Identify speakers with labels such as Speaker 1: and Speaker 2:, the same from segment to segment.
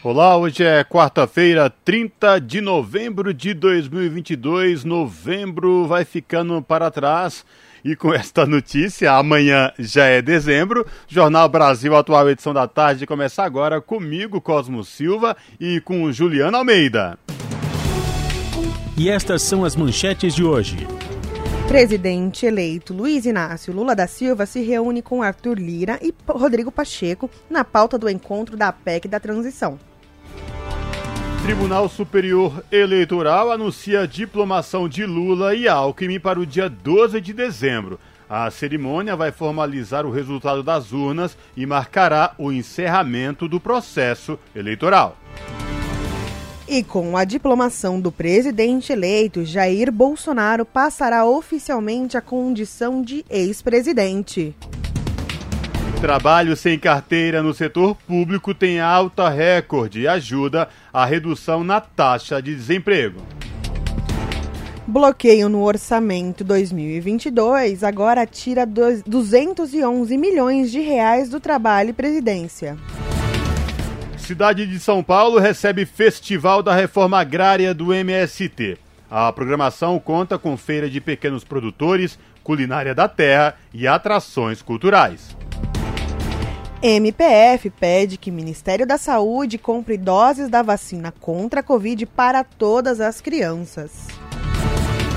Speaker 1: Olá, hoje é quarta-feira, 30 de novembro de 2022. Novembro vai ficando para trás. E com esta notícia, amanhã já é dezembro. Jornal Brasil Atual, edição da tarde, começa agora comigo, Cosmo Silva, e com Juliana Almeida.
Speaker 2: E estas são as manchetes de hoje.
Speaker 3: Presidente eleito Luiz Inácio Lula da Silva se reúne com Arthur Lira e Rodrigo Pacheco na pauta do encontro da PEC da transição.
Speaker 1: Tribunal Superior Eleitoral anuncia a diplomação de Lula e Alckmin para o dia 12 de dezembro. A cerimônia vai formalizar o resultado das urnas e marcará o encerramento do processo eleitoral.
Speaker 3: E com a diplomação do presidente eleito, Jair Bolsonaro passará oficialmente a condição de ex-presidente.
Speaker 1: Trabalho sem carteira no setor público tem alta recorde e ajuda à redução na taxa de desemprego.
Speaker 3: Bloqueio no orçamento 2022 agora tira 211 milhões de reais do trabalho e presidência.
Speaker 1: Cidade de São Paulo recebe Festival da Reforma Agrária do MST. A programação conta com feira de pequenos produtores, culinária da terra e atrações culturais.
Speaker 3: MPF pede que Ministério da Saúde compre doses da vacina contra a Covid para todas as crianças.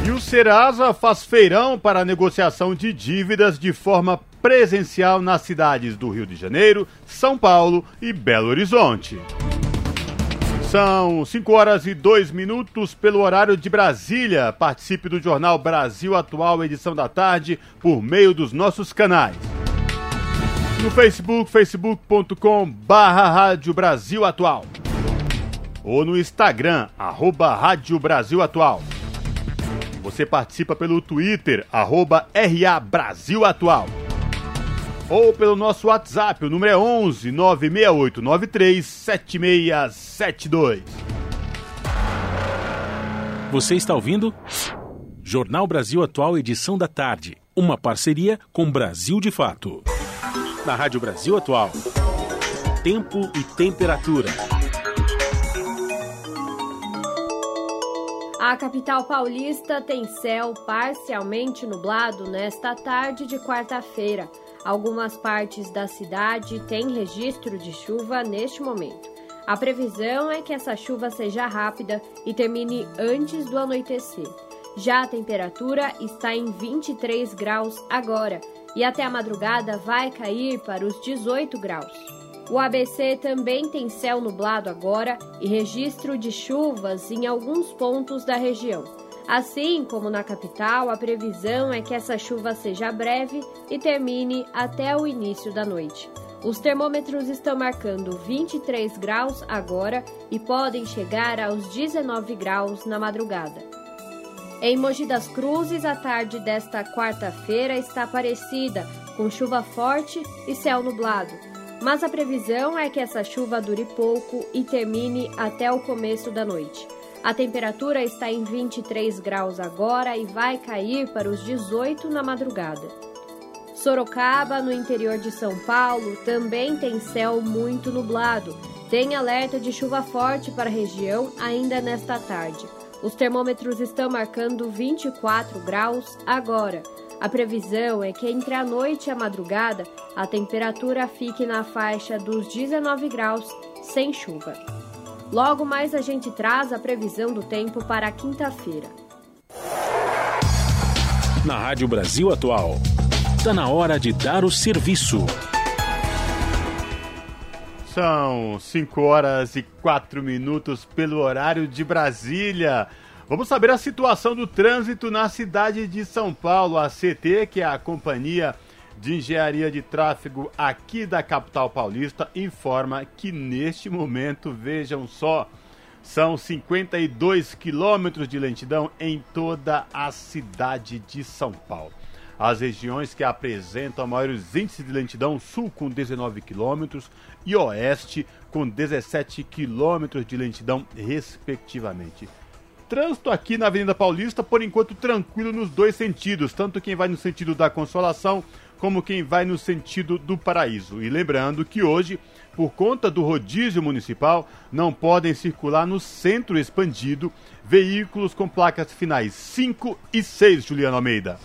Speaker 1: E o Serasa faz feirão para negociação de dívidas de forma presencial nas cidades do Rio de Janeiro, São Paulo e Belo Horizonte. São 5 horas e 2 minutos pelo horário de Brasília. Participe do Jornal Brasil Atual, edição da tarde, por meio dos nossos canais no Facebook, facebook.com barra Rádio Brasil Atual. Ou no Instagram, arroba Rádio Brasil Atual. Você participa pelo Twitter, arroba RA Brasil Atual. Ou pelo nosso WhatsApp, o número é 11 96893 7672.
Speaker 2: Você está ouvindo? Jornal Brasil Atual, edição da tarde. Uma parceria com Brasil de Fato na Rádio Brasil Atual. Tempo e temperatura.
Speaker 4: A capital paulista tem céu parcialmente nublado nesta tarde de quarta-feira. Algumas partes da cidade têm registro de chuva neste momento. A previsão é que essa chuva seja rápida e termine antes do anoitecer. Já a temperatura está em 23 graus agora e até a madrugada vai cair para os 18 graus. O ABC também tem céu nublado agora e registro de chuvas em alguns pontos da região. Assim como na capital, a previsão é que essa chuva seja breve e termine até o início da noite. Os termômetros estão marcando 23 graus agora e podem chegar aos 19 graus na madrugada. Em Mogi das Cruzes, a tarde desta quarta-feira está parecida, com chuva forte e céu nublado. Mas a previsão é que essa chuva dure pouco e termine até o começo da noite. A temperatura está em 23 graus agora e vai cair para os 18 na madrugada. Sorocaba, no interior de São Paulo, também tem céu muito nublado. Tem alerta de chuva forte para a região ainda nesta tarde. Os termômetros estão marcando 24 graus agora. A previsão é que entre a noite e a madrugada a temperatura fique na faixa dos 19 graus sem chuva. Logo mais a gente traz a previsão do tempo para quinta-feira.
Speaker 2: Na Rádio Brasil Atual. Está na hora de dar o serviço.
Speaker 1: São 5 horas e 4 minutos pelo horário de Brasília. Vamos saber a situação do trânsito na cidade de São Paulo. A CT, que é a Companhia de Engenharia de Tráfego aqui da capital paulista, informa que neste momento, vejam só, são 52 quilômetros de lentidão em toda a cidade de São Paulo. As regiões que apresentam maiores índices de lentidão, sul com 19 quilômetros e oeste com 17 quilômetros de lentidão, respectivamente. Trânsito aqui na Avenida Paulista, por enquanto, tranquilo nos dois sentidos, tanto quem vai no sentido da Consolação como quem vai no sentido do Paraíso. E lembrando que hoje, por conta do rodízio municipal, não podem circular no centro expandido veículos com placas finais 5 e 6, Juliana Almeida.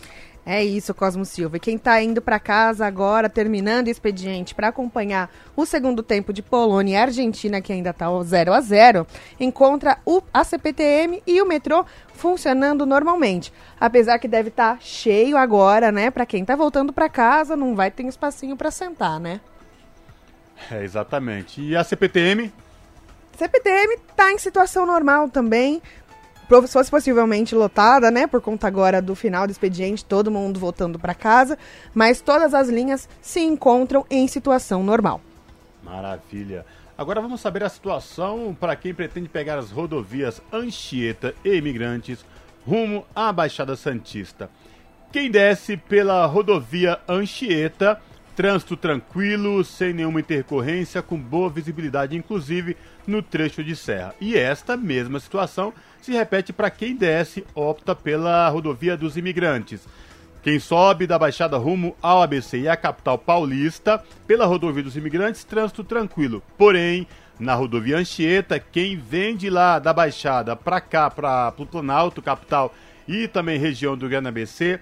Speaker 3: É isso, Cosmo Silva. E quem está indo para casa agora, terminando o expediente para acompanhar o segundo tempo de Polônia e Argentina, que ainda está 0 a 0 encontra o, a CPTM e o metrô funcionando normalmente. Apesar que deve estar tá cheio agora, né? Para quem está voltando para casa, não vai ter um espacinho para sentar, né?
Speaker 1: É, exatamente. E a CPTM?
Speaker 3: CPTM está em situação normal também fosse possivelmente lotada, né, por conta agora do final do expediente, todo mundo voltando para casa, mas todas as linhas se encontram em situação normal.
Speaker 1: Maravilha. Agora vamos saber a situação para quem pretende pegar as rodovias Anchieta e Imigrantes rumo à Baixada Santista. Quem desce pela rodovia Anchieta, trânsito tranquilo, sem nenhuma intercorrência, com boa visibilidade, inclusive no trecho de serra. E esta mesma situação se repete para quem desce, opta pela rodovia dos imigrantes. Quem sobe da Baixada rumo ao ABC e à capital paulista, pela rodovia dos imigrantes, trânsito tranquilo. Porém, na rodovia Anchieta, quem vem de lá da Baixada para cá, para o Planalto, capital e também região do Grande ABC,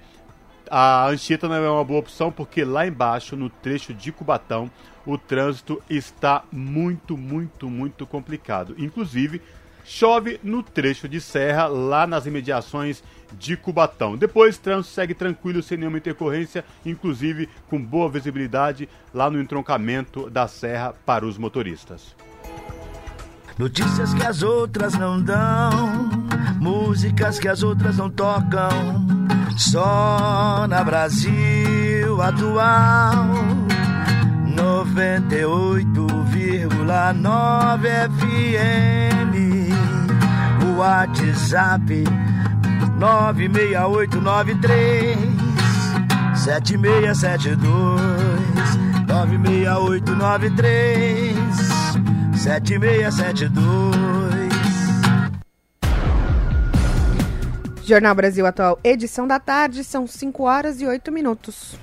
Speaker 1: a Anchieta não é uma boa opção porque lá embaixo, no trecho de Cubatão, o trânsito está muito, muito, muito complicado. Inclusive, chove no trecho de serra, lá nas imediações de Cubatão. Depois, trânsito segue tranquilo, sem nenhuma intercorrência, inclusive com boa visibilidade lá no entroncamento da serra para os motoristas.
Speaker 5: Notícias que as outras não dão, músicas que as outras não tocam, só na Brasil atual. 98,9 FM WhatsApp 96893 7672 96893 7672
Speaker 3: Jornal Brasil Atual, edição da tarde, são 5 horas e 8 minutos.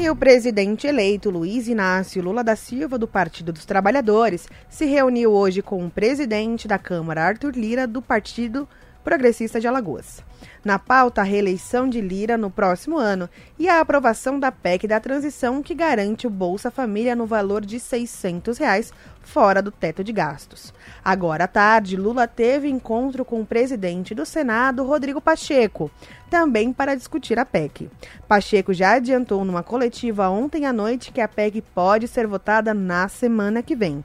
Speaker 3: E o presidente eleito Luiz Inácio Lula da Silva, do Partido dos Trabalhadores, se reuniu hoje com o presidente da Câmara, Arthur Lira, do Partido Progressista de Alagoas. Na pauta, a reeleição de Lira no próximo ano e a aprovação da PEC da transição que garante o Bolsa Família no valor de 600 reais fora do teto de gastos. Agora à tarde, Lula teve encontro com o presidente do Senado, Rodrigo Pacheco, também para discutir a PEC. Pacheco já adiantou numa coletiva ontem à noite que a PEC pode ser votada na semana que vem.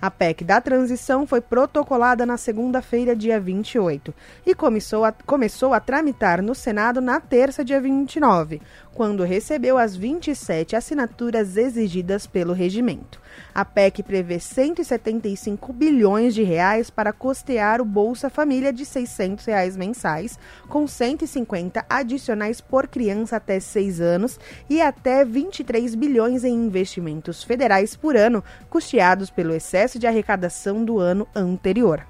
Speaker 3: A PEC da transição foi protocolada na segunda-feira, dia 28, e começou a, começou a tramitar no Senado na terça, dia 29, quando recebeu as 27 assinaturas exigidas pelo regimento. A PEC prevê 175 bilhões de reais para custear o Bolsa Família de 600 reais mensais, com 150 adicionais por criança até 6 anos e até 23 bilhões em investimentos federais por ano, custeados pelo excesso de arrecadação do ano anterior.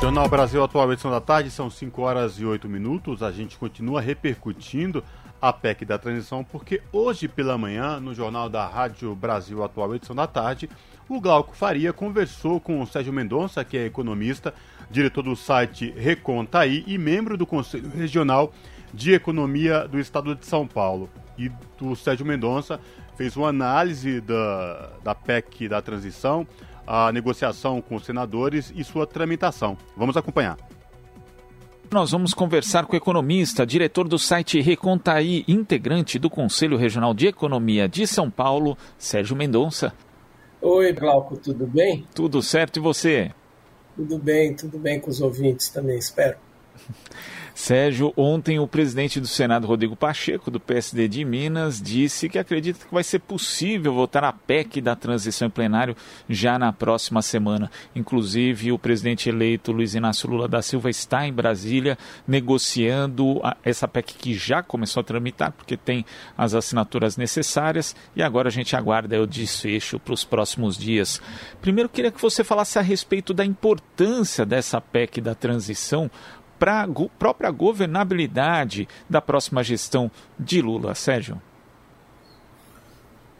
Speaker 1: Jornal Brasil Atual, edição da tarde, são 5 horas e 8 minutos. A gente continua repercutindo a PEC da transição, porque hoje pela manhã, no jornal da Rádio Brasil Atual, edição da tarde, o Glauco Faria conversou com o Sérgio Mendonça, que é economista, diretor do site Recontaí e membro do Conselho Regional de Economia do Estado de São Paulo. E o Sérgio Mendonça fez uma análise da, da PEC da transição, a negociação com os senadores e sua tramitação. Vamos acompanhar.
Speaker 6: Nós vamos conversar com o economista, diretor do site Recontaí, integrante do Conselho Regional de Economia de São Paulo, Sérgio Mendonça.
Speaker 7: Oi, Glauco, tudo bem?
Speaker 6: Tudo certo e você?
Speaker 7: Tudo bem, tudo bem com os ouvintes também, espero.
Speaker 6: Sérgio, ontem o presidente do Senado, Rodrigo Pacheco, do PSD de Minas, disse que acredita que vai ser possível votar a PEC da transição em plenário já na próxima semana. Inclusive, o presidente eleito Luiz Inácio Lula da Silva está em Brasília negociando essa PEC que já começou a tramitar, porque tem as assinaturas necessárias e agora a gente aguarda o desfecho para os próximos dias. Primeiro, queria que você falasse a respeito da importância dessa PEC da transição para a própria governabilidade da próxima gestão de Lula, Sérgio?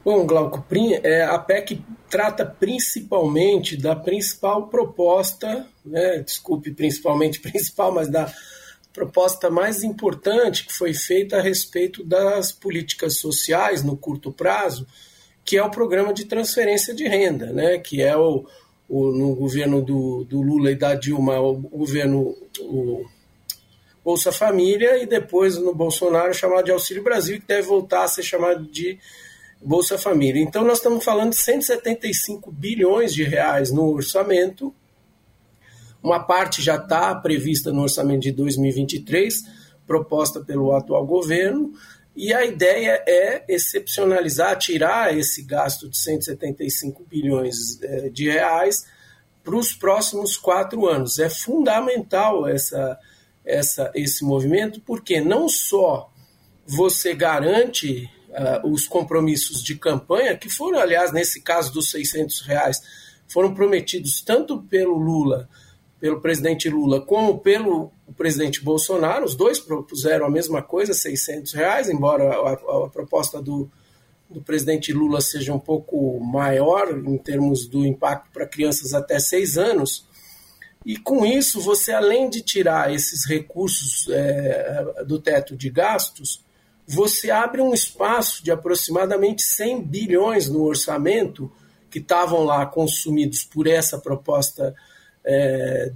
Speaker 7: Bom, Glauco, é, a PEC trata principalmente da principal proposta, né, desculpe, principalmente principal, mas da proposta mais importante que foi feita a respeito das políticas sociais no curto prazo, que é o programa de transferência de renda, né, que é o, o, no governo do, do, Lula e da Dilma, o governo o Bolsa Família, e depois no Bolsonaro chamado de Auxílio Brasil, que deve voltar a ser chamado de Bolsa Família. Então nós estamos falando de 175 bilhões de reais no orçamento. Uma parte já está prevista no orçamento de 2023, proposta pelo atual governo, e a ideia é excepcionalizar, tirar esse gasto de 175 bilhões eh, de reais para os próximos quatro anos. É fundamental essa, essa, esse movimento, porque não só você garante uh, os compromissos de campanha, que foram, aliás, nesse caso dos 600 reais, foram prometidos tanto pelo Lula pelo presidente Lula como pelo presidente Bolsonaro, os dois propuseram a mesma coisa, 600 reais, embora a, a, a proposta do, do presidente Lula seja um pouco maior em termos do impacto para crianças até seis anos. E com isso, você além de tirar esses recursos é, do teto de gastos, você abre um espaço de aproximadamente 100 bilhões no orçamento que estavam lá consumidos por essa proposta é,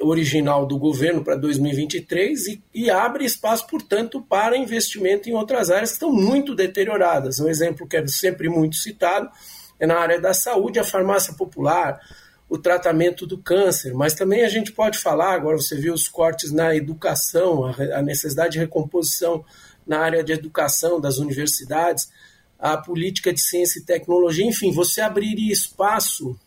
Speaker 7: original do governo para 2023 e, e, abre espaço, portanto, para investimento em outras áreas que estão muito deterioradas. Um exemplo que é sempre muito citado é na área da saúde, a farmácia popular, o tratamento do câncer, mas também a gente pode falar, agora você viu os cortes na educação, a necessidade de recomposição na área de educação das universidades, a política de ciência e tecnologia, enfim, você abriria espaço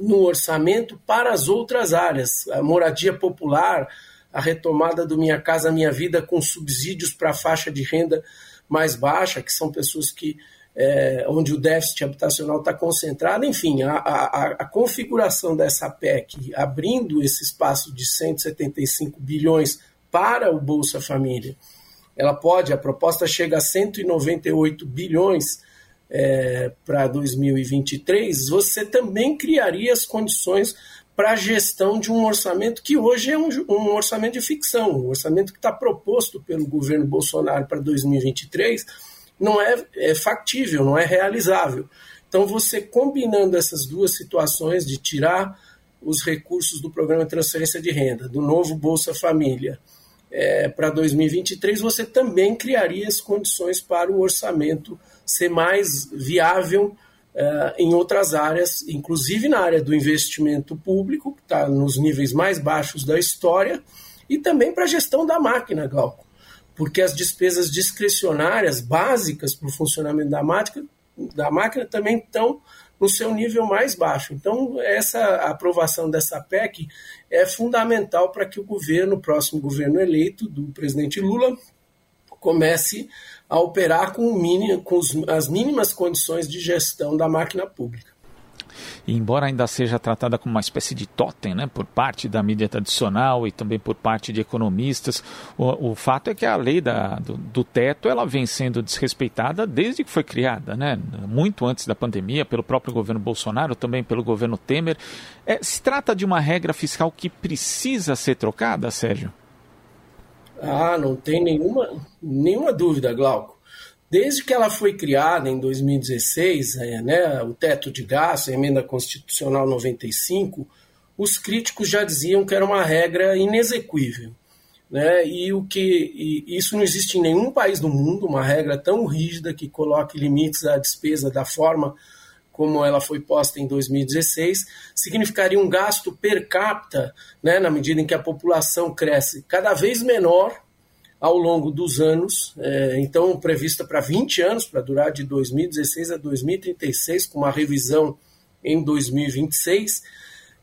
Speaker 7: no orçamento para as outras áreas, a moradia popular, a retomada do Minha Casa Minha Vida com subsídios para a faixa de renda mais baixa, que são pessoas que é, onde o déficit habitacional está concentrado, enfim, a, a, a, configuração dessa PEC, abrindo esse espaço de 175 bilhões para o Bolsa Família, ela pode, a proposta chega a 198 bilhões é, para 2023, você também criaria as condições para a gestão de um orçamento que hoje é um, um orçamento de ficção, um orçamento que está proposto pelo governo Bolsonaro para 2023 não é, é factível, não é realizável. Então, você combinando essas duas situações de tirar os recursos do programa de transferência de renda, do novo Bolsa Família, é, para 2023, você também criaria as condições para o orçamento ser mais viável é, em outras áreas, inclusive na área do investimento público, que está nos níveis mais baixos da história, e também para a gestão da máquina, Glauco porque as despesas discricionárias básicas para o funcionamento da máquina, da máquina também estão no seu nível mais baixo. Então, essa aprovação dessa PEC é fundamental para que o governo, o próximo governo eleito do presidente Lula, comece a operar com, mínimo, com as mínimas condições de gestão da máquina pública.
Speaker 6: E embora ainda seja tratada como uma espécie de totem né, por parte da mídia tradicional e também por parte de economistas, o, o fato é que a lei da, do, do, teto ela vem sendo desrespeitada desde que foi criada, né, muito antes da pandemia, pelo próprio governo Bolsonaro, também pelo governo Temer. É, se trata de uma regra fiscal que precisa ser trocada, Sérgio?
Speaker 7: Ah, não tem nenhuma, nenhuma dúvida, Glauco. Desde que ela foi criada em 2016, é, né, o teto de gasto, a emenda constitucional 95, os críticos já diziam que era uma regra inexequível. né? E o que e isso não existe em nenhum país do mundo, uma regra tão rígida que coloque limites à despesa da forma como ela foi posta em 2016, significaria um gasto per capita, né, na medida em que a população cresce cada vez menor ao longo dos anos, é, então prevista para 20 anos, para durar de 2016 a 2036, com uma revisão em 2026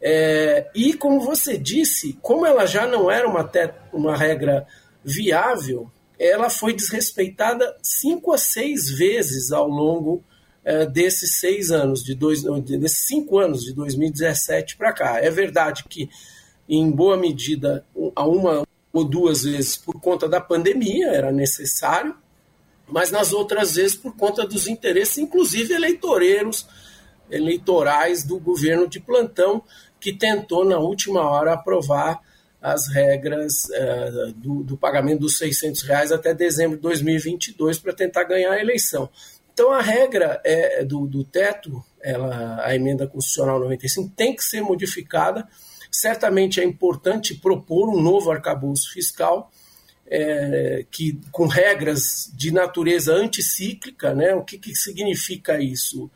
Speaker 7: é, e, como você disse, como ela já não era uma, uma regra viável, ela foi desrespeitada cinco a seis vezes ao longo é, desses seis anos, de dois, desses cinco anos, de 2017 para cá. É verdade que, em boa medida, a uma ou duas vezes por conta da pandemia era necessário, mas nas outras vezes por conta dos interesses, inclusive eleitoreiros, eleitorais do governo de plantão, que tentou, na última hora, aprovar as regras uh, do, do, pagamento dos 600 reais até dezembro de 2022 para tentar ganhar a eleição. Então, a regra é, do, do teto, ela, a emenda constitucional 95, tem que ser modificada. Certamente é importante propor um novo arcabouço fiscal, é, que, com regras de natureza anticíclica. Né? O que, que significa isso?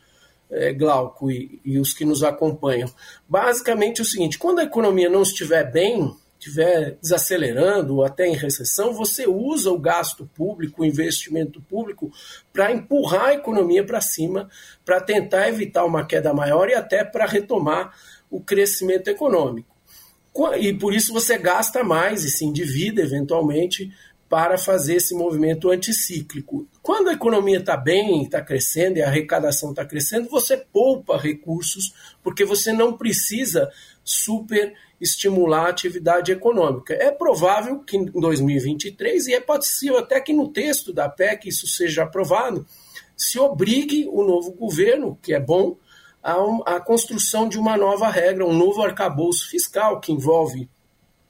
Speaker 7: é, Glauco e, e, os que nos acompanham. Basicamente é o seguinte: quando a economia não estiver bem, estiver desacelerando ou até em recessão, você usa o gasto público, o investimento público, para empurrar a economia para cima, para tentar evitar uma queda maior e até para retomar o crescimento econômico. E por isso você gasta mais e se endivida eventualmente para fazer esse movimento anticíclico. Quando a economia está bem, está crescendo e a arrecadação está crescendo, você poupa recursos, porque você não precisa super estimular a atividade econômica. É provável que em 2023, e é possível até que no texto da PEC isso seja aprovado, se obrigue o novo governo, que é bom, a, construção de uma nova regra, um novo arcabouço fiscal que envolve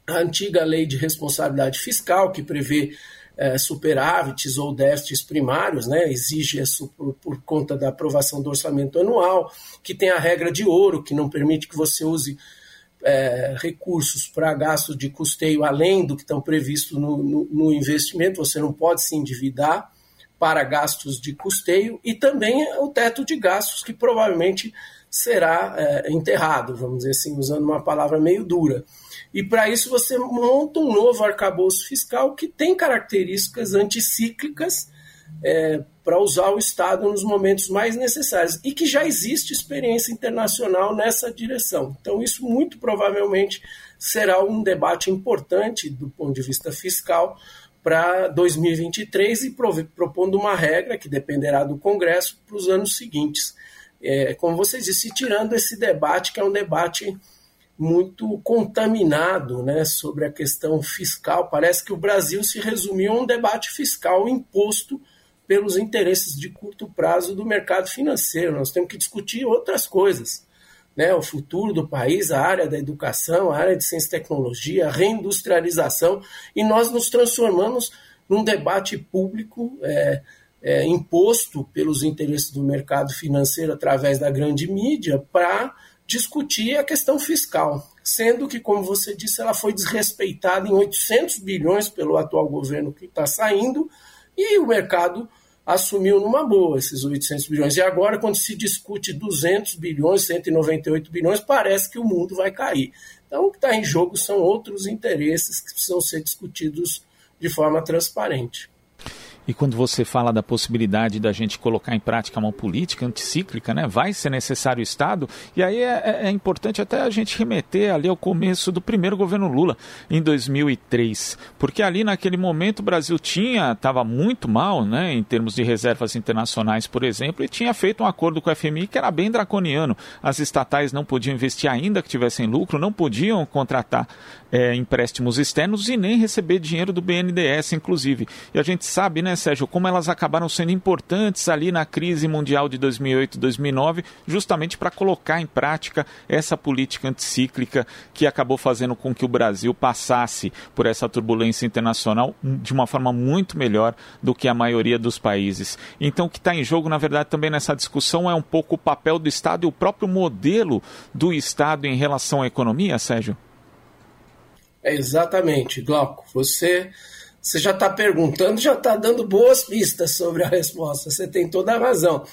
Speaker 7: a antiga lei de responsabilidade fiscal, que prevê é, superávites ou déficits primários, né, exige isso por, por, conta da aprovação do orçamento anual, que tem a regra de ouro, que não permite que você use é, recursos para gastos de custeio além do que estão previstos no, no, no, investimento, você não pode se endividar para gastos de custeio, e também o teto de gastos, que provavelmente será é, enterrado, vamos dizer assim, usando uma palavra meio dura. E para isso você monta um novo arcabouço fiscal que tem características anticíclicas é, para usar o Estado nos momentos mais necessários e que já existe experiência internacional nessa direção. Então, isso muito provavelmente será um debate importante do ponto de vista fiscal para 2023 e propondo uma regra que dependerá do Congresso para os anos seguintes. É, como vocês disse, tirando esse debate que é um debate muito contaminado né, sobre a questão fiscal. Parece que o Brasil se resumiu a um debate fiscal imposto pelos interesses de curto prazo do mercado financeiro. Nós temos que discutir outras coisas. Né, o futuro do país, a área da educação, a área de ciência e tecnologia, a reindustrialização, e nós nos transformamos num debate público é, é, imposto pelos interesses do mercado financeiro através da grande mídia para discutir a questão fiscal, sendo que, como você disse, ela foi desrespeitada em 800 bilhões pelo atual governo que está saindo e o mercado assumiu numa boa esses 800 bilhões. E agora, quando se discute 200 bilhões, 198 bilhões, parece que o mundo vai cair. Então, o que está em jogo são outros interesses que precisam ser discutidos de forma transparente.
Speaker 6: E quando você fala da possibilidade da gente colocar em prática uma política anticíclica, né, vai ser necessário o Estado, e aí é, é, é importante até a gente remeter ali ao começo do primeiro governo Lula, em 2003, porque ali naquele momento o Brasil tinha, estava muito mal, né, em termos de reservas internacionais, por exemplo, e tinha feito um acordo com o FMI que era bem draconiano. As estatais não podiam investir ainda que tivessem lucro, não podiam contratar é, empréstimos externos e nem receber dinheiro do BNDES, inclusive. E a gente sabe, né, Sérgio, como elas acabaram sendo importantes ali na crise mundial de 2008 e 2009, justamente para colocar em prática essa política anticíclica que acabou fazendo com que o Brasil passasse por essa turbulência internacional de uma forma muito melhor do que a maioria dos países. Então, o que está em jogo, na verdade, também nessa discussão é um pouco o papel do Estado e o próprio modelo do Estado em relação à economia, Sérgio?
Speaker 7: É exatamente, Glauco. Você, você já está perguntando, já está dando boas pistas sobre a resposta. Você tem toda a razão.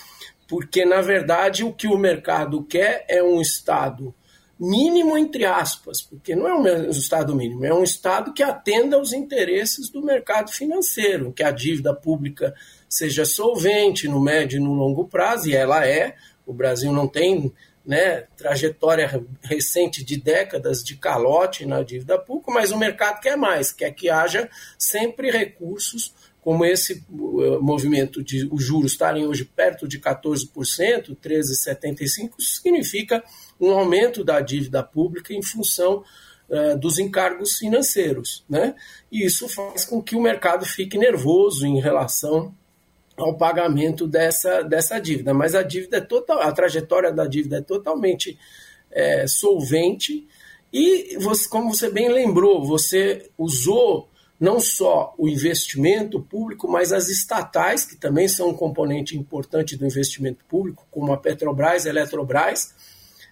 Speaker 7: Porque, na verdade, o que o mercado quer é um Estado mínimo, entre aspas, porque não é um Estado mínimo, é um Estado que atenda aos interesses do mercado financeiro, que a dívida pública seja solvente no médio e no longo prazo, e ela é. O Brasil não tem né, trajetória recente de décadas de calote na dívida pública, mas o mercado quer mais, quer que haja sempre recursos como esse movimento de os juros estarem hoje perto de 14%, 13,75%, significa um aumento da dívida pública em função uh, dos encargos financeiros. Né? E isso faz com que o mercado fique nervoso em relação ao pagamento dessa, dessa dívida. Mas a dívida é total, a trajetória da dívida é totalmente é, solvente. E você, como você bem lembrou, você usou não só o investimento público, mas as estatais, que também são um componente importante do investimento público, como a Petrobras, a Eletrobras,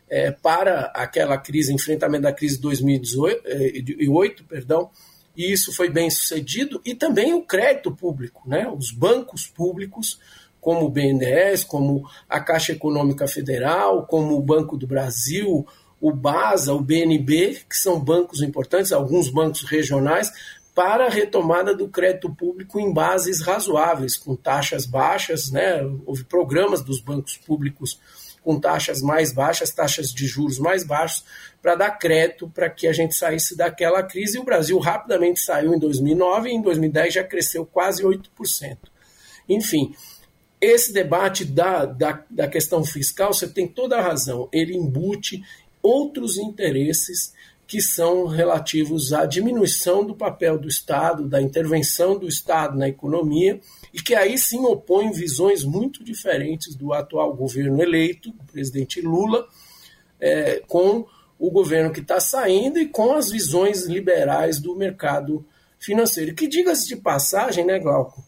Speaker 7: é, para aquela crise, enfrentamento da crise de 2018, é, perdão, e isso foi bem sucedido, e também o crédito público, né? os bancos públicos, como o BNDES, como a Caixa Econômica Federal, como o Banco do Brasil, o BASA, o BNB, que são bancos importantes, alguns bancos regionais, para a retomada do crédito público em bases razoáveis, com taxas baixas, né? houve programas dos bancos públicos com taxas mais baixas, taxas de juros mais baixos, para dar crédito para que a gente saísse daquela crise. E o Brasil rapidamente saiu em 2009 e em 2010 já cresceu quase 8%. Enfim, esse debate da, da, da questão fiscal, você tem toda a razão, ele embute outros interesses que são relativos à diminuição do papel do Estado, da intervenção do Estado na economia, e que aí sim opõem visões muito diferentes do atual governo eleito, o presidente Lula, é, com o governo que está saindo e com as visões liberais do mercado financeiro. Que, diga-se de passagem, né, Glauco?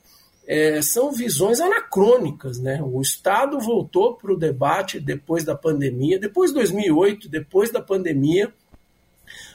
Speaker 7: É, são visões anacrônicas. Né? O Estado voltou para o debate depois da pandemia, depois de 2008, depois da pandemia,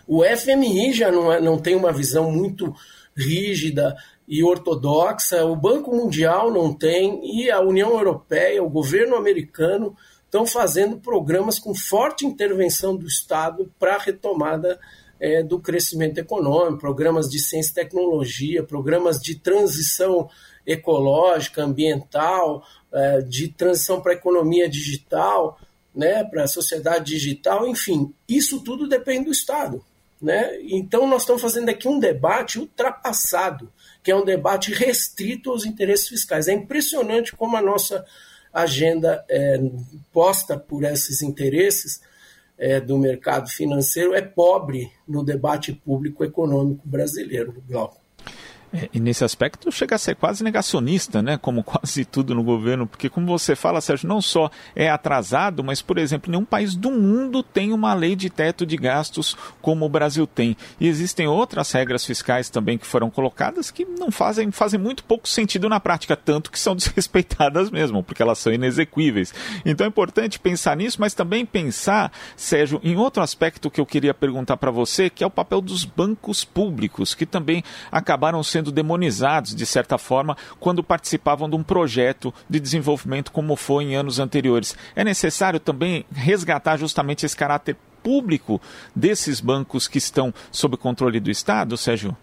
Speaker 7: o FMI já não, é, não tem uma visão muito rígida e ortodoxa, o Banco Mundial não tem, e a União Europeia, o governo americano, estão fazendo programas com forte intervenção do Estado para a retomada é, do crescimento econômico, programas de ciência e tecnologia, programas de transição ecológica, ambiental, é, de transição para a economia digital, né, para a sociedade digital, enfim, isso tudo depende do Estado. Né? Então, nós estamos fazendo aqui um debate ultrapassado, que é um debate restrito aos interesses fiscais. É impressionante como a nossa agenda é, posta por esses interesses é, do mercado financeiro é pobre no debate público econômico brasileiro, Glauco.
Speaker 6: E nesse aspecto chega a ser quase negacionista, né? Como quase tudo no governo, porque como você fala, Sérgio, não só é atrasado, mas, por exemplo, nenhum país do mundo tem uma lei de teto de gastos como o Brasil tem. E existem outras regras fiscais também que foram colocadas que não fazem, fazem muito pouco sentido na prática, tanto que são desrespeitadas mesmo, porque elas são inexequíveis. Então é importante pensar nisso, mas também pensar, Sérgio, em outro aspecto que eu queria perguntar para você, que é o papel dos bancos públicos, que também acabaram sendo sendo demonizados, de certa forma, quando participavam de um projeto de desenvolvimento como foi em anos anteriores. É necessário também resgatar justamente esse caráter público desses bancos que estão sob controle do Estado, Sérgio?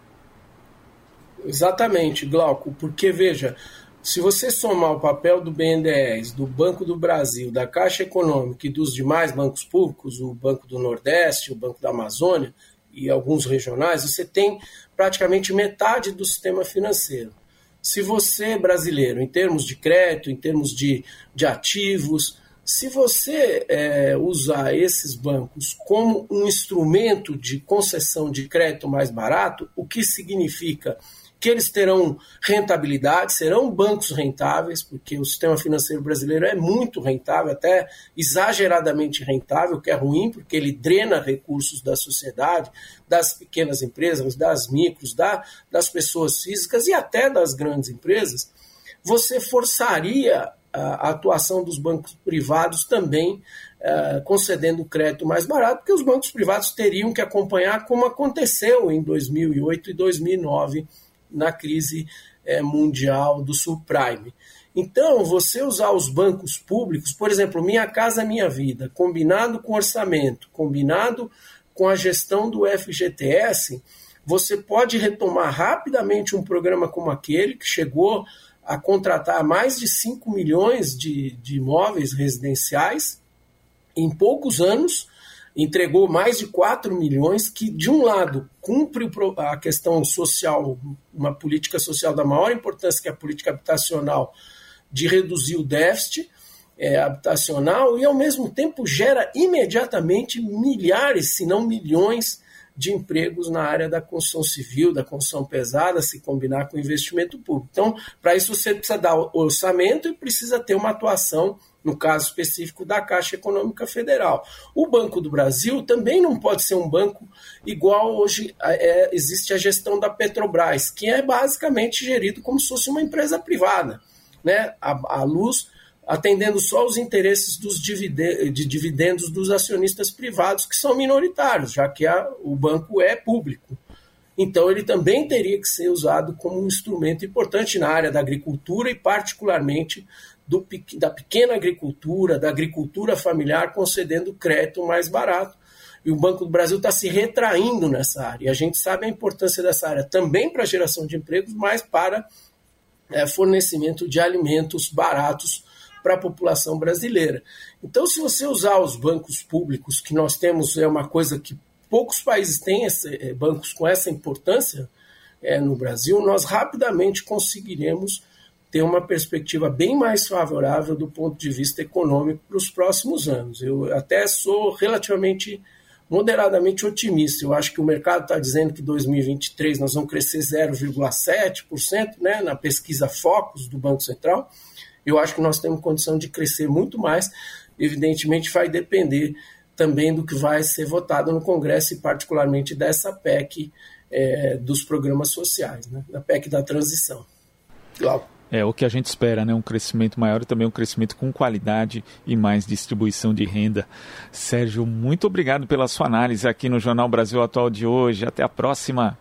Speaker 7: Exatamente, Glauco, porque veja, se você somar o papel do BNDES, do Banco do Brasil, da Caixa Econômica e dos demais bancos públicos, o Banco do Nordeste, o Banco da Amazônia e alguns regionais, você tem praticamente metade do sistema financeiro. Se você, brasileiro, em termos de crédito, em termos de, de ativos, se você é, usar esses bancos como um instrumento de concessão de crédito mais barato, o que significa que eles terão rentabilidade, serão bancos rentáveis, porque o sistema financeiro brasileiro é muito rentável, até exageradamente rentável, que é ruim, porque ele drena recursos da sociedade, das pequenas empresas, das micros, da, das pessoas físicas e até das grandes empresas. Você forçaria a atuação dos bancos privados também uh, concedendo crédito mais barato, porque os bancos privados teriam que acompanhar como aconteceu em 2008 e 2009 na crise uh, mundial do subprime. Então, você usar os bancos públicos, por exemplo, Minha Casa Minha Vida, combinado com orçamento, combinado com a gestão do FGTS, você pode retomar rapidamente um programa como aquele, que chegou a contratar mais de 5 milhões de, de imóveis residenciais em poucos anos, entregou mais de 4 milhões, que, de um lado, cumpre a questão social, uma política social da maior importância, que é a política habitacional, de reduzir o déficit é, habitacional, e, ao mesmo tempo, gera imediatamente milhares, se não milhões, de empregos na área da construção civil, da construção pesada, se combinar com investimento público. Então, para isso você precisa dar orçamento e precisa ter uma atuação, no caso específico da Caixa Econômica Federal. O Banco do Brasil também não pode ser um banco igual hoje é, existe a gestão da Petrobras, que é basicamente gerido como se fosse uma empresa privada. Né? A, a luz atendendo só os interesses dos de dividendos dos acionistas privados, que são minoritários, já que a, o banco é público. Então, ele também teria que ser usado como um instrumento importante na área da agricultura e, particularmente, do, da pequena agricultura, da agricultura familiar, concedendo crédito mais barato. E o Banco do Brasil está se retraindo nessa área. E a gente sabe a importância dessa área também para a geração de empregos, mas para é, fornecimento de alimentos baratos para a população brasileira. Então, se você usar os bancos públicos, que nós temos, é uma coisa que poucos países têm esse, é, bancos com essa importância é, no Brasil, nós rapidamente conseguiremos ter uma perspectiva bem mais favorável do ponto de vista econômico para os próximos anos. Eu até sou relativamente moderadamente otimista. Eu acho que o mercado está dizendo que 2023 nós vamos crescer 0,7% né, na pesquisa Focus do Banco Central eu acho que nós temos condição de crescer muito mais. Evidentemente, vai depender também do que vai ser votado no Congresso e, particularmente, dessa PEC é, dos programas sociais, né? da PEC da transição.
Speaker 6: Claro. É o que a gente espera, né? Um crescimento maior e também um crescimento com qualidade e mais distribuição de renda. Sérgio, muito obrigado pela sua análise aqui no Jornal Brasil Atual de hoje. Até a próxima.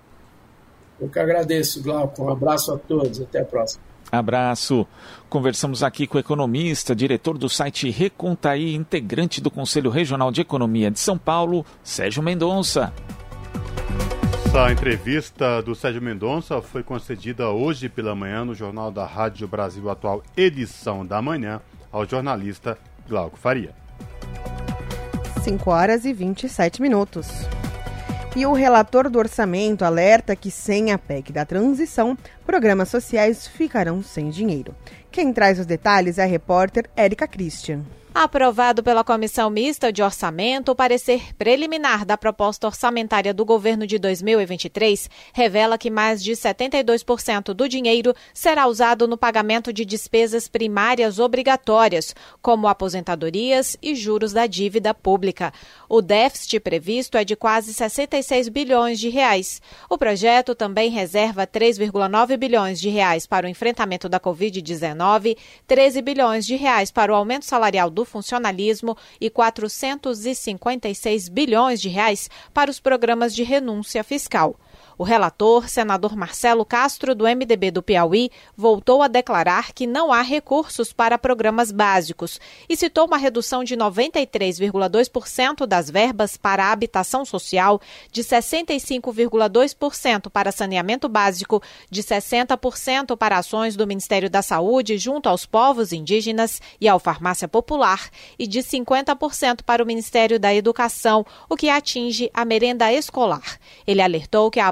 Speaker 7: Eu que agradeço, Glauco. Um abraço a todos. Até a próxima.
Speaker 6: Abraço. Conversamos aqui com o economista, diretor do site Recontaí, integrante do Conselho Regional de Economia de São Paulo, Sérgio Mendonça.
Speaker 1: Essa entrevista do Sérgio Mendonça foi concedida hoje pela manhã no Jornal da Rádio Brasil Atual, edição da manhã, ao jornalista Glauco Faria.
Speaker 3: 5 horas e 27 minutos. E o relator do orçamento alerta que sem a PEC da transição, programas sociais ficarão sem dinheiro. Quem traz os detalhes é a repórter Érica Christian.
Speaker 8: Aprovado pela Comissão Mista de Orçamento, o parecer preliminar da proposta orçamentária do governo de 2023 revela que mais de 72% do dinheiro será usado no pagamento de despesas primárias obrigatórias, como aposentadorias e juros da dívida pública. O déficit previsto é de quase 66 bilhões de reais. O projeto também reserva 3,9 bilhões de reais para o enfrentamento da Covid-19, 13 bilhões de reais para o aumento salarial do funcionalismo e 456 bilhões de reais para os programas de renúncia fiscal. O relator, senador Marcelo Castro, do MDB do Piauí, voltou a declarar que não há recursos para programas básicos e citou uma redução de 93,2% das verbas para a habitação social, de 65,2% para saneamento básico, de 60% para ações do Ministério da Saúde junto aos povos indígenas e ao Farmácia Popular e de 50% para o Ministério da Educação, o que atinge a merenda escolar. Ele alertou que a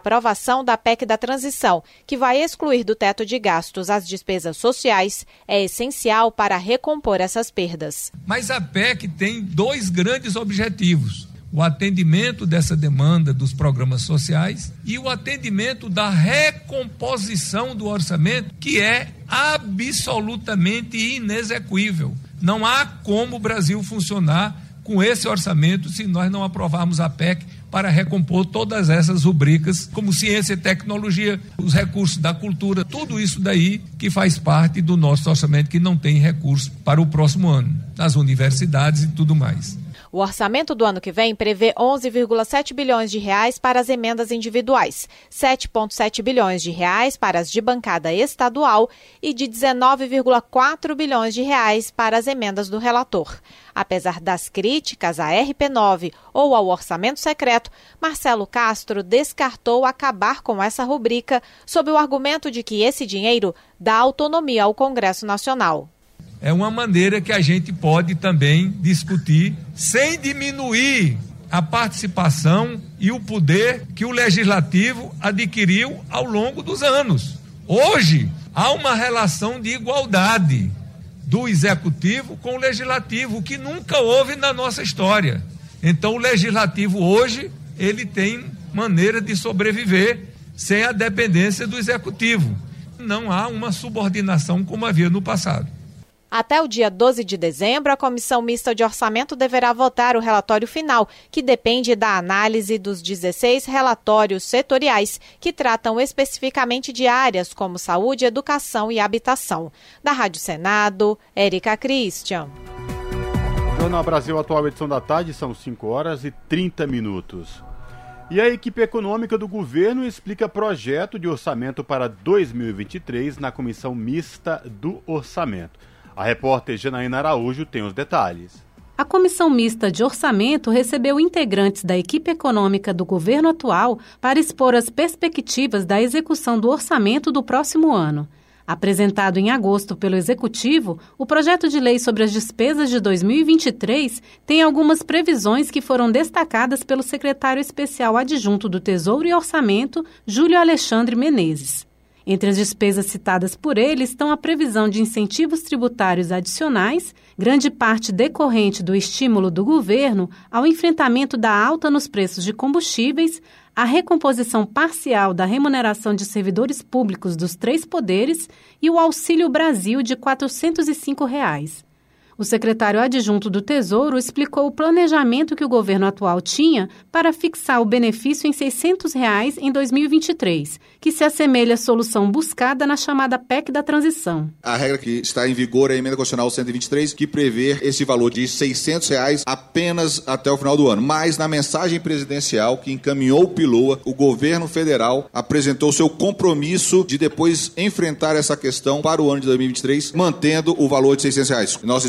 Speaker 8: da PEC da transição, que vai excluir do teto de gastos as despesas sociais, é essencial para recompor essas perdas.
Speaker 9: Mas a PEC tem dois grandes objetivos o atendimento dessa demanda dos programas sociais e o atendimento da recomposição do orçamento, que é absolutamente inexequível. Não há como o Brasil funcionar com esse orçamento se nós não aprovarmos a PEC para recompor todas essas rubricas, como ciência e tecnologia, os recursos da cultura, tudo isso daí que faz parte do nosso orçamento que não tem recurso para o próximo ano, nas universidades e tudo mais.
Speaker 8: O orçamento do ano que vem prevê 11,7 bilhões de reais para as emendas individuais, 7,7 bilhões de reais para as de bancada estadual e de 19,4 bilhões de reais para as emendas do relator. Apesar das críticas à RP9 ou ao orçamento secreto, Marcelo Castro descartou acabar com essa rubrica sob o argumento de que esse dinheiro dá autonomia ao Congresso Nacional
Speaker 9: é uma maneira que a gente pode também discutir sem diminuir a participação e o poder que o legislativo adquiriu ao longo dos anos. Hoje há uma relação de igualdade do executivo com o legislativo, que nunca houve na nossa história. Então o legislativo hoje, ele tem maneira de sobreviver sem a dependência do executivo. Não há uma subordinação como havia no passado.
Speaker 8: Até o dia 12 de dezembro, a Comissão Mista de Orçamento deverá votar o relatório final, que depende da análise dos 16 relatórios setoriais que tratam especificamente de áreas como saúde, educação e habitação. Da Rádio Senado, Érica Christian.
Speaker 1: Jornal Brasil Atual, edição da tarde, são 5 horas e 30 minutos. E a equipe econômica do governo explica projeto de orçamento para 2023 na Comissão Mista do Orçamento. A repórter Janaína Araújo tem os detalhes.
Speaker 10: A Comissão Mista de Orçamento recebeu integrantes da equipe econômica do governo atual para expor as perspectivas da execução do orçamento do próximo ano. Apresentado em agosto pelo Executivo, o projeto de lei sobre as despesas de 2023 tem algumas previsões que foram destacadas pelo secretário especial adjunto do Tesouro e Orçamento, Júlio Alexandre Menezes. Entre as despesas citadas por ele estão a previsão de incentivos tributários adicionais, grande parte decorrente do estímulo do governo ao enfrentamento da alta nos preços de combustíveis, a recomposição parcial da remuneração de servidores públicos dos três poderes e o Auxílio Brasil de 405 reais. O secretário adjunto do Tesouro explicou o planejamento que o governo atual tinha para fixar o benefício em 600 reais em 2023, que se assemelha à solução buscada na chamada PEC da transição.
Speaker 11: A regra que está em vigor é a emenda constitucional 123, que prevê esse valor de 600 reais apenas até o final do ano. Mas na mensagem presidencial que encaminhou o Piloa, o governo federal apresentou seu compromisso de depois enfrentar essa questão para o ano de 2023, mantendo o valor de 600 reais. Nossa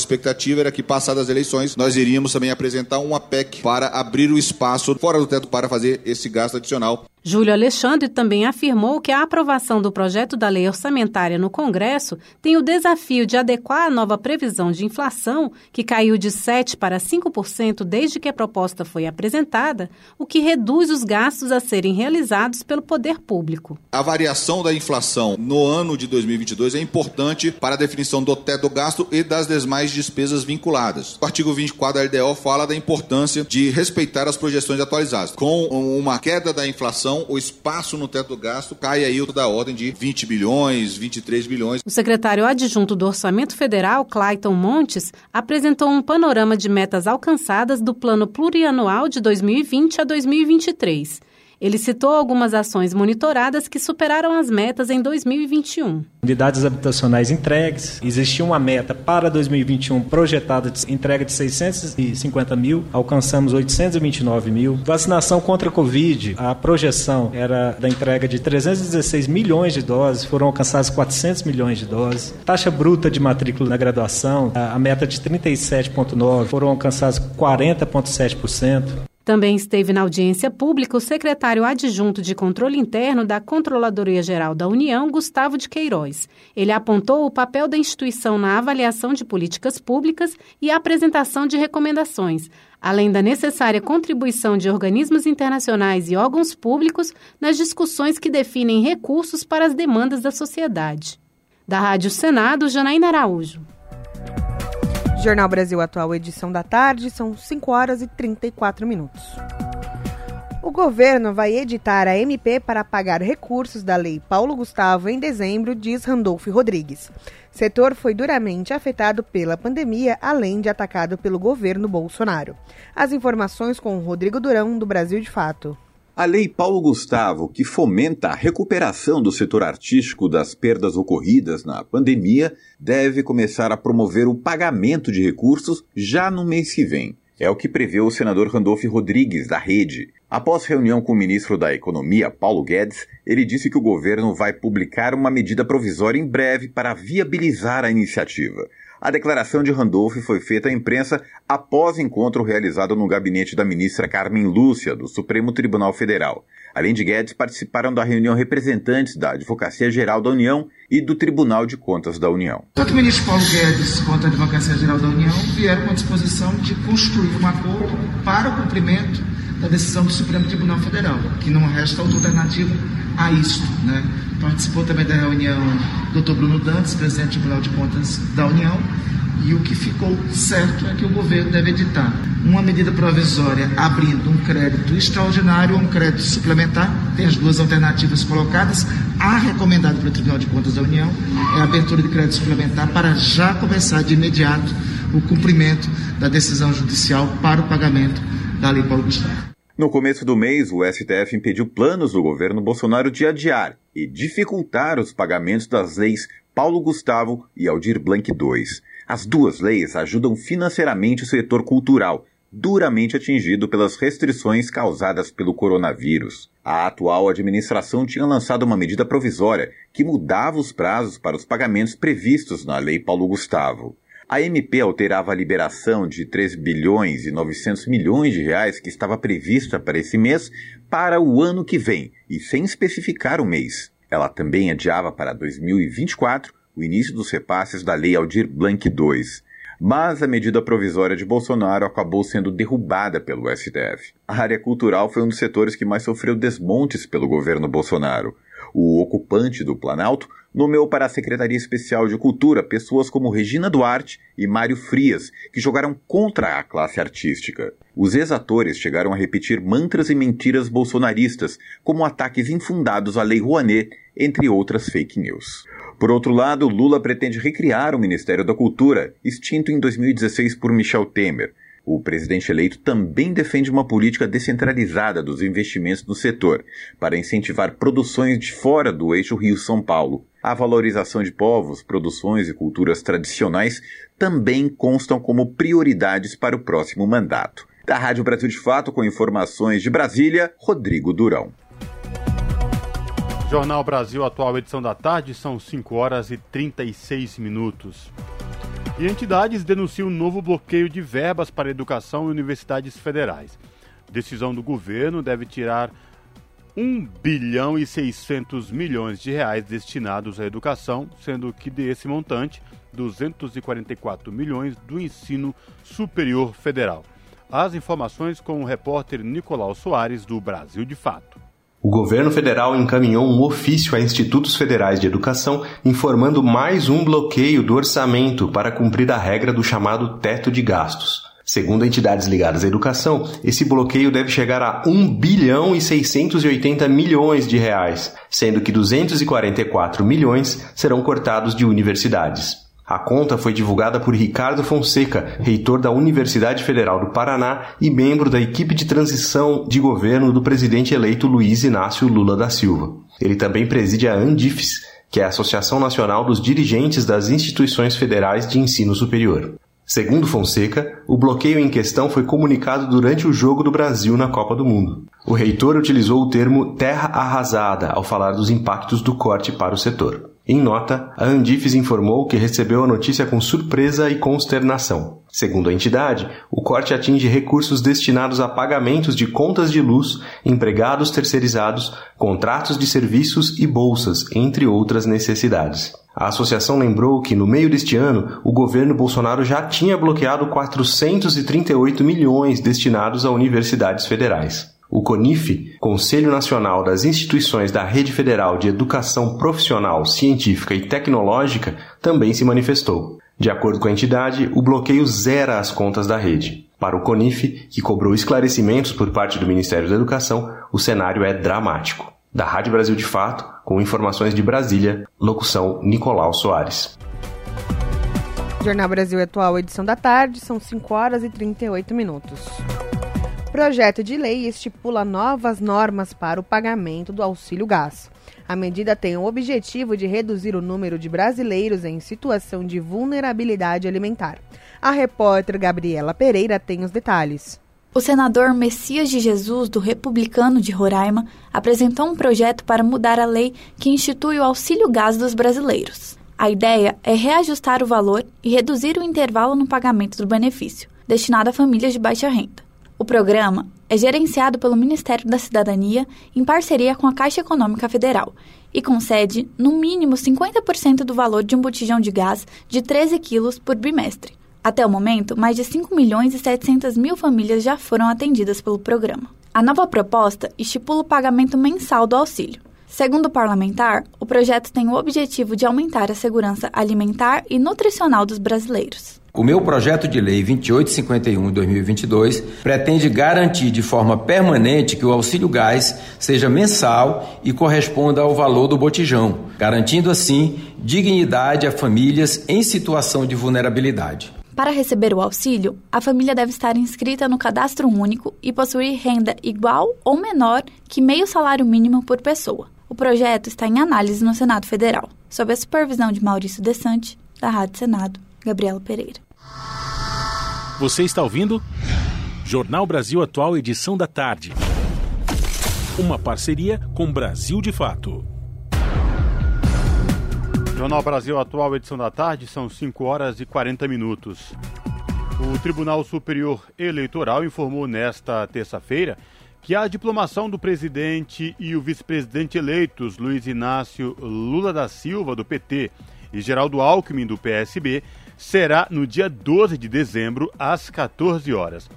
Speaker 11: era que, passadas as eleições, nós iríamos também apresentar uma PEC para abrir o espaço fora do teto para fazer esse gasto adicional.
Speaker 10: Júlio Alexandre também afirmou que a aprovação do projeto da lei orçamentária no Congresso tem o desafio de adequar a nova previsão de inflação, que caiu de 7% para 5% desde que a proposta foi apresentada, o que reduz os gastos a serem realizados pelo poder público.
Speaker 11: A variação da inflação no ano de 2022 é importante para a definição do teto do gasto e das demais despesas vinculadas. O artigo 24 da LDO fala da importância de respeitar as projeções atualizadas. Com uma queda da inflação, então, o espaço no teto do gasto cai aí da ordem de 20 bilhões, 23 bilhões.
Speaker 10: O secretário adjunto do Orçamento Federal, Clayton Montes, apresentou um panorama de metas alcançadas do Plano Plurianual de 2020 a 2023. Ele citou algumas ações monitoradas que superaram as metas em 2021.
Speaker 12: Unidades habitacionais entregues. Existia uma meta para 2021 projetada de entrega de 650 mil, alcançamos 829 mil. Vacinação contra a Covid, a projeção era da entrega de 316 milhões de doses, foram alcançadas 400 milhões de doses. Taxa bruta de matrícula na graduação, a meta de 37,9, foram alcançadas 40,7%.
Speaker 10: Também esteve na audiência pública o secretário adjunto de controle interno da Controladoria Geral da União, Gustavo de Queiroz. Ele apontou o papel da instituição na avaliação de políticas públicas e apresentação de recomendações, além da necessária contribuição de organismos internacionais e órgãos públicos nas discussões que definem recursos para as demandas da sociedade. Da Rádio Senado, Janaína Araújo.
Speaker 3: Jornal Brasil Atual, edição da tarde, são 5 horas e 34 minutos. O governo vai editar a MP para pagar recursos da Lei Paulo Gustavo em dezembro, diz Randolph Rodrigues. Setor foi duramente afetado pela pandemia, além de atacado pelo governo Bolsonaro. As informações com Rodrigo Durão, do Brasil de Fato.
Speaker 13: A Lei Paulo Gustavo, que fomenta a recuperação do setor artístico das perdas ocorridas na pandemia, deve começar a promover o pagamento de recursos já no mês que vem. É o que prevê o senador Randolph Rodrigues, da Rede. Após reunião com o ministro da Economia, Paulo Guedes, ele disse que o governo vai publicar uma medida provisória em breve para viabilizar a iniciativa. A declaração de Randolph foi feita à imprensa após encontro realizado no gabinete da ministra Carmen Lúcia, do Supremo Tribunal Federal. Além de Guedes, participaram da reunião representantes da Advocacia Geral da União e do Tribunal de Contas da União.
Speaker 14: Tanto o ministro Paulo Guedes quanto a Advocacia Geral da União vieram com a disposição de construir um acordo para o cumprimento da decisão do Supremo Tribunal Federal, que não resta outra alternativa a isso. Né? Participou também da reunião Dr. Bruno Dantas, presidente do Tribunal de Contas da União, e o que ficou certo é que o governo deve editar uma medida provisória abrindo um crédito extraordinário ou um crédito suplementar. Tem as duas alternativas colocadas. A recomendada pelo Tribunal de Contas da União é a abertura de crédito suplementar para já começar de imediato o cumprimento da decisão judicial para o pagamento da Lei Paulo Gustavo.
Speaker 13: No começo do mês, o STF impediu planos do governo Bolsonaro de adiar e dificultar os pagamentos das leis Paulo Gustavo e Aldir Blanc II. As duas leis ajudam financeiramente o setor cultural, duramente atingido pelas restrições causadas pelo coronavírus. A atual administração tinha lançado uma medida provisória que mudava os prazos para os pagamentos previstos na Lei Paulo Gustavo. A MP alterava a liberação de 3 bilhões e 900 milhões de reais que estava prevista para esse mês para o ano que vem, e sem especificar o mês. Ela também adiava para 2024 o início dos repasses da Lei Aldir Blanc II. Mas a medida provisória de Bolsonaro acabou sendo derrubada pelo STF. A área cultural foi um dos setores que mais sofreu desmontes pelo governo Bolsonaro. O ocupante do Planalto nomeou para a Secretaria Especial de Cultura pessoas como Regina Duarte e Mário Frias, que jogaram contra a classe artística. Os ex-atores chegaram a repetir mantras e mentiras bolsonaristas, como ataques infundados à Lei Rouanet, entre outras fake news. Por outro lado, Lula pretende recriar o Ministério da Cultura, extinto em 2016 por Michel Temer. O presidente eleito também defende uma política descentralizada dos investimentos no setor, para incentivar produções de fora do eixo Rio-São Paulo. A valorização de povos, produções e culturas tradicionais também constam como prioridades para o próximo mandato. Da Rádio Brasil de Fato, com informações de Brasília, Rodrigo Durão.
Speaker 1: Jornal Brasil Atual, edição da tarde, são 5 horas e 36 minutos. E entidades denunciam um novo bloqueio de verbas para educação e universidades federais. Decisão do governo deve tirar 1 bilhão e 600 milhões de reais destinados à educação, sendo que desse montante, 244 milhões do ensino superior federal. As informações com o repórter Nicolau Soares, do Brasil de Fato.
Speaker 15: O governo federal encaminhou um ofício a institutos federais de educação informando mais um bloqueio do orçamento para cumprir a regra do chamado teto de gastos. Segundo entidades ligadas à educação, esse bloqueio deve chegar a 1 bilhão e 680 milhões de reais, sendo que 244 milhões serão cortados de universidades. A conta foi divulgada por Ricardo Fonseca, reitor da Universidade Federal do Paraná e membro da equipe de transição de governo do presidente eleito Luiz Inácio Lula da Silva. Ele também preside a Andifes, que é a Associação Nacional dos Dirigentes das Instituições Federais de Ensino Superior. Segundo Fonseca, o bloqueio em questão foi comunicado durante o Jogo do Brasil na Copa do Mundo. O reitor utilizou o termo terra arrasada ao falar dos impactos do corte para o setor. Em nota, a Andifes informou que recebeu a notícia com surpresa e consternação. Segundo a entidade, o corte atinge recursos destinados a pagamentos de contas de luz, empregados terceirizados, contratos de serviços e bolsas, entre outras necessidades. A associação lembrou que, no meio deste ano, o governo Bolsonaro já tinha bloqueado 438 milhões destinados a universidades federais. O CONIF, Conselho Nacional das Instituições da Rede Federal de Educação Profissional, Científica e Tecnológica, também se manifestou. De acordo com a entidade, o bloqueio zera as contas da rede. Para o CONIF, que cobrou esclarecimentos por parte do Ministério da Educação, o cenário é dramático. Da Rádio Brasil de Fato, com informações de Brasília, locução Nicolau Soares.
Speaker 3: Jornal Brasil Atual, edição da tarde, são 5 horas e 38 minutos. Projeto de lei estipula novas normas para o pagamento do auxílio gás. A medida tem o objetivo de reduzir o número de brasileiros em situação de vulnerabilidade alimentar. A repórter Gabriela Pereira tem os detalhes.
Speaker 16: O senador Messias de Jesus, do Republicano de Roraima, apresentou um projeto para mudar a lei que institui o auxílio gás dos brasileiros. A ideia é reajustar o valor e reduzir o intervalo no pagamento do benefício, destinado a famílias de baixa renda. O programa é gerenciado pelo Ministério da Cidadania em parceria com a Caixa Econômica Federal e concede, no mínimo, 50% do valor de um botijão de gás de 13 quilos por bimestre. Até o momento, mais de 5 milhões e 700 mil famílias já foram atendidas pelo programa. A nova proposta estipula o pagamento mensal do auxílio. Segundo o parlamentar, o projeto tem o objetivo de aumentar a segurança alimentar e nutricional dos brasileiros.
Speaker 17: O meu projeto de lei 2851 de 2022 pretende garantir de forma permanente que o auxílio gás seja mensal e corresponda ao valor do botijão, garantindo assim dignidade a famílias em situação de vulnerabilidade.
Speaker 16: Para receber o auxílio, a família deve estar inscrita no cadastro único e possuir renda igual ou menor que meio salário mínimo por pessoa. O projeto está em análise no Senado Federal, sob a supervisão de Maurício Desante, da Rádio Senado, Gabriela Pereira.
Speaker 2: Você está ouvindo? Jornal Brasil Atual, edição da tarde. Uma parceria com Brasil de Fato.
Speaker 1: Jornal Brasil Atual, edição da tarde, são 5 horas e 40 minutos. O Tribunal Superior Eleitoral informou nesta terça-feira que a diplomação do presidente e o vice-presidente eleitos Luiz Inácio Lula da Silva, do PT, e Geraldo Alckmin, do PSB, será no dia 12 de dezembro, às 14 horas.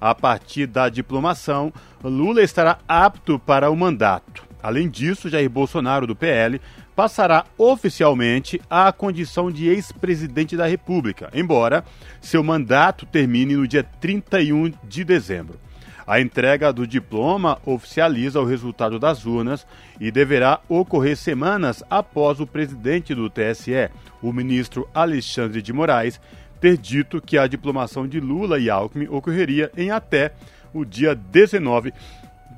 Speaker 1: A partir da diplomação, Lula estará apto para o mandato. Além disso, Jair Bolsonaro, do PL, passará oficialmente à condição de ex-presidente da República, embora seu mandato termine no dia 31 de dezembro. A entrega do diploma oficializa o resultado das urnas e deverá ocorrer semanas após o presidente do TSE, o ministro Alexandre de Moraes, ter dito que a diplomação de Lula e Alckmin ocorreria em até o dia 19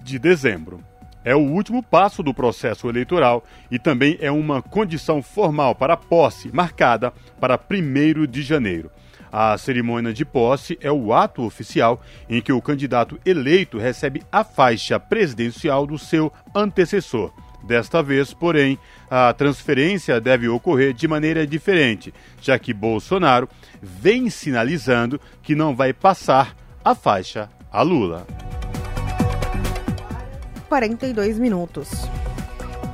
Speaker 1: de dezembro. É o último passo do processo eleitoral e também é uma condição formal para a posse, marcada para 1 de janeiro. A cerimônia de posse é o ato oficial em que o candidato eleito recebe a faixa presidencial do seu antecessor. Desta vez, porém, a transferência deve ocorrer de maneira diferente, já que Bolsonaro vem sinalizando que não vai passar a faixa a Lula.
Speaker 3: 42 minutos.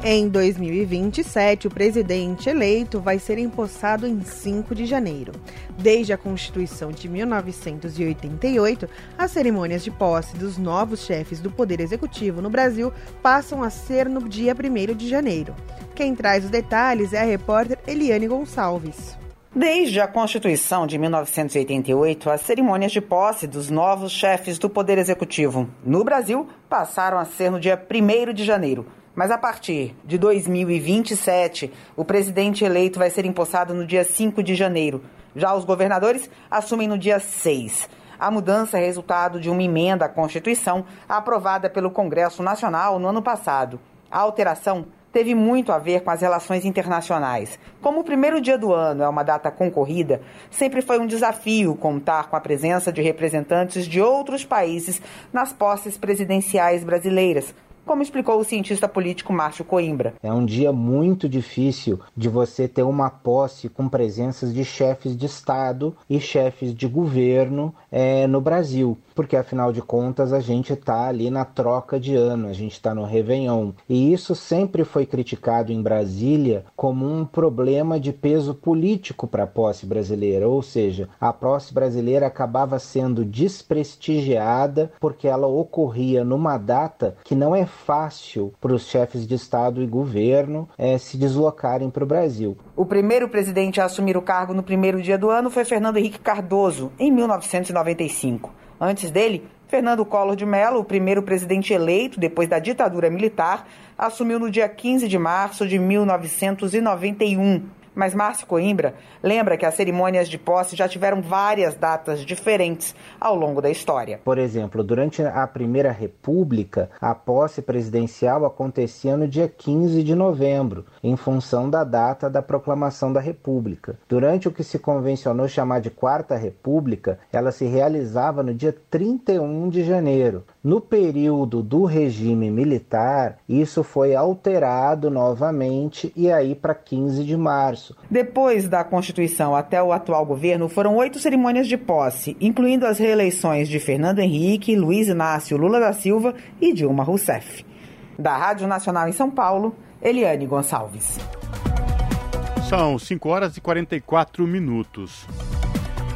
Speaker 3: Em 2027, o presidente eleito vai ser empossado em 5 de janeiro. Desde a Constituição de 1988, as cerimônias de posse dos novos chefes do Poder Executivo no Brasil passam a ser no dia 1 de janeiro. Quem traz os detalhes é a repórter Eliane Gonçalves.
Speaker 18: Desde a Constituição de 1988, as cerimônias de posse dos novos chefes do Poder Executivo no Brasil passaram a ser no dia 1 de janeiro. Mas a partir de 2027, o presidente eleito vai ser empossado no dia 5 de janeiro. Já os governadores assumem no dia 6. A mudança é resultado de uma emenda à Constituição aprovada pelo Congresso Nacional no ano passado. A alteração teve muito a ver com as relações internacionais. Como o primeiro dia do ano é uma data concorrida, sempre foi um desafio contar com a presença de representantes de outros países nas posses presidenciais brasileiras, como explicou o cientista político Márcio Coimbra.
Speaker 19: É um dia muito difícil de você ter uma posse com presenças de chefes de Estado e chefes de governo é, no Brasil, porque afinal de contas a gente está ali na troca de ano, a gente está no Réveillon. E isso sempre foi criticado em Brasília como um problema de peso político para a posse brasileira, ou seja, a posse brasileira acabava sendo desprestigiada porque ela ocorria numa data que não é fácil para os chefes de Estado e governo é, se deslocarem para o Brasil.
Speaker 18: O primeiro presidente a assumir o cargo no primeiro dia do ano foi Fernando Henrique Cardoso, em 1995. Antes dele, Fernando Collor de Mello, o primeiro presidente eleito depois da ditadura militar, assumiu no dia 15 de março de 1991. Mas Márcio Coimbra lembra que as cerimônias de posse já tiveram várias datas diferentes ao longo da história.
Speaker 19: Por exemplo, durante a Primeira República, a posse presidencial acontecia no dia 15 de novembro, em função da data da proclamação da República. Durante o que se convencionou chamar de Quarta República, ela se realizava no dia 31 de janeiro. No período do regime militar, isso foi alterado novamente e aí para 15 de março.
Speaker 18: Depois da Constituição até o atual governo, foram oito cerimônias de posse, incluindo as reeleições de Fernando Henrique, Luiz Inácio Lula da Silva e Dilma Rousseff. Da Rádio Nacional em São Paulo, Eliane Gonçalves.
Speaker 1: São 5 horas e 44 minutos.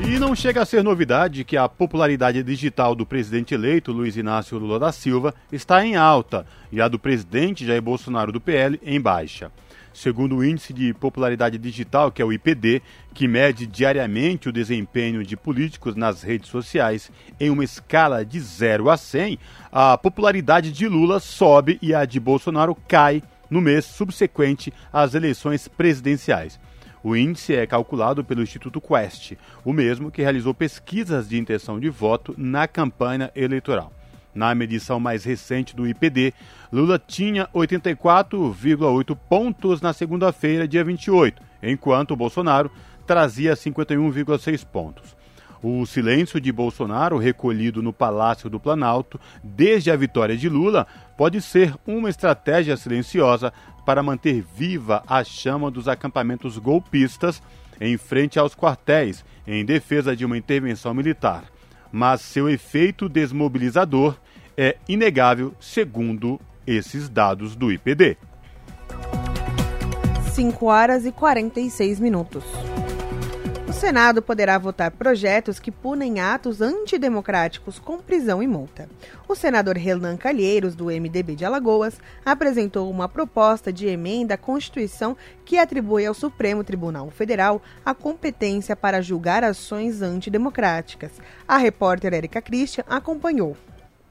Speaker 1: E não chega a ser novidade que a popularidade digital do presidente eleito, Luiz Inácio Lula da Silva, está em alta e a do presidente Jair Bolsonaro do PL em baixa. Segundo o Índice de Popularidade Digital, que é o IPD, que mede diariamente o desempenho de políticos nas redes sociais em uma escala de 0 a 100, a popularidade de Lula sobe e a de Bolsonaro cai no mês subsequente às eleições presidenciais. O índice é calculado pelo Instituto Quest, o mesmo que realizou pesquisas de intenção de voto na campanha eleitoral. Na medição mais recente do IPD, Lula tinha 84,8 pontos na segunda-feira, dia 28, enquanto Bolsonaro trazia 51,6 pontos. O silêncio de Bolsonaro, recolhido no Palácio do Planalto desde a vitória de Lula, pode ser uma estratégia silenciosa para manter viva a chama dos acampamentos golpistas em frente aos quartéis, em defesa de uma intervenção militar. Mas seu efeito desmobilizador é inegável, segundo esses dados do IPD.
Speaker 3: 5 horas e 46 minutos. O Senado poderá votar projetos que punem atos antidemocráticos com prisão e multa. O senador Renan Calheiros, do MDB de Alagoas, apresentou uma proposta de emenda à Constituição que atribui ao Supremo Tribunal Federal a competência para julgar ações antidemocráticas. A repórter Érica Christian acompanhou.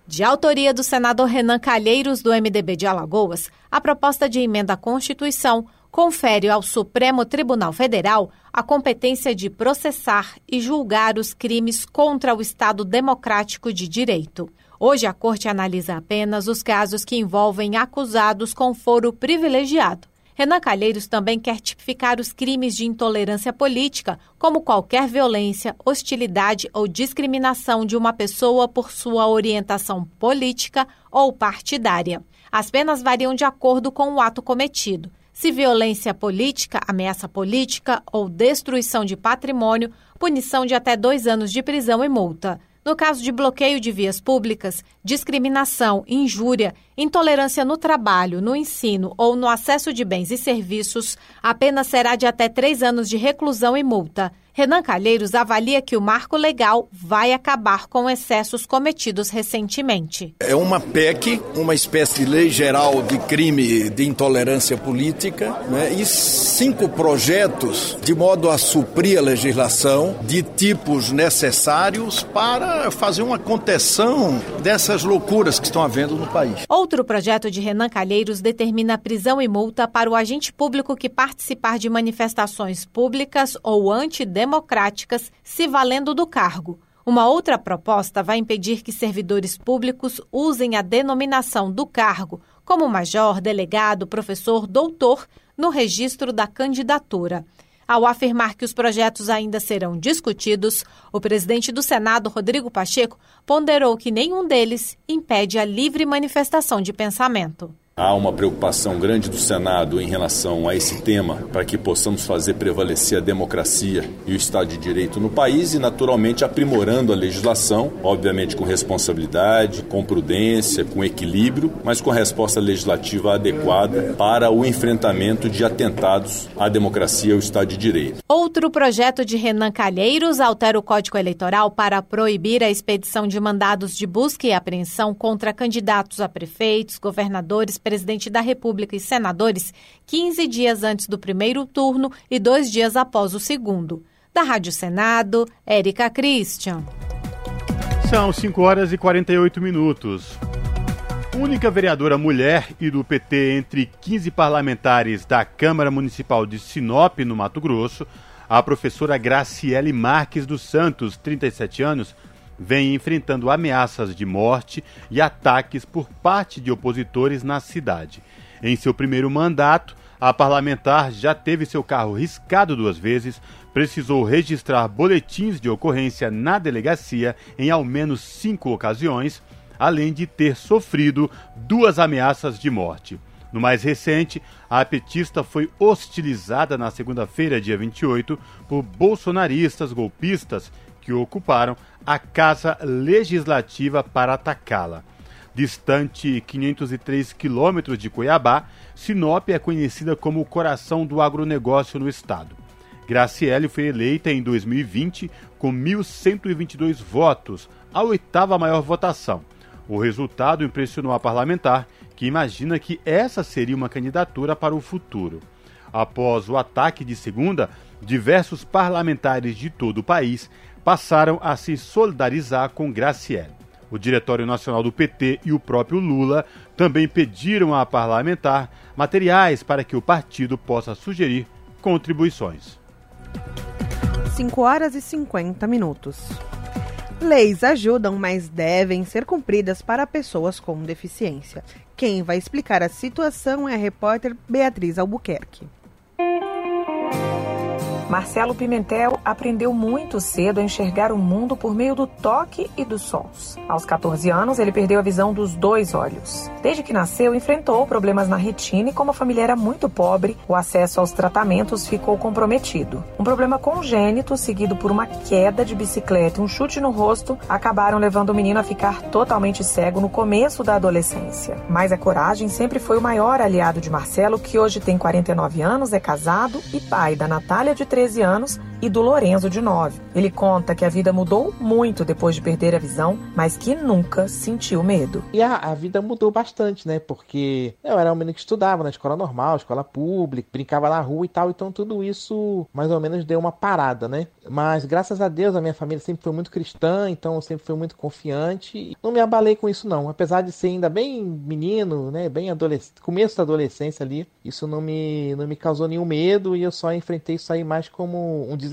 Speaker 8: De autoria do senador Renan Calheiros, do MDB de Alagoas, a proposta de emenda à Constituição confere ao Supremo Tribunal Federal a competência de processar e julgar os crimes contra o Estado Democrático de Direito. Hoje, a Corte analisa apenas os casos que envolvem acusados com foro privilegiado. Renan Calheiros também quer tipificar os crimes de intolerância política, como qualquer violência, hostilidade ou discriminação de uma pessoa por sua orientação política ou partidária. As penas variam de acordo com o ato cometido. Se violência política, ameaça política ou destruição de patrimônio, punição de até dois anos de prisão e multa. No caso de bloqueio de vias públicas, discriminação, injúria, intolerância no trabalho, no ensino ou no acesso de bens e serviços, a pena será de até três anos de reclusão e multa. Renan Calheiros avalia que o marco legal vai acabar com excessos cometidos recentemente.
Speaker 20: É uma PEC, uma espécie de lei geral de crime de intolerância política, né? e cinco projetos de modo a suprir a legislação de tipos necessários para fazer uma contenção dessas loucuras que estão havendo no país.
Speaker 8: Outro projeto de Renan Calheiros determina prisão e multa para o agente público que participar de manifestações públicas ou antidemocráticas democráticas se valendo do cargo. Uma outra proposta vai impedir que servidores públicos usem a denominação do cargo, como major, delegado, professor, doutor, no registro da candidatura. Ao afirmar que os projetos ainda serão discutidos, o presidente do Senado, Rodrigo Pacheco, ponderou que nenhum deles impede a livre manifestação de pensamento.
Speaker 21: Há uma preocupação grande do Senado em relação a esse tema para que possamos fazer prevalecer a democracia e o Estado de Direito no país e, naturalmente, aprimorando a legislação, obviamente com responsabilidade, com prudência, com equilíbrio, mas com a resposta legislativa adequada para o enfrentamento de atentados à democracia e ao Estado de Direito.
Speaker 8: Outro projeto de Renan Calheiros altera o Código Eleitoral para proibir a expedição de mandados de busca e apreensão contra candidatos a prefeitos, governadores, presidente da República e senadores 15 dias antes do primeiro turno e dois dias após o segundo. Da Rádio Senado, Érica Christian.
Speaker 1: São 5 horas e 48 minutos. Única vereadora mulher e do PT entre 15 parlamentares da Câmara Municipal de Sinop, no Mato Grosso, a professora Graciele Marques dos Santos, 37 anos, vem enfrentando ameaças de morte e ataques por parte de opositores na cidade. Em seu primeiro mandato, a parlamentar já teve seu carro riscado duas vezes, precisou registrar boletins de ocorrência na delegacia em ao menos cinco ocasiões, além de ter sofrido duas ameaças de morte. No mais recente, a petista foi hostilizada na segunda-feira, dia 28, por bolsonaristas golpistas que ocuparam a Casa Legislativa para atacá-la. Distante 503 quilômetros de Cuiabá, Sinop é conhecida como o coração do agronegócio no estado. Graciele foi eleita em 2020 com 1.122 votos, a oitava maior votação. O resultado impressionou a parlamentar, que imagina que essa seria uma candidatura para o futuro. Após o ataque de segunda, diversos parlamentares de todo o país passaram a se solidarizar com Graciele. O Diretório Nacional do PT e o próprio Lula também pediram à parlamentar materiais para que o partido possa sugerir contribuições.
Speaker 3: 5 horas e 50 minutos. Leis ajudam, mas devem ser cumpridas para pessoas com deficiência. Quem vai explicar a situação é a repórter Beatriz Albuquerque.
Speaker 22: Marcelo Pimentel aprendeu muito cedo a enxergar o mundo por meio do toque e dos sons. Aos 14 anos, ele perdeu a visão dos dois olhos. Desde que nasceu, enfrentou problemas na retina e, como a família era muito pobre, o acesso aos tratamentos ficou comprometido. Um problema congênito, seguido por uma queda de bicicleta e um chute no rosto, acabaram levando o menino a ficar totalmente cego no começo da adolescência. Mas a coragem sempre foi o maior aliado de Marcelo, que hoje tem 49 anos, é casado e pai da Natália de 13 anos e do Lorenzo de 9. Ele conta que a vida mudou muito depois de perder a visão, mas que nunca sentiu medo.
Speaker 23: E a, a vida mudou bastante, né? Porque eu era um menino que estudava na escola normal, escola pública, brincava na rua e tal, então tudo isso mais ou menos deu uma parada, né? Mas graças a Deus a minha família sempre foi muito cristã, então eu sempre fui muito confiante não me abalei com isso não. Apesar de ser ainda bem menino, né, bem adolescente, começo da adolescência ali, isso não me não me causou nenhum medo e eu só enfrentei isso aí mais como um desafio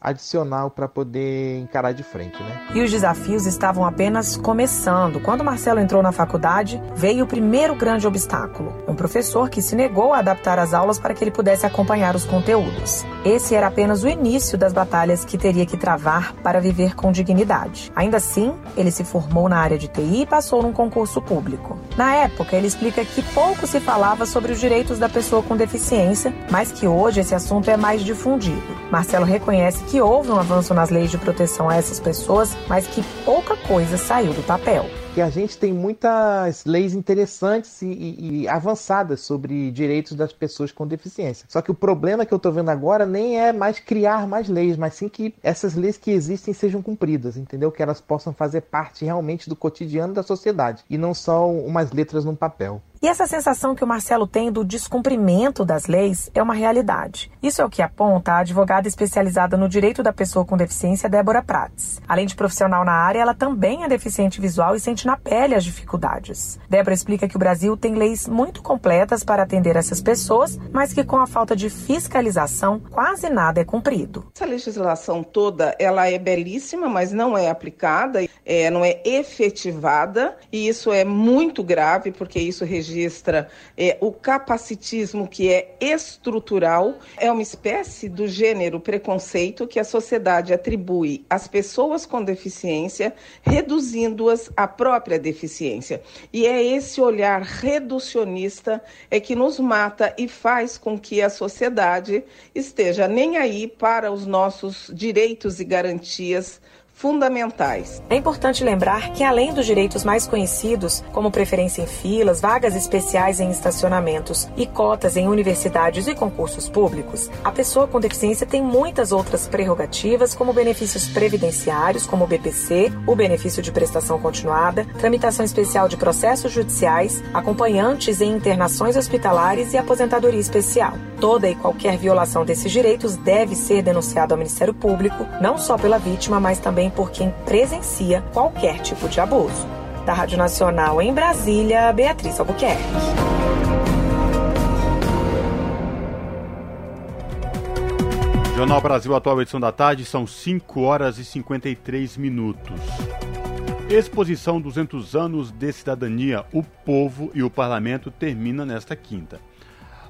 Speaker 23: adicional para poder encarar de frente, né?
Speaker 22: E os desafios estavam apenas começando. Quando Marcelo entrou na faculdade, veio o primeiro grande obstáculo: um professor que se negou a adaptar as aulas para que ele pudesse acompanhar os conteúdos. Esse era apenas o início das batalhas que teria que travar para viver com dignidade. Ainda assim, ele se formou na área de TI e passou num concurso público. Na época, ele explica que pouco se falava sobre os direitos da pessoa com deficiência, mas que hoje esse assunto é mais difundido. Marcelo reconhece que houve um avanço nas leis de proteção a essas pessoas, mas que pouca coisa saiu do papel
Speaker 23: que a gente tem muitas leis interessantes e, e, e, avançadas sobre direitos das pessoas com deficiência. Só que o problema que eu estou vendo agora nem é mais criar mais leis, mas sim que essas leis que existem sejam cumpridas, entendeu? Que elas possam fazer parte realmente do cotidiano da sociedade e não só umas letras num papel.
Speaker 22: E essa sensação que o Marcelo tem do descumprimento das leis é uma realidade. Isso é o que aponta a advogada especializada no direito da pessoa com deficiência, Débora Prates. Além de profissional na área, ela também é deficiente visual e sente na pele as dificuldades. Débora explica que o Brasil tem leis muito completas para atender essas pessoas, mas que com a falta de fiscalização, quase nada é cumprido.
Speaker 24: Essa legislação toda, ela é belíssima, mas não é aplicada, é, não é efetivada, e isso é muito grave, porque isso registra é, o capacitismo que é estrutural, é uma espécie do gênero preconceito que a sociedade atribui às pessoas com deficiência, reduzindo-as à própria deficiência. E é esse olhar reducionista é que nos mata e faz com que a sociedade esteja nem aí para os nossos direitos e garantias fundamentais.
Speaker 22: É importante lembrar que, além dos direitos mais conhecidos, como preferência em filas, vagas especiais em estacionamentos e cotas em universidades e concursos públicos, a pessoa com deficiência tem muitas outras prerrogativas, como benefícios previdenciários, como o BPC, o benefício de prestação continuada, tramitação especial de processos judiciais, acompanhantes em internações hospitalares e aposentadoria especial. Toda e qualquer violação desses direitos deve ser denunciada ao Ministério Público, não só pela vítima, mas também também por quem presencia qualquer tipo de abuso. Da Rádio Nacional em Brasília, Beatriz Albuquerque.
Speaker 1: Jornal Brasil Atual, edição da tarde, são 5 horas e 53 minutos. Exposição 200 anos de cidadania, o povo e o parlamento termina nesta quinta.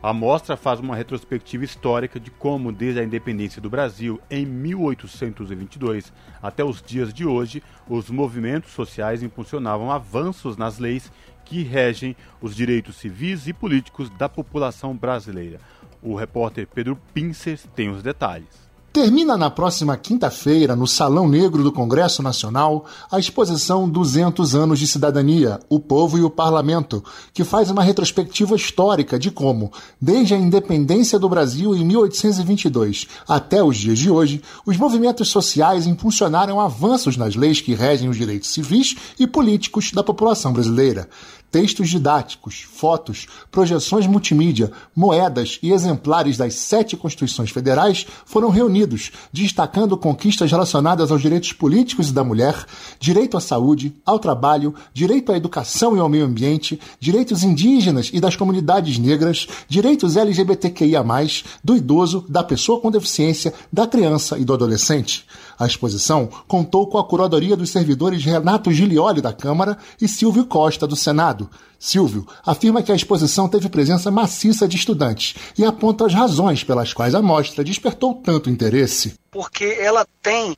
Speaker 1: A mostra faz uma retrospectiva histórica de como, desde a independência do Brasil em 1822 até os dias de hoje, os movimentos sociais impulsionavam avanços nas leis que regem os direitos civis e políticos da população brasileira. O repórter Pedro Pincer tem os detalhes.
Speaker 25: Termina na próxima quinta-feira, no Salão Negro do Congresso Nacional, a exposição 200 anos de cidadania, o povo e o parlamento, que faz uma retrospectiva histórica de como, desde a independência do Brasil em 1822 até os dias de hoje, os movimentos sociais impulsionaram avanços nas leis que regem os direitos civis e políticos da população brasileira textos didáticos, fotos, projeções multimídia, moedas e exemplares das sete Constituições Federais foram reunidos, destacando conquistas relacionadas aos direitos políticos e da mulher, direito à saúde, ao trabalho, direito à educação e ao meio ambiente, direitos indígenas e das comunidades negras, direitos LGBTQIA, do idoso, da pessoa com deficiência, da criança e do adolescente. A exposição contou com a curadoria dos servidores Renato Gilioli da Câmara e Silvio Costa do Senado. Silvio afirma que a exposição teve presença maciça de estudantes e aponta as razões pelas quais a mostra despertou tanto interesse.
Speaker 26: Porque ela tem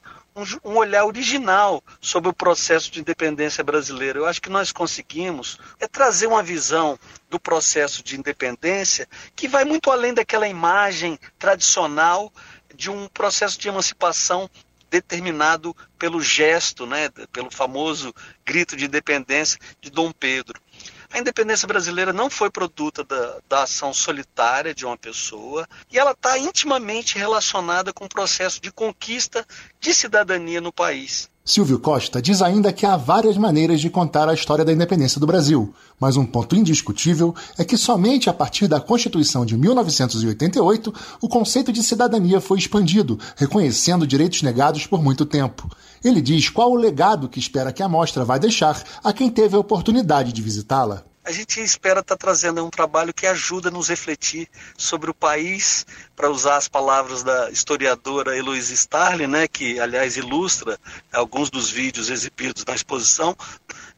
Speaker 26: um olhar original sobre o processo de independência brasileira. Eu acho que nós conseguimos é trazer uma visão do processo de independência que vai muito além daquela imagem tradicional de um processo de emancipação determinado pelo gesto, né, pelo famoso grito de independência de Dom Pedro. A independência brasileira não foi produto da, da ação solitária de uma pessoa e ela está intimamente relacionada com o processo de conquista de cidadania no país.
Speaker 25: Silvio Costa diz ainda que há várias maneiras de contar a história da independência do Brasil, mas um ponto indiscutível é que somente a partir da Constituição de 1988 o conceito de cidadania foi expandido, reconhecendo direitos negados por muito tempo. Ele diz qual o legado que espera que a mostra vai deixar a quem teve a oportunidade de visitá-la
Speaker 26: a gente espera estar tá trazendo um trabalho que ajuda a nos refletir sobre o país, para usar as palavras da historiadora Heloísa Starling, né, que aliás ilustra alguns dos vídeos exibidos na exposição,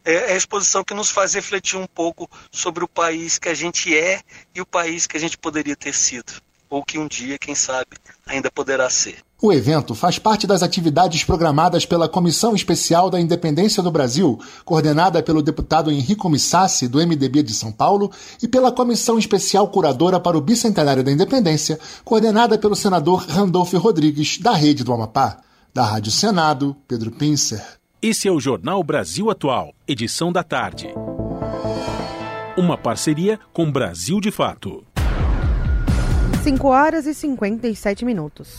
Speaker 26: é a exposição que nos faz refletir um pouco sobre o país que a gente é e o país que a gente poderia ter sido, ou que um dia, quem sabe, ainda poderá ser.
Speaker 25: O evento faz parte das atividades programadas pela Comissão Especial da Independência do Brasil, coordenada pelo deputado Henrico Missassi, do MDB de São Paulo, e pela Comissão Especial Curadora para o Bicentenário da Independência, coordenada pelo senador Randolfo Rodrigues, da Rede do Amapá. Da Rádio Senado, Pedro Pincer.
Speaker 2: Esse é o Jornal Brasil Atual, edição da tarde. Uma parceria com Brasil de Fato.
Speaker 3: 5 horas e 57 minutos.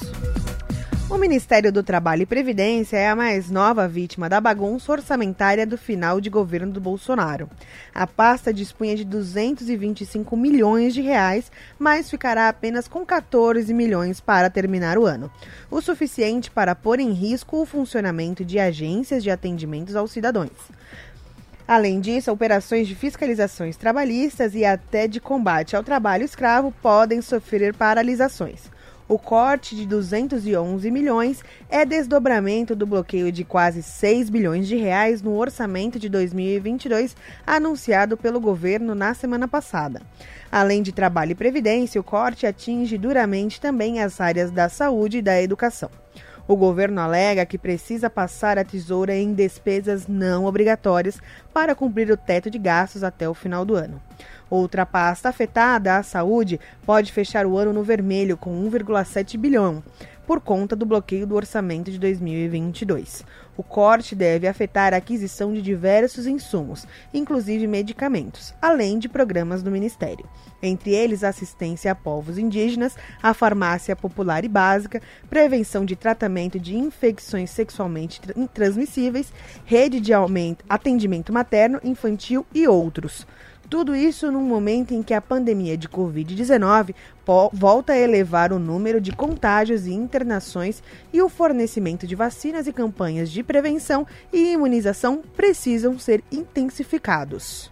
Speaker 3: O Ministério do Trabalho e Previdência é a mais nova vítima da bagunça orçamentária do final de governo do Bolsonaro. A pasta dispunha de 225 milhões de reais, mas ficará apenas com 14 milhões para terminar o ano, o suficiente para pôr em risco o funcionamento de agências de atendimentos aos cidadãos. Além disso, operações de fiscalizações trabalhistas e até de combate ao trabalho escravo podem sofrer paralisações. O corte de 211 milhões é desdobramento do bloqueio de quase 6 bilhões de reais no orçamento de 2022 anunciado pelo governo na semana passada. Além de trabalho e previdência, o corte atinge duramente também as áreas da saúde e da educação. O governo alega que precisa passar a tesoura em despesas não obrigatórias para cumprir o teto de gastos até o final do ano. Outra pasta afetada, a saúde, pode fechar o ano no vermelho com 1,7 bilhão, por conta do bloqueio do orçamento de 2022. O corte deve afetar a aquisição de diversos insumos, inclusive medicamentos, além de programas do Ministério. Entre eles, assistência a povos indígenas, a farmácia popular e básica, prevenção de tratamento de infecções sexualmente transmissíveis, rede de atendimento materno, infantil e outros. Tudo isso num momento em que a pandemia de Covid-19 volta a elevar o número de contágios e internações e o fornecimento de vacinas e campanhas de prevenção e imunização precisam ser intensificados.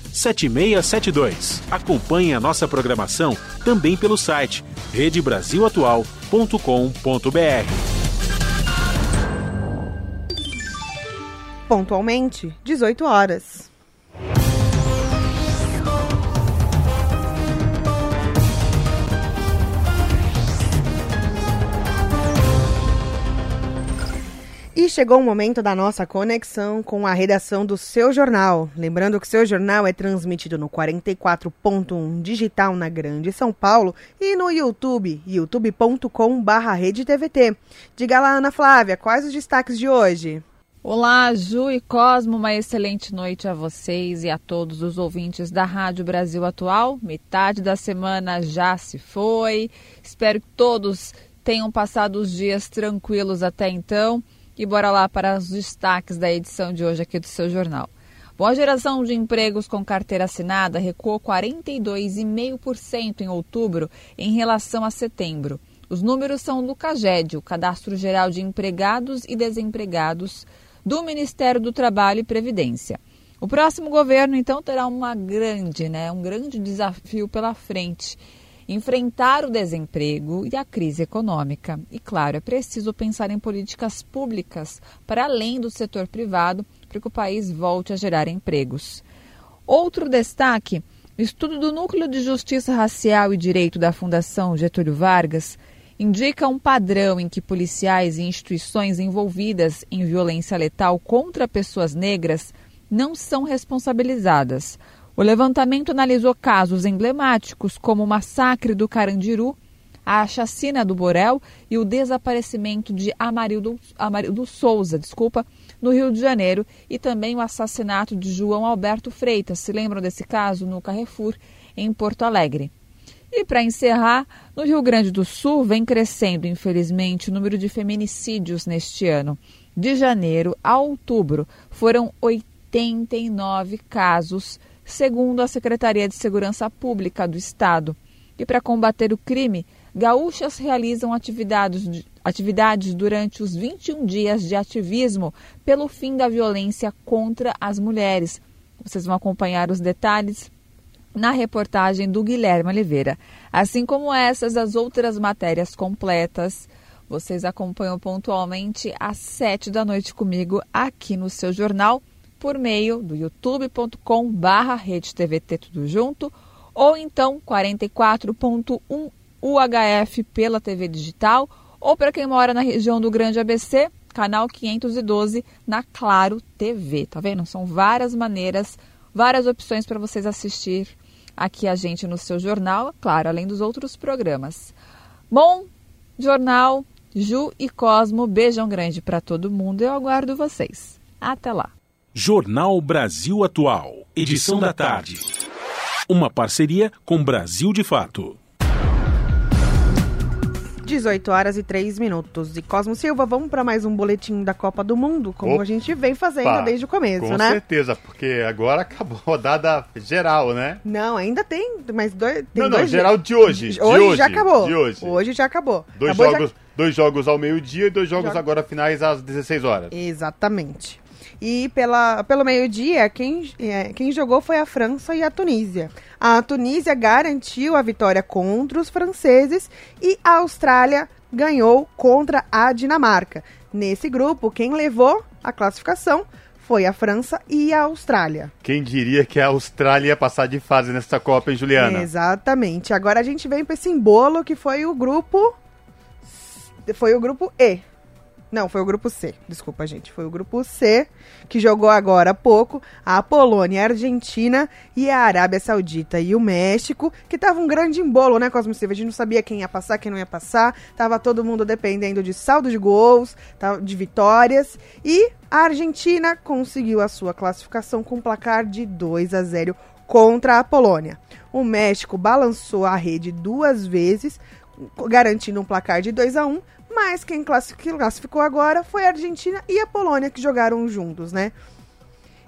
Speaker 2: 7672. Acompanhe a nossa programação também pelo site redebrasilatual.com.br.
Speaker 3: Pontualmente, 18 horas. E chegou o momento da nossa conexão com a redação do seu jornal. Lembrando que seu jornal é transmitido no 44.1 digital na Grande São Paulo e no YouTube, youtube.com/redetvt. Diga lá, Ana Flávia, quais os destaques de hoje?
Speaker 27: Olá, Ju e Cosmo, uma excelente noite a vocês e a todos os ouvintes da Rádio Brasil Atual. Metade da semana já se foi. Espero que todos tenham passado os dias tranquilos até então. E bora lá para os destaques da edição de hoje aqui do seu jornal. Bom, a geração de empregos com carteira assinada recuou 42,5% em outubro em relação a setembro. Os números são do CAGED, o Cadastro Geral de Empregados e Desempregados do Ministério do Trabalho e Previdência. O próximo governo, então, terá uma grande, né, um grande desafio pela frente enfrentar o desemprego e a crise econômica. E, claro, é preciso pensar em políticas públicas para além do setor privado para que o país volte a gerar empregos. Outro destaque: o estudo do Núcleo de Justiça Racial e Direito da Fundação Getúlio Vargas indica um padrão em que policiais e instituições envolvidas em violência letal contra pessoas negras não são responsabilizadas. O levantamento analisou casos emblemáticos como o massacre do Carandiru, a chacina do Borel e o desaparecimento de Amarildo, Amarildo Souza, desculpa, no Rio de Janeiro, e também o assassinato de João Alberto Freitas. Se lembram desse caso no Carrefour, em Porto Alegre. E para encerrar, no Rio Grande do Sul vem crescendo, infelizmente, o número de feminicídios neste ano. De janeiro a outubro, foram 89 casos segundo a Secretaria de Segurança Pública do Estado. E para combater o crime, gaúchas realizam atividades, atividades durante os 21 dias de ativismo pelo fim da violência contra as mulheres. Vocês vão acompanhar os detalhes na reportagem do Guilherme Oliveira. Assim como essas, as outras matérias completas, vocês acompanham pontualmente às sete da noite comigo aqui no seu jornal por meio do youtube.com barra redetvt tudo junto ou então 44.1 UHF pela TV digital ou para quem mora na região do Grande ABC, canal 512 na Claro TV, tá vendo? São várias maneiras, várias opções para vocês assistir aqui a gente no seu jornal, claro, além dos outros programas. Bom jornal, Ju e Cosmo, beijão grande para todo mundo. Eu aguardo vocês. Até lá.
Speaker 2: Jornal Brasil Atual, edição da tarde. Uma parceria com Brasil de Fato.
Speaker 3: 18 horas e 3 minutos. E Cosmo Silva, vamos para mais um boletim da Copa do Mundo, como Opa, a gente vem fazendo desde o começo,
Speaker 1: com
Speaker 3: né?
Speaker 1: Com certeza, porque agora acabou a rodada geral, né?
Speaker 3: Não, ainda tem, mas dois. Tem
Speaker 1: não,
Speaker 3: dois
Speaker 1: não, geral de hoje.
Speaker 3: De
Speaker 1: de
Speaker 3: hoje,
Speaker 1: hoje
Speaker 3: já acabou.
Speaker 1: De hoje.
Speaker 3: Hoje já acabou.
Speaker 1: Dois,
Speaker 3: acabou
Speaker 1: jogos,
Speaker 3: já...
Speaker 1: dois jogos ao meio-dia e dois jogos
Speaker 3: Joga...
Speaker 1: agora finais às 16 horas.
Speaker 3: Exatamente. E pela, pelo meio-dia, quem, é, quem jogou foi a França e a Tunísia. A Tunísia garantiu a vitória contra os franceses e a Austrália ganhou contra a Dinamarca. Nesse grupo, quem levou a classificação foi a França e a Austrália.
Speaker 1: Quem diria que a Austrália ia passar de fase nessa Copa, hein, Juliana?
Speaker 3: Exatamente. Agora a gente vem para esse embolo que foi o grupo. Foi o grupo E. Não, foi o grupo C. Desculpa, gente. Foi o grupo C que jogou agora há pouco a Polônia, a Argentina e a Arábia Saudita e o México, que tava um grande embolo, né, Cosmo Silva? A gente não sabia quem ia passar, quem não ia passar. Tava todo mundo dependendo de saldo de gols, de vitórias. E a Argentina conseguiu a sua classificação com um placar de 2 a 0 contra a Polônia. O México balançou a rede duas vezes, garantindo um placar de 2 a 1 mas quem classificou agora foi a Argentina e a Polônia que jogaram juntos, né?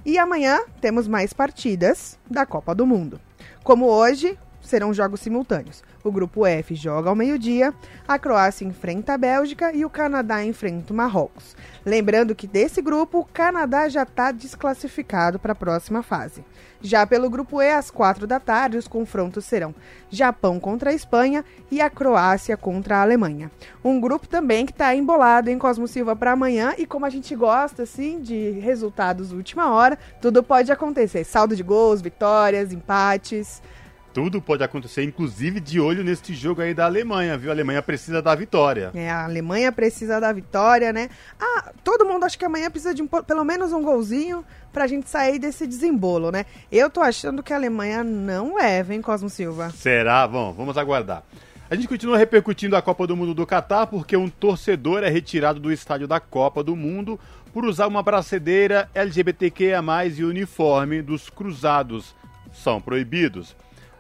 Speaker 3: E amanhã temos mais partidas da Copa do Mundo. Como hoje, serão jogos simultâneos. O grupo F joga ao meio-dia, a Croácia enfrenta a Bélgica e o Canadá enfrenta o Marrocos. Lembrando que desse grupo, o Canadá já está desclassificado para a próxima fase. Já pelo grupo E, às quatro da tarde, os confrontos serão Japão contra a Espanha e a Croácia contra a Alemanha. Um grupo também que está embolado em Cosmo Silva para amanhã e como a gente gosta assim de resultados última hora, tudo pode acontecer. Saldo de gols, vitórias, empates.
Speaker 1: Tudo pode acontecer, inclusive de olho neste jogo aí da Alemanha, viu? A Alemanha precisa da vitória.
Speaker 3: É, a Alemanha precisa da vitória, né? Ah, todo mundo acha que amanhã precisa de um, pelo menos um golzinho pra gente sair desse desembolo, né? Eu tô achando que a Alemanha não leva, hein, Cosmo Silva?
Speaker 1: Será? Bom, vamos aguardar. A gente continua repercutindo a Copa do Mundo do Catar porque um torcedor é retirado do estádio da Copa do Mundo por usar uma bracedeira LGBTQIA+, e uniforme dos cruzados. São proibidos.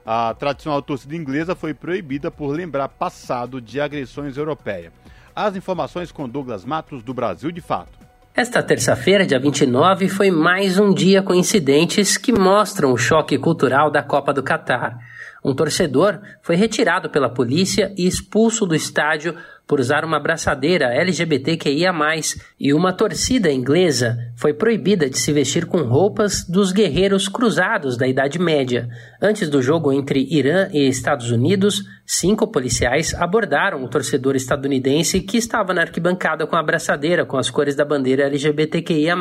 Speaker 1: A tradicional torcida inglesa foi proibida por lembrar passado de agressões europeias. As informações com Douglas Matos, do Brasil de Fato.
Speaker 28: Esta terça-feira, dia 29, foi mais um dia com incidentes que mostram o choque cultural da Copa do Catar. Um torcedor foi retirado pela polícia e expulso do estádio por usar uma braçadeira LGBTQIA+, e uma torcida inglesa foi proibida de se vestir com roupas dos guerreiros cruzados da Idade Média. Antes do jogo entre Irã e Estados Unidos, cinco policiais abordaram o torcedor estadunidense que estava na arquibancada com a braçadeira com as cores da bandeira LGBTQIA+.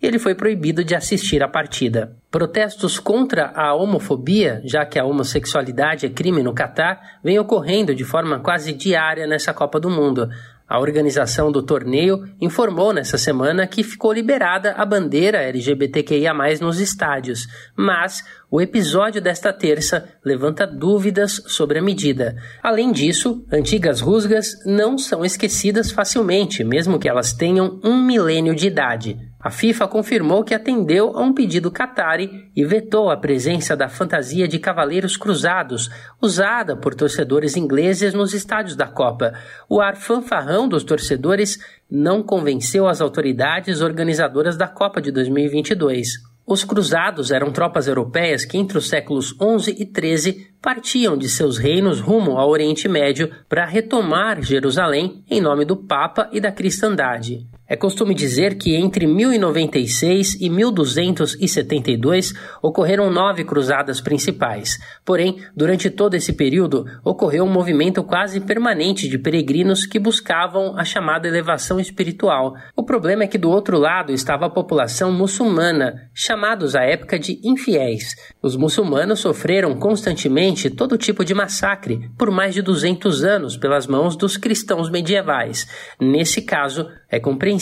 Speaker 28: Ele foi proibido de assistir à partida. Protestos contra a homofobia, já que a homossexualidade é crime no Catar, vem ocorrendo de forma quase diária nessa Copa do Mundo. A organização do torneio informou nessa semana que ficou liberada a bandeira LGBTQIA nos estádios, mas o episódio desta terça levanta dúvidas sobre a medida. Além disso, antigas rusgas não são esquecidas facilmente, mesmo que elas tenham um milênio de idade. A FIFA confirmou que atendeu a um pedido Qatari e vetou a presença da fantasia de cavaleiros cruzados, usada por torcedores ingleses nos estádios da Copa. O ar fanfarrão dos torcedores não convenceu as autoridades organizadoras da Copa de 2022. Os cruzados eram tropas europeias que entre os séculos 11 e 13 partiam de seus reinos rumo ao Oriente Médio para retomar Jerusalém em nome do Papa e da cristandade. É costume dizer que entre 1096 e 1272 ocorreram nove cruzadas principais. Porém, durante todo esse período, ocorreu um movimento quase permanente de peregrinos que buscavam a chamada elevação espiritual. O problema é que do outro lado estava a população muçulmana, chamados à época de infiéis. Os muçulmanos sofreram constantemente todo tipo de massacre por mais de 200 anos pelas mãos dos cristãos medievais. Nesse caso, é compreensível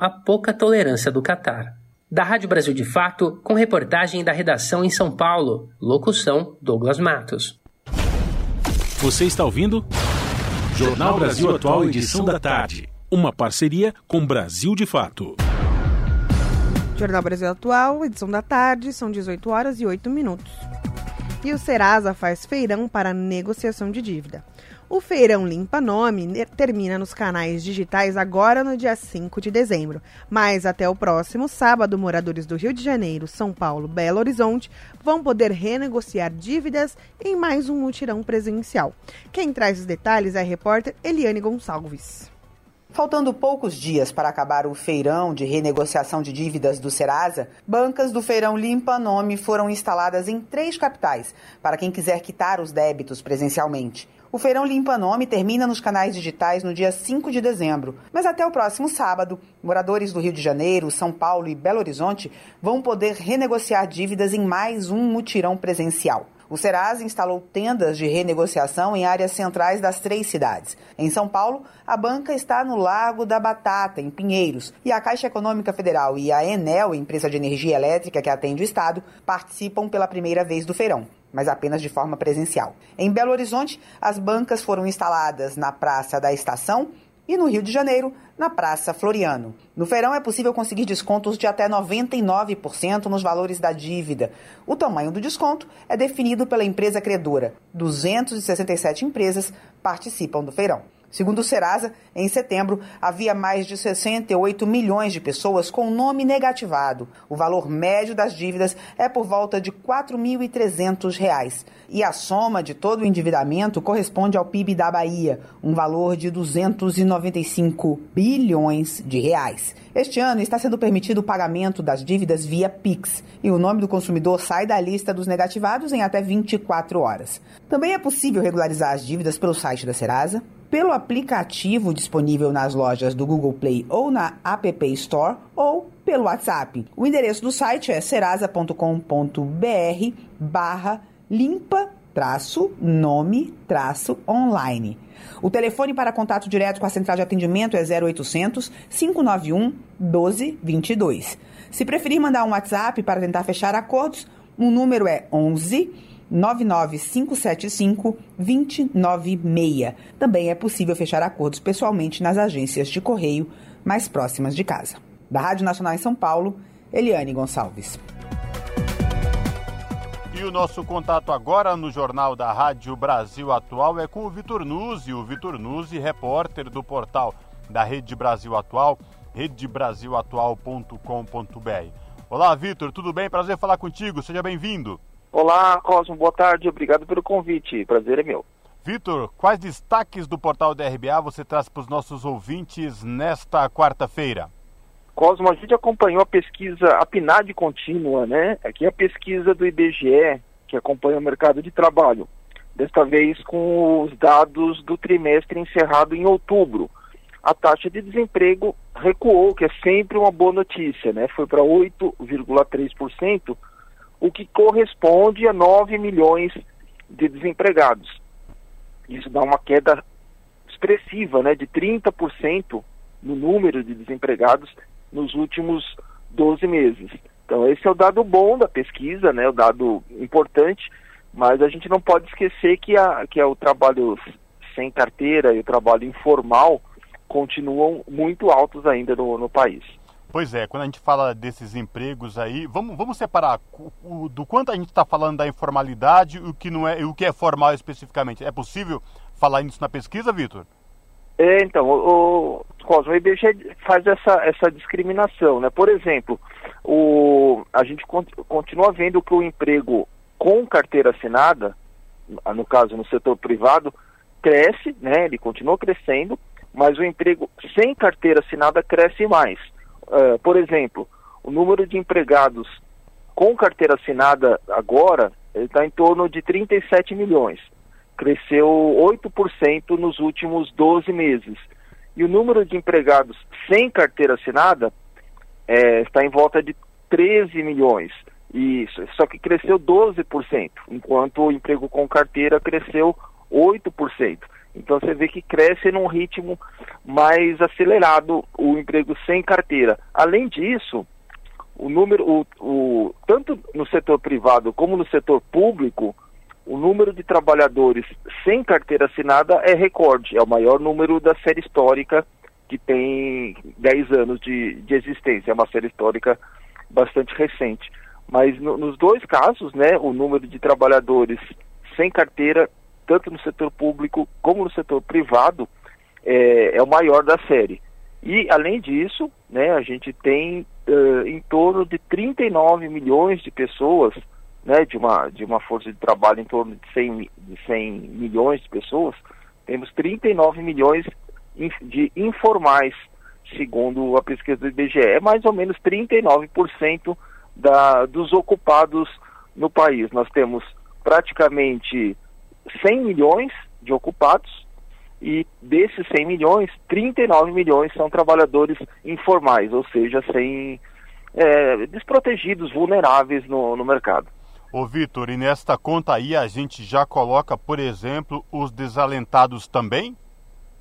Speaker 28: a pouca tolerância do Catar. Da Rádio Brasil de Fato, com reportagem da redação em São Paulo. Locução: Douglas Matos.
Speaker 2: Você está ouvindo? Jornal Brasil Atual, edição da tarde. Uma parceria com Brasil de Fato.
Speaker 3: Jornal Brasil Atual, edição da tarde, são 18 horas e 8 minutos. E o Serasa faz feirão para negociação de dívida. O Feirão Limpa Nome termina nos canais digitais agora no dia 5 de dezembro, mas até o próximo sábado, moradores do Rio de Janeiro, São Paulo, Belo Horizonte vão poder renegociar dívidas em mais um mutirão presencial. Quem traz os detalhes é a repórter Eliane Gonçalves.
Speaker 18: Faltando poucos dias para acabar o feirão de renegociação de dívidas do Serasa, bancas do feirão Limpa Nome foram instaladas em três capitais para quem quiser quitar os débitos presencialmente. O Feirão Limpa Nome termina nos canais digitais no dia 5 de dezembro, mas até o próximo sábado, moradores do Rio de Janeiro, São Paulo e Belo Horizonte vão poder renegociar dívidas em mais um mutirão presencial. O Serasa instalou tendas de renegociação em áreas centrais das três cidades. Em São Paulo, a banca está no Largo da Batata, em Pinheiros, e a Caixa Econômica Federal e a Enel, empresa de energia elétrica que atende o Estado, participam pela primeira vez do feirão mas apenas de forma presencial. Em Belo Horizonte, as bancas foram instaladas na Praça da Estação e no Rio de Janeiro, na Praça Floriano. No feirão é possível conseguir descontos de até 99% nos valores da dívida. O tamanho do desconto é definido pela empresa credora. 267 empresas participam do feirão. Segundo o Serasa, em setembro havia mais de 68 milhões de pessoas com nome negativado. O valor médio das dívidas é por volta de R$ 4.300. E a soma de todo o endividamento corresponde ao PIB da Bahia, um valor de 295 bilhões de reais. Este ano está sendo permitido o pagamento das dívidas via Pix e o nome do consumidor sai da lista dos negativados em até 24 horas. Também é possível regularizar as dívidas pelo site da Serasa, pelo aplicativo disponível nas lojas do Google Play ou na App Store ou pelo WhatsApp. O endereço do site é serasa.com.br barra limpa traço nome traço online. O telefone para contato direto com a central de atendimento é 0800 591 1222. Se preferir mandar um WhatsApp para tentar fechar acordos, o número é 11 99575 296. Também é possível fechar acordos pessoalmente nas agências de correio mais próximas de casa. Da Rádio Nacional em São Paulo, Eliane Gonçalves.
Speaker 1: E o nosso contato agora no Jornal da Rádio Brasil Atual é com o Vitor Nuzzi, o Vitor Nuzzi, repórter do portal da Rede Brasil Atual, redebrasilatual.com.br. Olá, Vitor, tudo bem? Prazer falar contigo, seja bem-vindo.
Speaker 29: Olá, Cosmo, boa tarde, obrigado pelo convite, prazer é meu.
Speaker 1: Vitor, quais destaques do portal da RBA você traz para os nossos ouvintes nesta quarta-feira?
Speaker 29: Cosmo, a gente acompanhou a pesquisa, a PNAD contínua, né? Aqui é a pesquisa do IBGE, que acompanha o mercado de trabalho. Desta vez com os dados do trimestre encerrado em outubro. A taxa de desemprego recuou, que é sempre uma boa notícia, né? Foi para 8,3%, o que corresponde a 9 milhões de desempregados. Isso dá uma queda expressiva, né, de 30% no número de desempregados nos últimos 12 meses. Então esse é o dado bom da pesquisa, né, o dado importante, mas a gente não pode esquecer que, a, que o trabalho sem carteira e o trabalho informal continuam muito altos ainda no, no país.
Speaker 1: Pois é, quando a gente fala desses empregos aí, vamos, vamos separar o, o, do quanto a gente está falando da informalidade o que não é, o que é formal especificamente. É possível falar isso na pesquisa, Vitor?
Speaker 29: É, então, o, o, o IBGE faz essa, essa discriminação, né? Por exemplo, o, a gente continua vendo que o emprego com carteira assinada, no caso no setor privado, cresce, né? Ele continua crescendo, mas o emprego sem carteira assinada cresce mais. Uh, por exemplo, o número de empregados com carteira assinada agora está em torno de 37 milhões. Cresceu 8% nos últimos 12 meses. E o número de empregados sem carteira assinada é, está em volta de 13 milhões. Isso, só que cresceu 12%, enquanto o emprego com carteira cresceu 8%. Então você vê que cresce num ritmo mais acelerado o emprego sem carteira. Além disso, o número, o, o, tanto no setor privado como no setor público, o número de trabalhadores sem carteira assinada é recorde, é o maior número da série histórica que tem 10 anos de, de existência, é uma série histórica bastante recente. Mas no, nos dois casos, né, o número de trabalhadores sem carteira tanto no setor público como no setor privado, é, é o maior da série. E, além disso, né, a gente tem uh, em torno de 39 milhões de pessoas, né, de, uma, de uma força de trabalho em torno de 100, de 100 milhões de pessoas, temos 39 milhões de informais, segundo a pesquisa do IBGE. É mais ou menos 39% da, dos ocupados no país. Nós temos praticamente 100 milhões de ocupados e desses 100 milhões, 39 milhões são trabalhadores informais, ou seja, sem é, desprotegidos, vulneráveis no, no mercado.
Speaker 1: Ô Vitor, e nesta conta aí a gente já coloca, por exemplo, os desalentados também?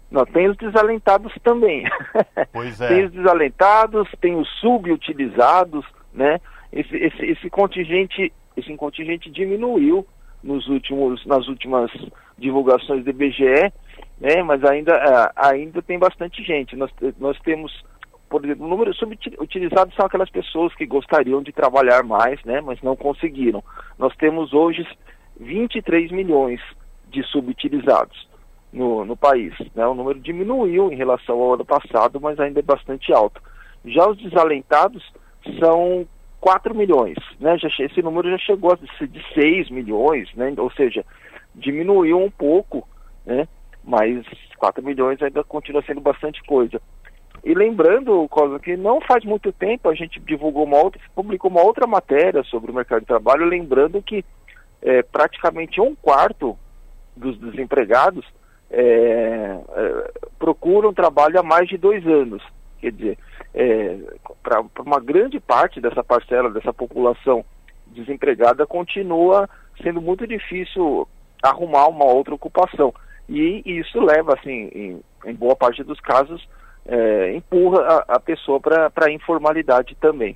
Speaker 29: Não, tem os desalentados também.
Speaker 1: Pois é.
Speaker 29: tem os desalentados, tem os subutilizados, né? Esse, esse, esse contingente, esse contingente diminuiu nos últimos, nas últimas divulgações do IBGE, né? Mas ainda, é, ainda tem bastante gente. Nós, nós temos, por exemplo, o número subutilizados são aquelas pessoas que gostariam de trabalhar mais, né? Mas não conseguiram. Nós temos hoje 23 milhões de subutilizados no, no país. Né? O número diminuiu em relação ao ano passado, mas ainda é bastante alto. Já os desalentados são 4 milhões, né? Já, esse número já chegou a ser de 6 milhões, né? ou seja, diminuiu um pouco, né? mas 4 milhões ainda continua sendo bastante coisa. E lembrando, Cosa, que não faz muito tempo a gente divulgou uma outra, publicou uma outra matéria sobre o mercado de trabalho, lembrando que é, praticamente um quarto dos desempregados é, é, procuram trabalho há mais de dois anos. Quer dizer, é, para uma grande parte dessa parcela, dessa população desempregada, continua sendo muito difícil arrumar uma outra ocupação. E, isso leva, assim, em, em, boa parte dos casos, é, empurra a, a pessoa para a informalidade também.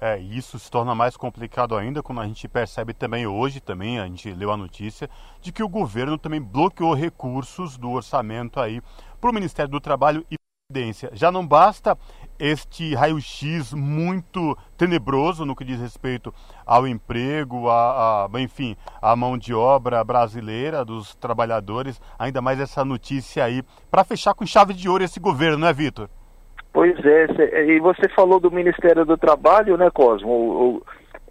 Speaker 1: É, isso se torna mais complicado ainda quando a gente percebe também hoje, também a gente leu a notícia, de que o governo também bloqueou recursos do orçamento aí para o Ministério do Trabalho e Previdência. Já não basta este raio-x muito tenebroso no que diz respeito ao emprego, a, a, enfim, a mão de obra brasileira dos trabalhadores, ainda mais essa notícia aí, para fechar com chave de ouro esse governo, não é, Vitor?
Speaker 29: Pois é, e você falou do Ministério do Trabalho, né, Cosmo?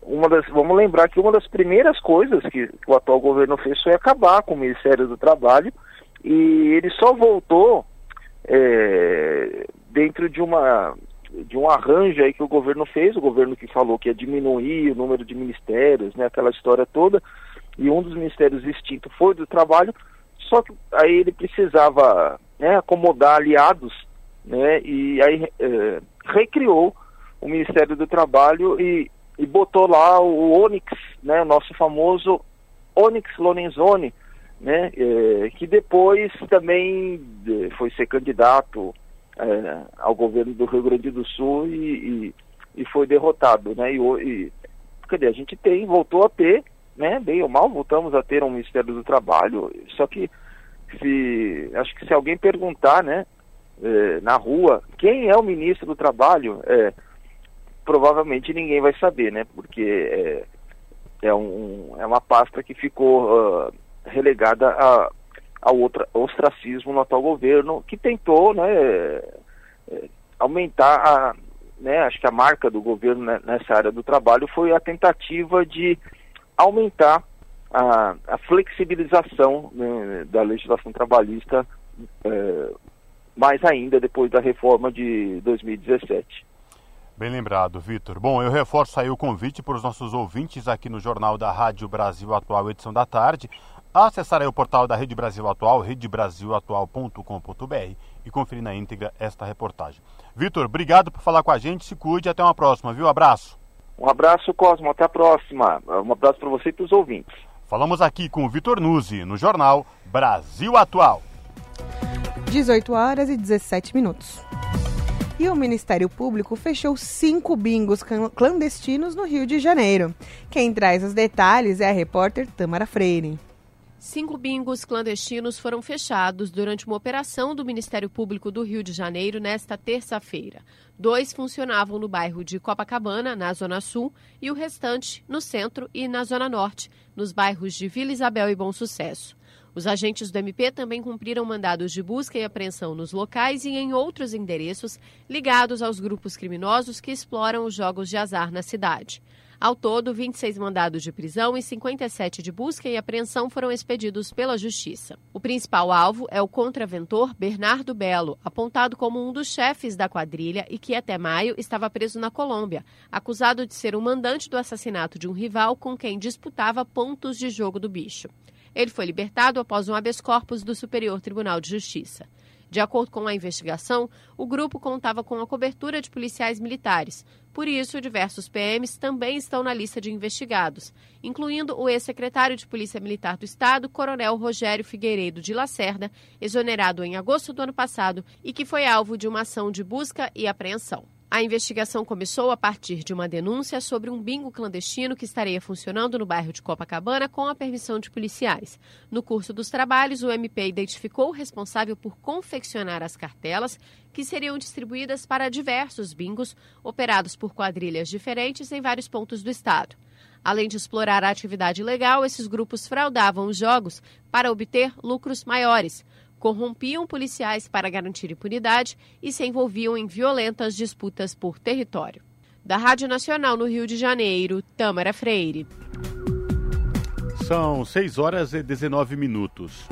Speaker 29: Uma das, vamos lembrar que uma das primeiras coisas que o atual governo fez foi acabar com o Ministério do Trabalho e ele só voltou é, dentro de uma de um arranjo aí que o governo fez, o governo que falou que ia diminuir o número de ministérios, né, aquela história toda, e um dos ministérios extinto foi do trabalho, só que aí ele precisava né, acomodar aliados né? E aí é, recriou o Ministério do Trabalho e, e botou lá o Onyx, né? Nosso famoso Onyx Lorenzoni, né? É, que depois também é, foi ser candidato é, ao governo do Rio Grande do Sul e, e, e foi derrotado, né? E, e cadê? A gente tem, voltou a ter, né? Bem ou mal, voltamos a ter um Ministério do Trabalho. Só que se acho que se alguém perguntar, né? é, na rua, quem é o ministro do Trabalho, é, provavelmente ninguém vai saber, né? Porque é, é, um, é uma pasta que ficou uh, relegada a, ao ostracismo no atual governo, que tentou né, é, aumentar a. Né, acho que a marca do governo nessa área do trabalho foi a tentativa de aumentar a, a flexibilização né, da legislação trabalhista é, mais ainda depois da reforma de 2017.
Speaker 1: Bem lembrado, Vitor. Bom, eu reforço aí o convite para os nossos ouvintes aqui no Jornal da Rádio Brasil Atual, edição da tarde, acessar aí o portal da Rede Brasil Atual, redebrasilatual.com.br e conferir na íntegra esta reportagem. Vitor, obrigado por falar com a gente, se cuide até uma próxima, viu? Abraço.
Speaker 29: Um abraço, Cosmo, até a próxima. Um abraço para você e para os ouvintes.
Speaker 1: Falamos aqui com o Vitor Nuzzi, no Jornal Brasil Atual.
Speaker 3: 18 horas e 17 minutos. E o Ministério Público fechou cinco bingos clandestinos no Rio de Janeiro. Quem traz os detalhes é a repórter Tamara Freire.
Speaker 30: Cinco bingos clandestinos foram fechados durante uma operação do Ministério Público do Rio de Janeiro nesta terça-feira. Dois funcionavam no bairro de Copacabana, na Zona Sul, e o restante no centro e na Zona Norte, nos bairros de Vila Isabel e Bom Sucesso. Os agentes do MP também cumpriram mandados de busca e apreensão nos locais e em outros endereços ligados aos grupos criminosos que exploram os jogos de azar na cidade. Ao todo, 26 mandados de prisão e 57 de busca e apreensão foram expedidos pela Justiça. O principal alvo é o contraventor Bernardo Belo, apontado como um dos chefes da quadrilha e que até maio estava preso na Colômbia, acusado de ser o mandante do assassinato de um rival com quem disputava pontos de jogo do bicho. Ele foi libertado após um habeas corpus do Superior Tribunal de Justiça. De acordo com a investigação, o grupo contava com a cobertura de policiais militares. Por isso, diversos PMs também estão na lista de investigados, incluindo o ex-secretário de Polícia Militar do Estado, Coronel Rogério Figueiredo de Lacerda, exonerado em agosto do ano passado e que foi alvo de uma ação de busca e apreensão. A investigação começou a partir de uma denúncia sobre um bingo clandestino que estaria funcionando no bairro de Copacabana com a permissão de policiais. No curso dos trabalhos, o MP identificou o responsável por confeccionar as cartelas que seriam distribuídas para diversos bingos operados por quadrilhas diferentes em vários pontos do estado. Além de explorar a atividade ilegal, esses grupos fraudavam os jogos para obter lucros maiores corrompiam policiais para garantir impunidade e se envolviam em violentas disputas por território. Da Rádio Nacional no Rio de Janeiro, Tâmara Freire.
Speaker 1: São 6 horas e 19 minutos.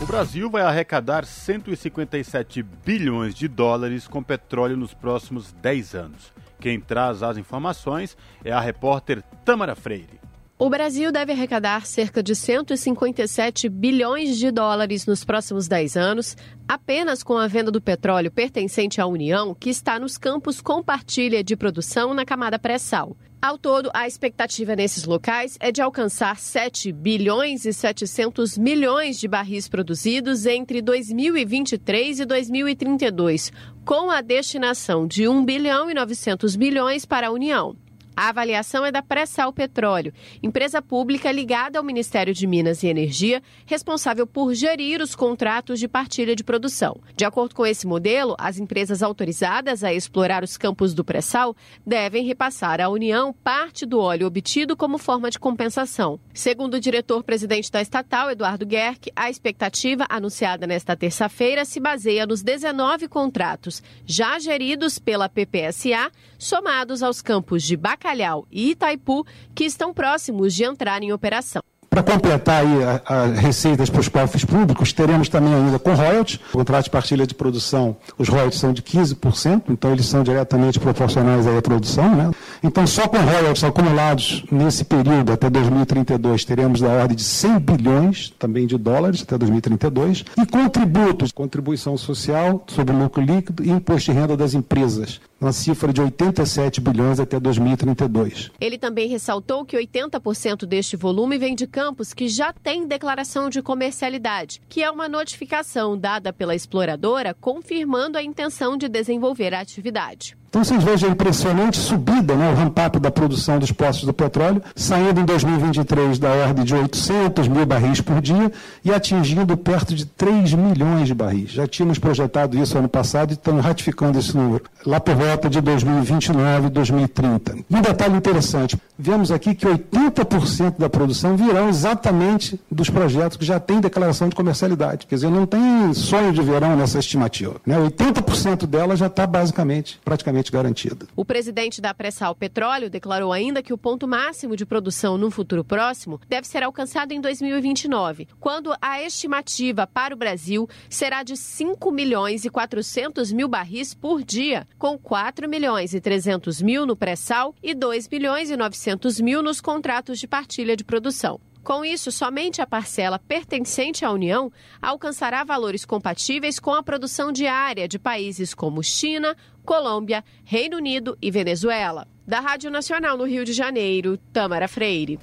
Speaker 1: O Brasil vai arrecadar 157 bilhões de dólares com petróleo nos próximos 10 anos. Quem traz as informações é a repórter Tâmara Freire.
Speaker 30: O Brasil deve arrecadar cerca de 157 bilhões de dólares nos próximos 10 anos, apenas com a venda do petróleo pertencente à União, que está nos campos compartilha de produção na camada pré-sal. Ao todo, a expectativa nesses locais é de alcançar 7 bilhões e 700 milhões de barris produzidos entre 2023 e 2032, com a destinação de 1 bilhão e 900 milhões para a União. A avaliação é da Pré-Sal Petróleo, empresa pública ligada ao Ministério de Minas e Energia, responsável por gerir os contratos de partilha de produção. De acordo com esse modelo, as empresas autorizadas a explorar os campos do pré-sal devem repassar à União parte do óleo obtido como forma de compensação. Segundo o diretor-presidente da estatal, Eduardo Guerck, a expectativa anunciada nesta terça-feira se baseia nos 19 contratos já geridos pela PPSA, somados aos campos de Bacalhau e Itaipu, que estão próximos de entrar em operação.
Speaker 31: Para completar aí as receitas para os cofres públicos, teremos também ainda com royalties, o contrato de partilha de produção, os royalties são de 15%, então eles são diretamente proporcionais à produção. Né? Então, só com royalties acumulados nesse período até 2032, teremos da ordem de 100 bilhões também de dólares até 2032, e com tributos, contribuição social sobre lucro líquido e imposto de renda das empresas, uma cifra de 87 bilhões até 2032.
Speaker 30: Ele também ressaltou que 80% deste volume vem de campos que já têm declaração de comercialidade, que é uma notificação dada pela exploradora confirmando a intenção de desenvolver a atividade.
Speaker 31: Então vocês vejam a impressionante subida, né, o ramp-up da produção dos postos do petróleo, saindo em 2023 da ordem de 800 mil barris por dia e atingindo perto de 3 milhões de barris. Já tínhamos projetado isso ano passado e estamos ratificando esse número, lá por volta de 2029 e 2030. E um detalhe interessante, vemos aqui que 80% da produção virão exatamente dos projetos que já têm declaração de comercialidade. Quer dizer, não tem sonho de verão nessa estimativa. Né? 80% dela já está basicamente, praticamente garantida.
Speaker 30: O presidente da Pressal Petróleo declarou ainda que o ponto máximo de produção no futuro próximo deve ser alcançado em 2029, quando a estimativa para o Brasil será de 5 milhões e 400 mil barris por dia, com 4 milhões e 300 mil no pré-sal e 2 milhões e 900 mil nos contratos de partilha de produção. Com isso, somente a parcela pertencente à União alcançará valores compatíveis com a produção diária de países como China, Colômbia, Reino Unido e Venezuela. Da Rádio Nacional no Rio de Janeiro, Tamara Freire.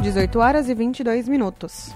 Speaker 3: 18 horas e 22 minutos.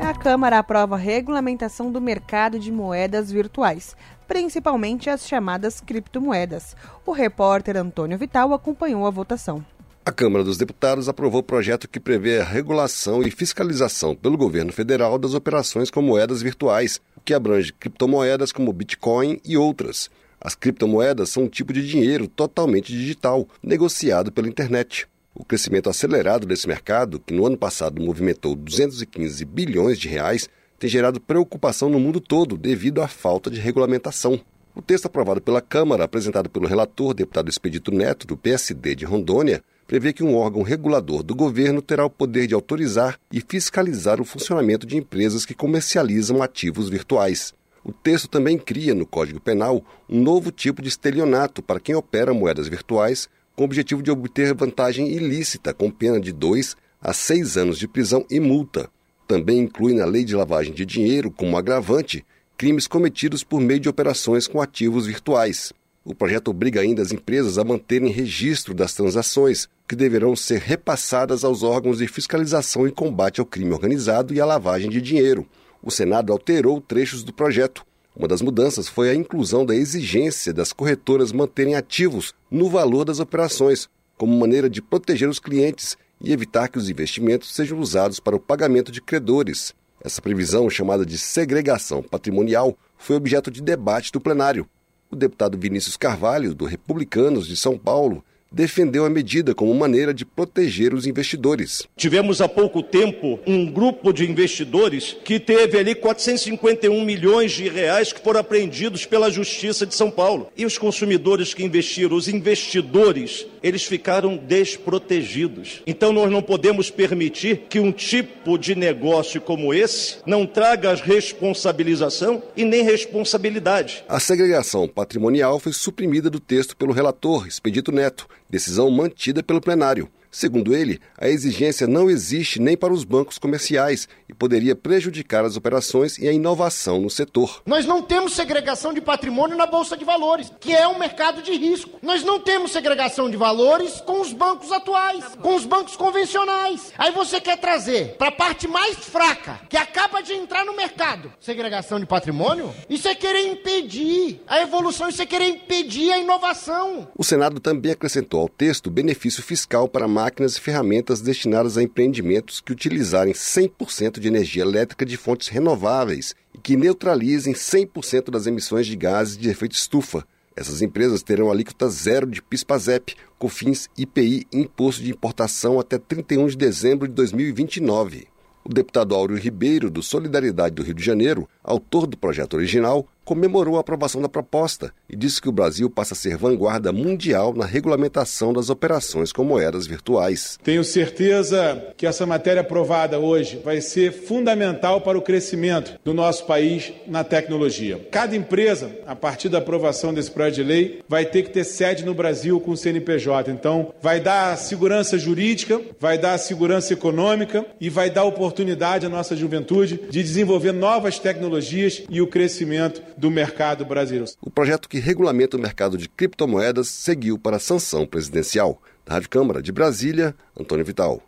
Speaker 3: A Câmara aprova a regulamentação do mercado de moedas virtuais, principalmente as chamadas criptomoedas. O repórter Antônio Vital acompanhou a votação.
Speaker 32: A Câmara dos Deputados aprovou o projeto que prevê a regulação e fiscalização pelo governo federal das operações com moedas virtuais, que abrange criptomoedas como Bitcoin e outras. As criptomoedas são um tipo de dinheiro totalmente digital, negociado pela internet. O crescimento acelerado desse mercado, que no ano passado movimentou 215 bilhões de reais, tem gerado preocupação no mundo todo devido à falta de regulamentação. O texto aprovado pela Câmara, apresentado pelo relator, deputado Expedito Neto, do PSD de Rondônia, prevê que um órgão regulador do governo terá o poder de autorizar e fiscalizar o funcionamento de empresas que comercializam ativos virtuais. O texto também cria, no Código Penal, um novo tipo de estelionato para quem opera moedas virtuais com o objetivo de obter vantagem ilícita, com pena de 2 a seis anos de prisão e multa. Também inclui na lei de lavagem de dinheiro, como agravante, crimes cometidos por meio de operações com ativos virtuais. O projeto obriga ainda as empresas a manterem registro das transações, que deverão ser repassadas aos órgãos de fiscalização e combate ao crime organizado e à lavagem de dinheiro. O Senado alterou trechos do projeto. Uma das mudanças foi a inclusão da exigência das corretoras manterem ativos no valor das operações, como maneira de proteger os clientes e evitar que os investimentos sejam usados para o pagamento de credores. Essa previsão, chamada de segregação patrimonial, foi objeto de debate do plenário. O deputado Vinícius Carvalho, do Republicanos de São Paulo, defendeu a medida como maneira de proteger os investidores.
Speaker 5: Tivemos há pouco tempo um grupo de investidores que teve ali 451 milhões de reais que foram apreendidos pela Justiça de São Paulo. E os consumidores que investiram, os investidores, eles ficaram desprotegidos. Então nós não podemos permitir que um tipo de negócio como esse não traga responsabilização e nem responsabilidade.
Speaker 32: A segregação patrimonial foi suprimida do texto pelo relator Expedito Neto decisão mantida pelo plenário. Segundo ele, a exigência não existe nem para os bancos comerciais e poderia prejudicar as operações e a inovação no setor.
Speaker 33: Nós não temos segregação de patrimônio na Bolsa de Valores, que é um mercado de risco. Nós não temos segregação de valores com os bancos atuais, com os bancos convencionais. Aí você quer trazer para a parte mais fraca, que acaba de entrar no mercado, segregação de patrimônio? Isso é querer impedir a evolução, isso é querer impedir a inovação.
Speaker 32: O Senado também acrescentou ao texto benefício fiscal para máquinas e ferramentas destinadas a empreendimentos que utilizarem 100% de energia elétrica de fontes renováveis e que neutralizem 100% das emissões de gases de efeito estufa. Essas empresas terão alíquota zero de PIS/PASEP, COFINS, IPI e imposto de importação até 31 de dezembro de 2029. O deputado Áureo Ribeiro, do Solidariedade do Rio de Janeiro, autor do projeto original, comemorou a aprovação da proposta e disse que o Brasil passa a ser vanguarda mundial na regulamentação das operações com moedas virtuais.
Speaker 31: Tenho certeza que essa matéria aprovada hoje vai ser fundamental para o crescimento do nosso país na tecnologia. Cada empresa, a partir da aprovação desse projeto de lei, vai ter que ter sede no Brasil com o CNPJ. Então, vai dar segurança jurídica, vai dar segurança econômica e vai dar oportunidade à nossa juventude de desenvolver novas tecnologias e o crescimento do mercado brasileiro.
Speaker 32: O projeto que regulamenta o mercado de criptomoedas seguiu para a sanção presidencial. Da Rádio Câmara de Brasília, Antônio Vital.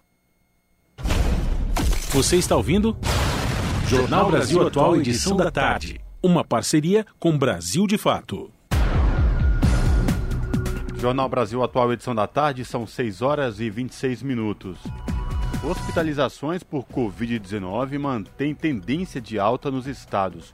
Speaker 2: Você está ouvindo? Jornal Brasil Atual, edição da tarde. Uma parceria com Brasil de Fato.
Speaker 1: Jornal Brasil Atual, edição da tarde, são 6 horas e 26 minutos. Hospitalizações por Covid-19 mantêm tendência de alta nos estados.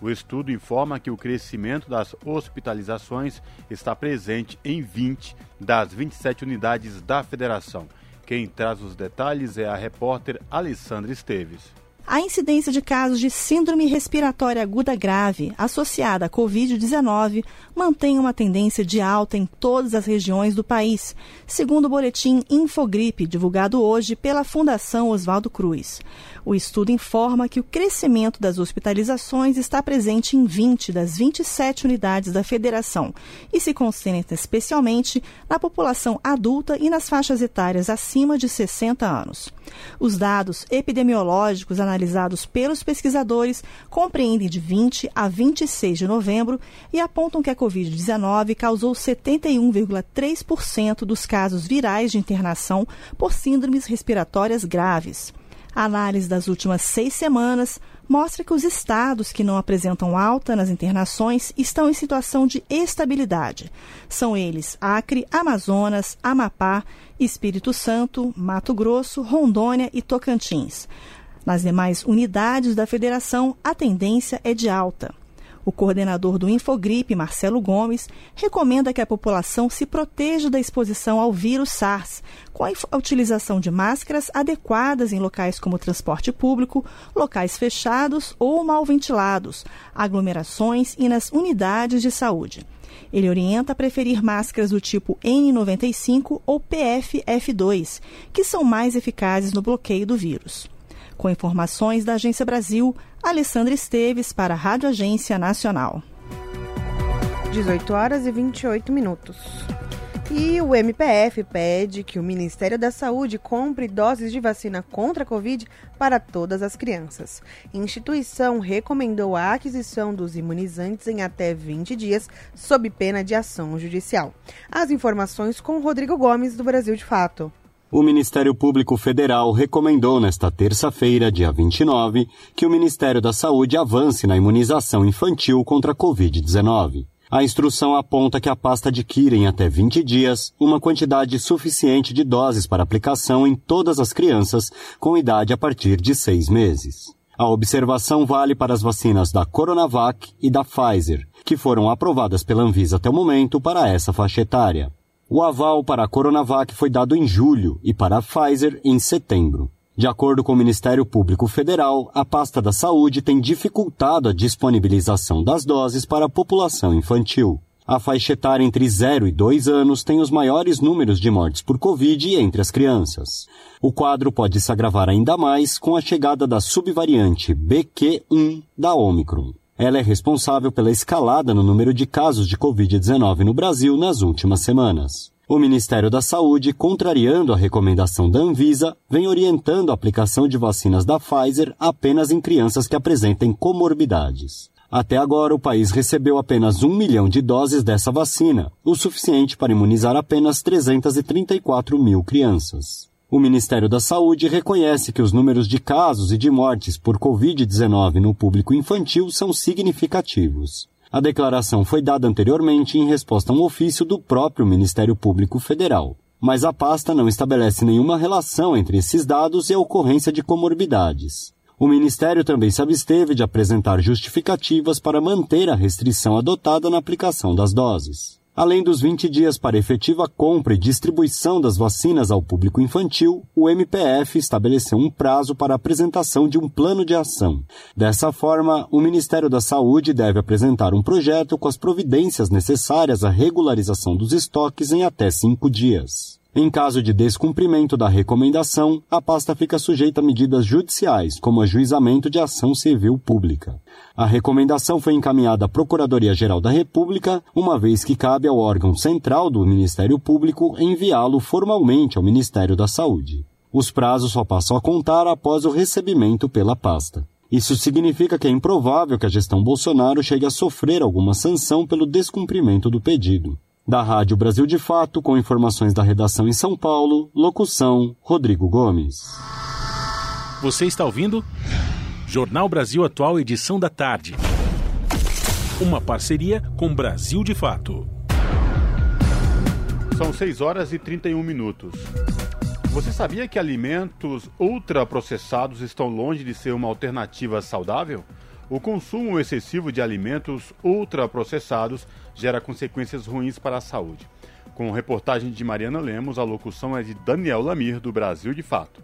Speaker 1: O estudo informa que o crescimento das hospitalizações está presente em 20 das 27 unidades da federação. Quem traz os detalhes é a repórter Alessandra Esteves.
Speaker 34: A incidência de casos de síndrome respiratória aguda grave associada à Covid-19 mantém uma tendência de alta em todas as regiões do país, segundo o boletim Infogripe, divulgado hoje pela Fundação Oswaldo Cruz. O estudo informa que o crescimento das hospitalizações está presente em 20 das 27 unidades da federação e se concentra especialmente na população adulta e nas faixas etárias acima de 60 anos. Os dados epidemiológicos analisados pelos pesquisadores compreendem de 20 a 26 de novembro e apontam que a Covid-19 causou 71,3% dos casos virais de internação por síndromes respiratórias graves. A análise das últimas seis semanas mostra que os estados que não apresentam alta nas internações estão em situação de estabilidade. São eles Acre, Amazonas, Amapá, Espírito Santo, Mato Grosso, Rondônia e Tocantins. Nas demais unidades da federação, a tendência é de alta. O coordenador do Infogripe, Marcelo Gomes, recomenda que a população se proteja da exposição ao vírus SARS, com a utilização de máscaras adequadas em locais como transporte público, locais fechados ou mal ventilados, aglomerações e nas unidades de saúde. Ele orienta a preferir máscaras do tipo N95 ou PFF2, que são mais eficazes no bloqueio do vírus. Com informações da Agência Brasil, Alessandra Esteves para a Rádio Agência Nacional.
Speaker 3: 18 horas e 28 minutos. E o MPF pede que o Ministério da Saúde compre doses de vacina contra a Covid para todas as crianças. A instituição recomendou a aquisição dos imunizantes em até 20 dias, sob pena de ação judicial. As informações com Rodrigo Gomes, do Brasil de Fato.
Speaker 35: O Ministério Público Federal recomendou nesta terça-feira, dia 29, que o Ministério da Saúde avance na imunização infantil contra a Covid-19. A instrução aponta que a pasta adquira em até 20 dias uma quantidade suficiente de doses para aplicação em todas as crianças com idade a partir de seis meses. A observação vale para as vacinas da Coronavac e da Pfizer, que foram aprovadas pela Anvisa até o momento para essa faixa etária. O aval para a Coronavac foi dado em julho e para a Pfizer em setembro. De acordo com o Ministério Público Federal, a pasta da saúde tem dificultado a disponibilização das doses para a população infantil. A faixa etária entre 0 e 2 anos tem os maiores números de mortes por Covid entre as crianças. O quadro pode se agravar ainda mais com a chegada da subvariante BQ1 da Omicron. Ela é responsável pela escalada no número de casos de Covid-19 no Brasil nas últimas semanas. O Ministério da Saúde, contrariando a recomendação da Anvisa, vem orientando a aplicação de vacinas da Pfizer apenas em crianças que apresentem comorbidades. Até agora, o país recebeu apenas um milhão de doses dessa vacina, o suficiente para imunizar apenas 334 mil crianças. O Ministério da Saúde reconhece que os números de casos e de mortes por Covid-19 no público infantil são significativos. A declaração foi dada anteriormente em resposta a um ofício do próprio Ministério Público Federal. Mas a pasta não estabelece nenhuma relação entre esses dados e a ocorrência de comorbidades. O Ministério também se absteve de apresentar justificativas para manter a restrição adotada na aplicação das doses. Além dos 20 dias para efetiva compra e distribuição das vacinas ao público infantil, o MPF estabeleceu um prazo para a apresentação de um plano de ação. Dessa forma, o Ministério da Saúde deve apresentar um projeto com as providências necessárias à regularização dos estoques em até cinco dias. Em caso de descumprimento da recomendação, a pasta fica sujeita a medidas judiciais, como ajuizamento de ação civil pública. A recomendação foi encaminhada à Procuradoria-Geral da República, uma vez que cabe ao órgão central do Ministério Público enviá-lo formalmente ao Ministério da Saúde. Os prazos só passam a contar após o recebimento pela pasta. Isso significa que é improvável que a gestão Bolsonaro chegue a sofrer alguma sanção pelo descumprimento do pedido. Da Rádio Brasil de Fato, com informações da redação em São Paulo, locução Rodrigo Gomes.
Speaker 2: Você está ouvindo? Jornal Brasil Atual, edição da tarde. Uma parceria com Brasil de Fato.
Speaker 1: São 6 horas e 31 minutos. Você sabia que alimentos ultraprocessados estão longe de ser uma alternativa saudável? O consumo excessivo de alimentos ultraprocessados gera consequências ruins para a saúde. Com reportagem de Mariana Lemos, a locução é de Daniel Lamir, do Brasil de Fato.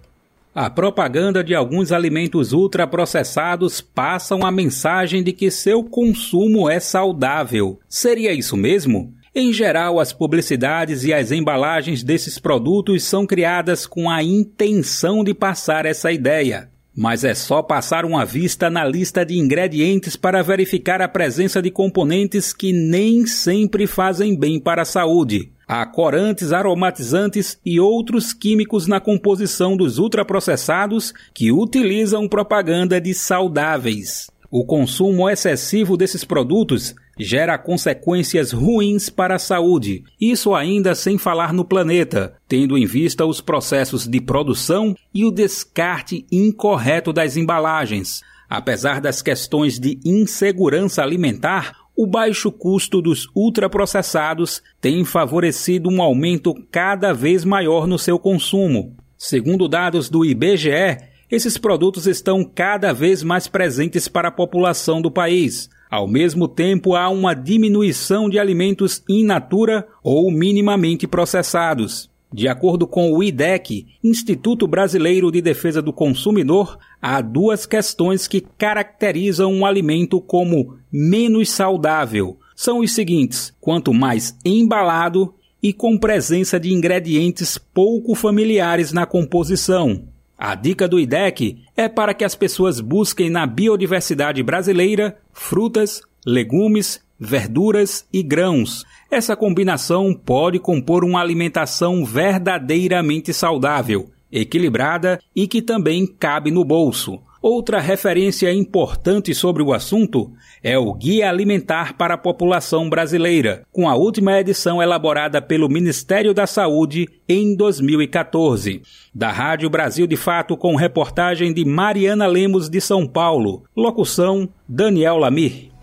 Speaker 36: A propaganda de alguns alimentos ultraprocessados passam a mensagem de que seu consumo é saudável. Seria isso mesmo? Em geral, as publicidades e as embalagens desses produtos são criadas com a intenção de passar essa ideia. Mas é só passar uma vista na lista de ingredientes para verificar a presença de componentes que nem sempre fazem bem para a saúde. Há corantes, aromatizantes e outros químicos na composição dos ultraprocessados que utilizam propaganda de saudáveis. O consumo excessivo desses produtos gera consequências ruins para a saúde, isso ainda sem falar no planeta, tendo em vista os processos de produção e o descarte incorreto das embalagens. Apesar das questões de insegurança alimentar, o baixo custo dos ultraprocessados tem favorecido um aumento cada vez maior no seu consumo. Segundo dados do IBGE, esses produtos estão cada vez mais presentes para a população do país. Ao mesmo tempo, há uma diminuição de alimentos in natura ou minimamente processados. De acordo com o IDEC, Instituto Brasileiro de Defesa do Consumidor, há duas questões que caracterizam um alimento como menos saudável. São os seguintes: quanto mais embalado e com presença de ingredientes pouco familiares na composição. A dica do IDEC é para que as pessoas busquem na biodiversidade brasileira frutas, legumes, verduras e grãos. Essa combinação pode compor uma alimentação verdadeiramente saudável, equilibrada e que também cabe no bolso. Outra referência importante sobre o assunto é o Guia Alimentar para a População Brasileira, com a última edição elaborada pelo Ministério da Saúde em 2014. Da Rádio Brasil de Fato, com reportagem de Mariana Lemos de São Paulo. Locução: Daniel Lamir.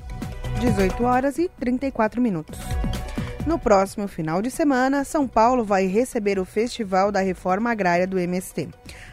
Speaker 3: 18 horas e 34 minutos. No próximo final de semana, São Paulo vai receber o Festival da Reforma Agrária do MST.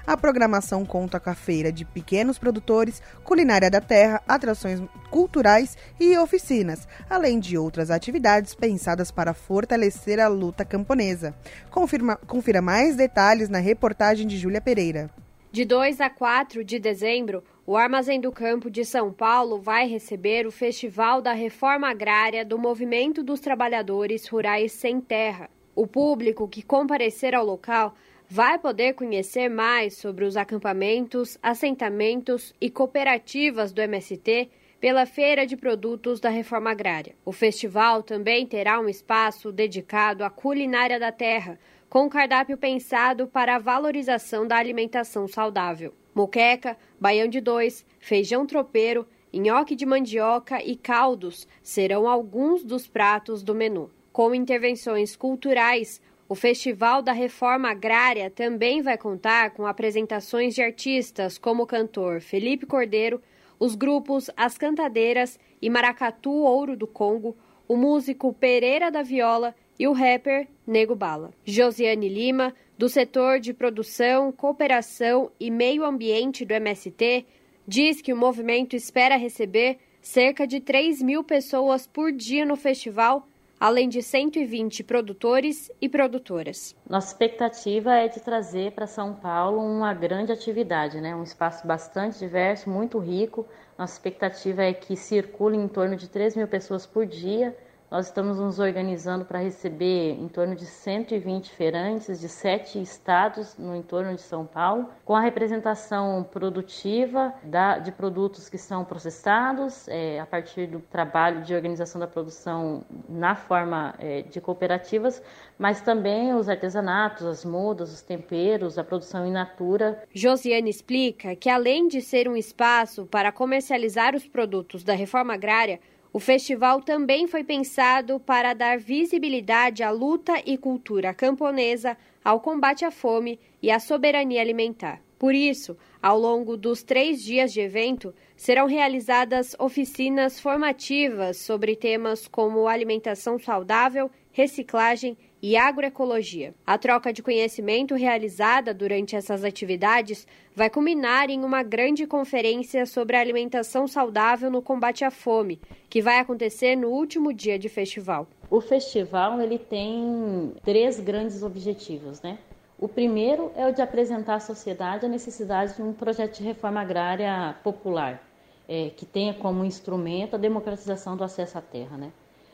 Speaker 3: A programação conta com a feira de pequenos produtores, culinária da terra, atrações culturais e oficinas, além de outras atividades pensadas para fortalecer a luta camponesa. Confirma, confira mais detalhes na reportagem de Júlia Pereira.
Speaker 4: De 2 a 4 de dezembro, o Armazém do Campo de São Paulo vai receber o Festival da Reforma Agrária do Movimento dos Trabalhadores Rurais Sem Terra. O público que comparecer ao local vai poder conhecer mais sobre os acampamentos, assentamentos e cooperativas do MST pela Feira de Produtos da Reforma Agrária. O festival também terá um espaço dedicado à culinária da terra, com cardápio pensado para a valorização da alimentação saudável. Moqueca, baião de dois, feijão tropeiro, nhoque de mandioca e caldos serão alguns dos pratos do menu. Com intervenções culturais, o Festival da Reforma Agrária também vai contar com apresentações de artistas como o cantor Felipe Cordeiro, os grupos As Cantadeiras e Maracatu Ouro do Congo, o músico Pereira da Viola e o rapper Nego Bala. Josiane Lima, do setor de produção, cooperação e meio ambiente do MST, diz que o movimento espera receber cerca de 3 mil pessoas por dia no festival, além de 120 produtores e produtoras.
Speaker 37: Nossa expectativa é de trazer para São Paulo uma grande atividade, né? um espaço bastante diverso, muito rico. Nossa expectativa é que circule em torno de 3 mil pessoas por dia nós estamos nos organizando para receber em torno de 120 feirantes de sete estados no entorno de São Paulo, com a representação produtiva da, de produtos que são processados é, a partir do trabalho de organização da produção na forma é, de cooperativas, mas também os artesanatos, as mudas, os temperos, a produção in natura.
Speaker 4: Josiane explica que além de ser um espaço para comercializar os produtos da reforma agrária, o festival também foi pensado para dar visibilidade à luta e cultura camponesa, ao combate à fome e à soberania alimentar. Por isso, ao longo dos três dias de evento, serão realizadas oficinas formativas sobre temas como alimentação saudável, reciclagem e agroecologia. A troca de conhecimento realizada durante essas atividades vai culminar em uma grande conferência sobre a alimentação saudável no combate à fome, que vai acontecer no último dia de festival.
Speaker 37: O festival ele tem três grandes objetivos, né? O primeiro é o de apresentar à sociedade a necessidade de um projeto de reforma agrária popular, é, que tenha como instrumento a democratização do acesso à terra, né?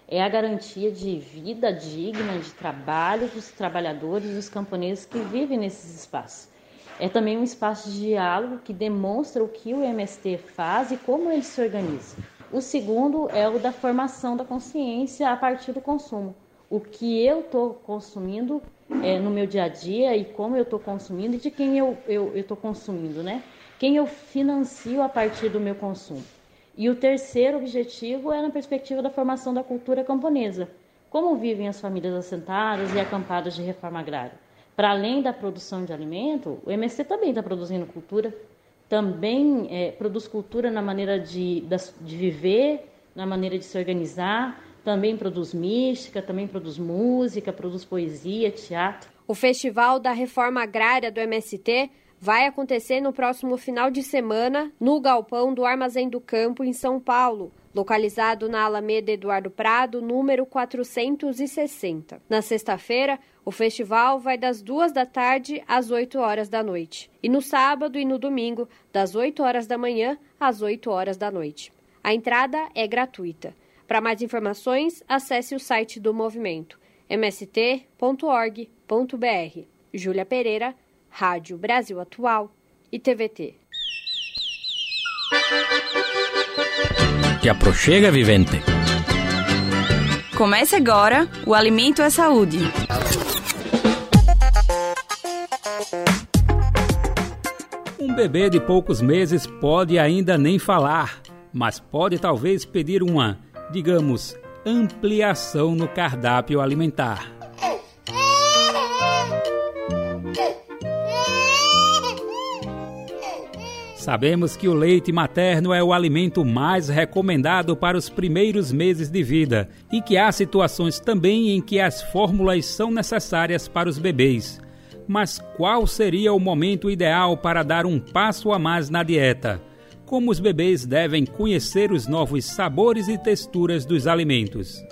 Speaker 37: É a garantia de vida digna, de trabalho dos trabalhadores e dos camponeses que vivem nesses espaços. É também um espaço de diálogo que demonstra o que o MST faz e como ele se organiza. O segundo é o da formação da consciência a partir do consumo. O que eu estou consumindo é, no meu dia a dia e como eu estou consumindo e de quem eu estou consumindo, né? Quem eu financio a partir do meu consumo. E o terceiro objetivo é na perspectiva da formação da cultura camponesa. Como vivem as famílias assentadas e acampadas de reforma agrária? Para além da produção de alimento, o MST também está produzindo cultura, também é, produz cultura na maneira de, de viver, na maneira de se organizar, também produz mística, também produz música, produz poesia, teatro.
Speaker 4: O Festival da Reforma Agrária do MST vai acontecer no próximo final de semana no galpão do Armazém do Campo, em São Paulo, localizado na Alameda Eduardo Prado, número 460. Na sexta-feira, o festival vai das duas da tarde às 8 horas da noite. E no sábado e no domingo, das 8 horas da manhã às 8 horas da noite. A entrada é gratuita. Para mais informações, acesse o site do movimento mst.org.br. Júlia Pereira, Rádio Brasil Atual e TVT.
Speaker 38: Te aproxega, vivente.
Speaker 39: Comece agora o Alimento é Saúde.
Speaker 36: Um bebê de poucos meses pode ainda nem falar, mas pode talvez pedir uma, digamos, ampliação no cardápio alimentar. Sabemos que o leite materno é o alimento mais recomendado para os primeiros meses de vida e que há situações também em que as fórmulas são necessárias para os bebês. Mas qual seria o momento ideal para dar um passo a mais na dieta? Como os bebês devem conhecer os novos sabores e texturas dos alimentos?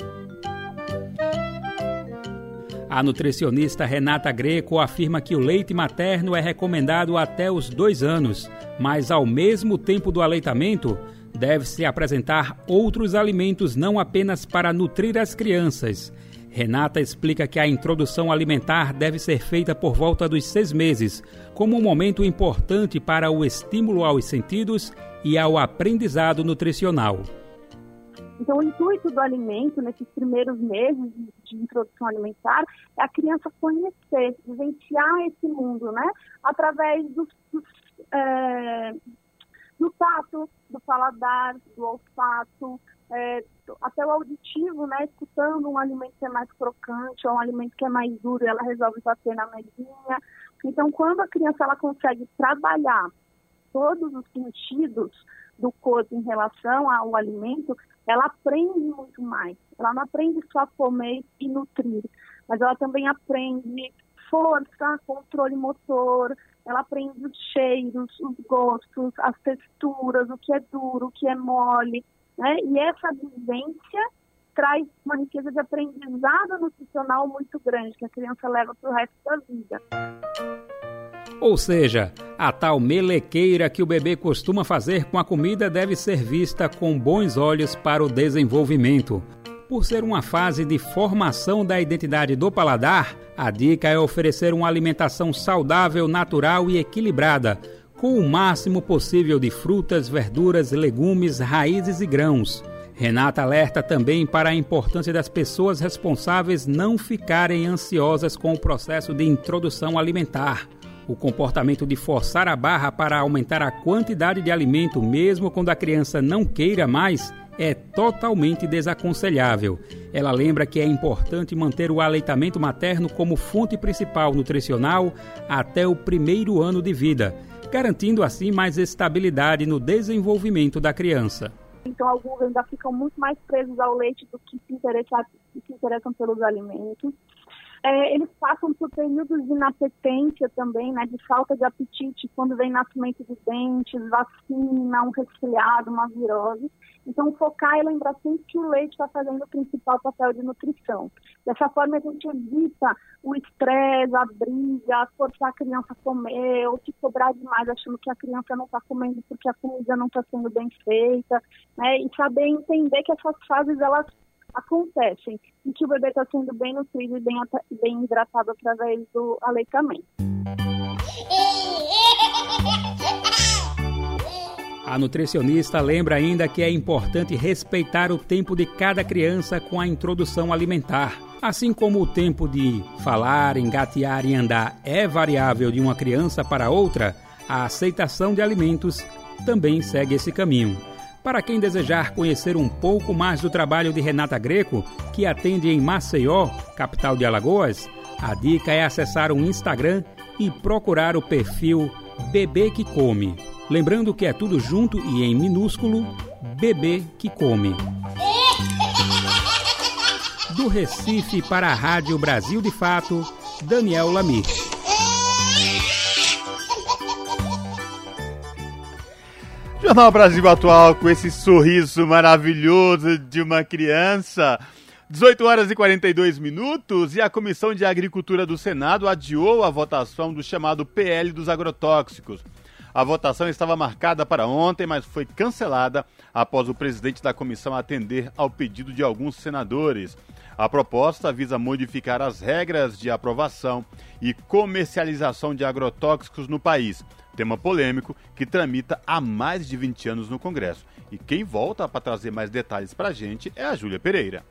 Speaker 36: A nutricionista Renata Greco afirma que o leite materno é recomendado até os dois anos, mas ao mesmo tempo do aleitamento, deve-se apresentar outros alimentos não apenas para nutrir as crianças. Renata explica que a introdução alimentar deve ser feita por volta dos seis meses, como um momento importante para o estímulo aos sentidos e ao aprendizado nutricional.
Speaker 38: Então, o intuito do alimento nesses primeiros meses de introdução alimentar é a criança conhecer, vivenciar esse mundo, né? Através do, é, do tato, do paladar, do olfato, é, até o auditivo, né? Escutando um alimento que é mais crocante ou um alimento que é mais duro, ela resolve bater na mesinha. Então, quando a criança ela consegue trabalhar todos os sentidos do corpo em relação ao alimento, ela aprende muito mais. Ela não aprende só comer e nutrir, mas ela também aprende força, controle motor, ela aprende os cheiros, os gostos, as texturas, o que é duro, o que é mole, né? E essa vivência traz uma riqueza de aprendizado nutricional muito grande que a criança leva para o resto da vida.
Speaker 36: Ou seja, a tal melequeira que o bebê costuma fazer com a comida deve ser vista com bons olhos para o desenvolvimento. Por ser uma fase de formação da identidade do paladar, a dica é oferecer uma alimentação saudável, natural e equilibrada, com o máximo possível de frutas, verduras, legumes, raízes e grãos. Renata alerta também para a importância das pessoas responsáveis não ficarem ansiosas com o processo de introdução alimentar. O comportamento de forçar a barra para aumentar a quantidade de alimento, mesmo quando a criança não queira mais, é totalmente desaconselhável. Ela lembra que é importante manter o aleitamento materno como fonte principal nutricional até o primeiro ano de vida, garantindo assim mais estabilidade no desenvolvimento da criança.
Speaker 38: Então, alguns ainda ficam muito mais presos ao leite do que se, se interessam pelos alimentos. É, eles passam por períodos de inapetência também, né, de falta de apetite, quando vem nascimento de dentes, vacina, um resfriado, uma virose. Então, focar e lembrar sempre que o leite está fazendo o principal papel de nutrição. Dessa forma, a gente evita o estresse, a briga, forçar a criança a comer, ou se cobrar demais achando que a criança não está comendo porque a comida não está sendo bem feita, né? E saber entender que essas fases, elas acontecem e que o bebê está sendo bem nutrido e bem, bem hidratado através do aleitamento.
Speaker 36: A nutricionista lembra ainda que é importante respeitar o tempo de cada criança com a introdução alimentar. Assim como o tempo de falar, engatear e andar é variável de uma criança para outra, a aceitação de alimentos também segue esse caminho. Para quem desejar conhecer um pouco mais do trabalho de Renata Greco, que atende em Maceió, capital de Alagoas, a dica é acessar o Instagram e procurar o perfil Bebê que Come. Lembrando que é tudo junto e em minúsculo, Bebê que Come. Do Recife para a Rádio Brasil de Fato, Daniel Lamir.
Speaker 1: Jornal Brasil Atual com esse sorriso maravilhoso de uma criança. 18 horas e 42 minutos e a Comissão de Agricultura do Senado adiou a votação do chamado PL dos agrotóxicos. A votação estava marcada para ontem, mas foi cancelada após o presidente da comissão atender ao pedido de alguns senadores. A proposta visa modificar as regras de aprovação e comercialização de agrotóxicos no país tema polêmico que tramita há mais de 20 anos no Congresso. E quem volta para trazer mais detalhes para a gente é a Júlia Pereira.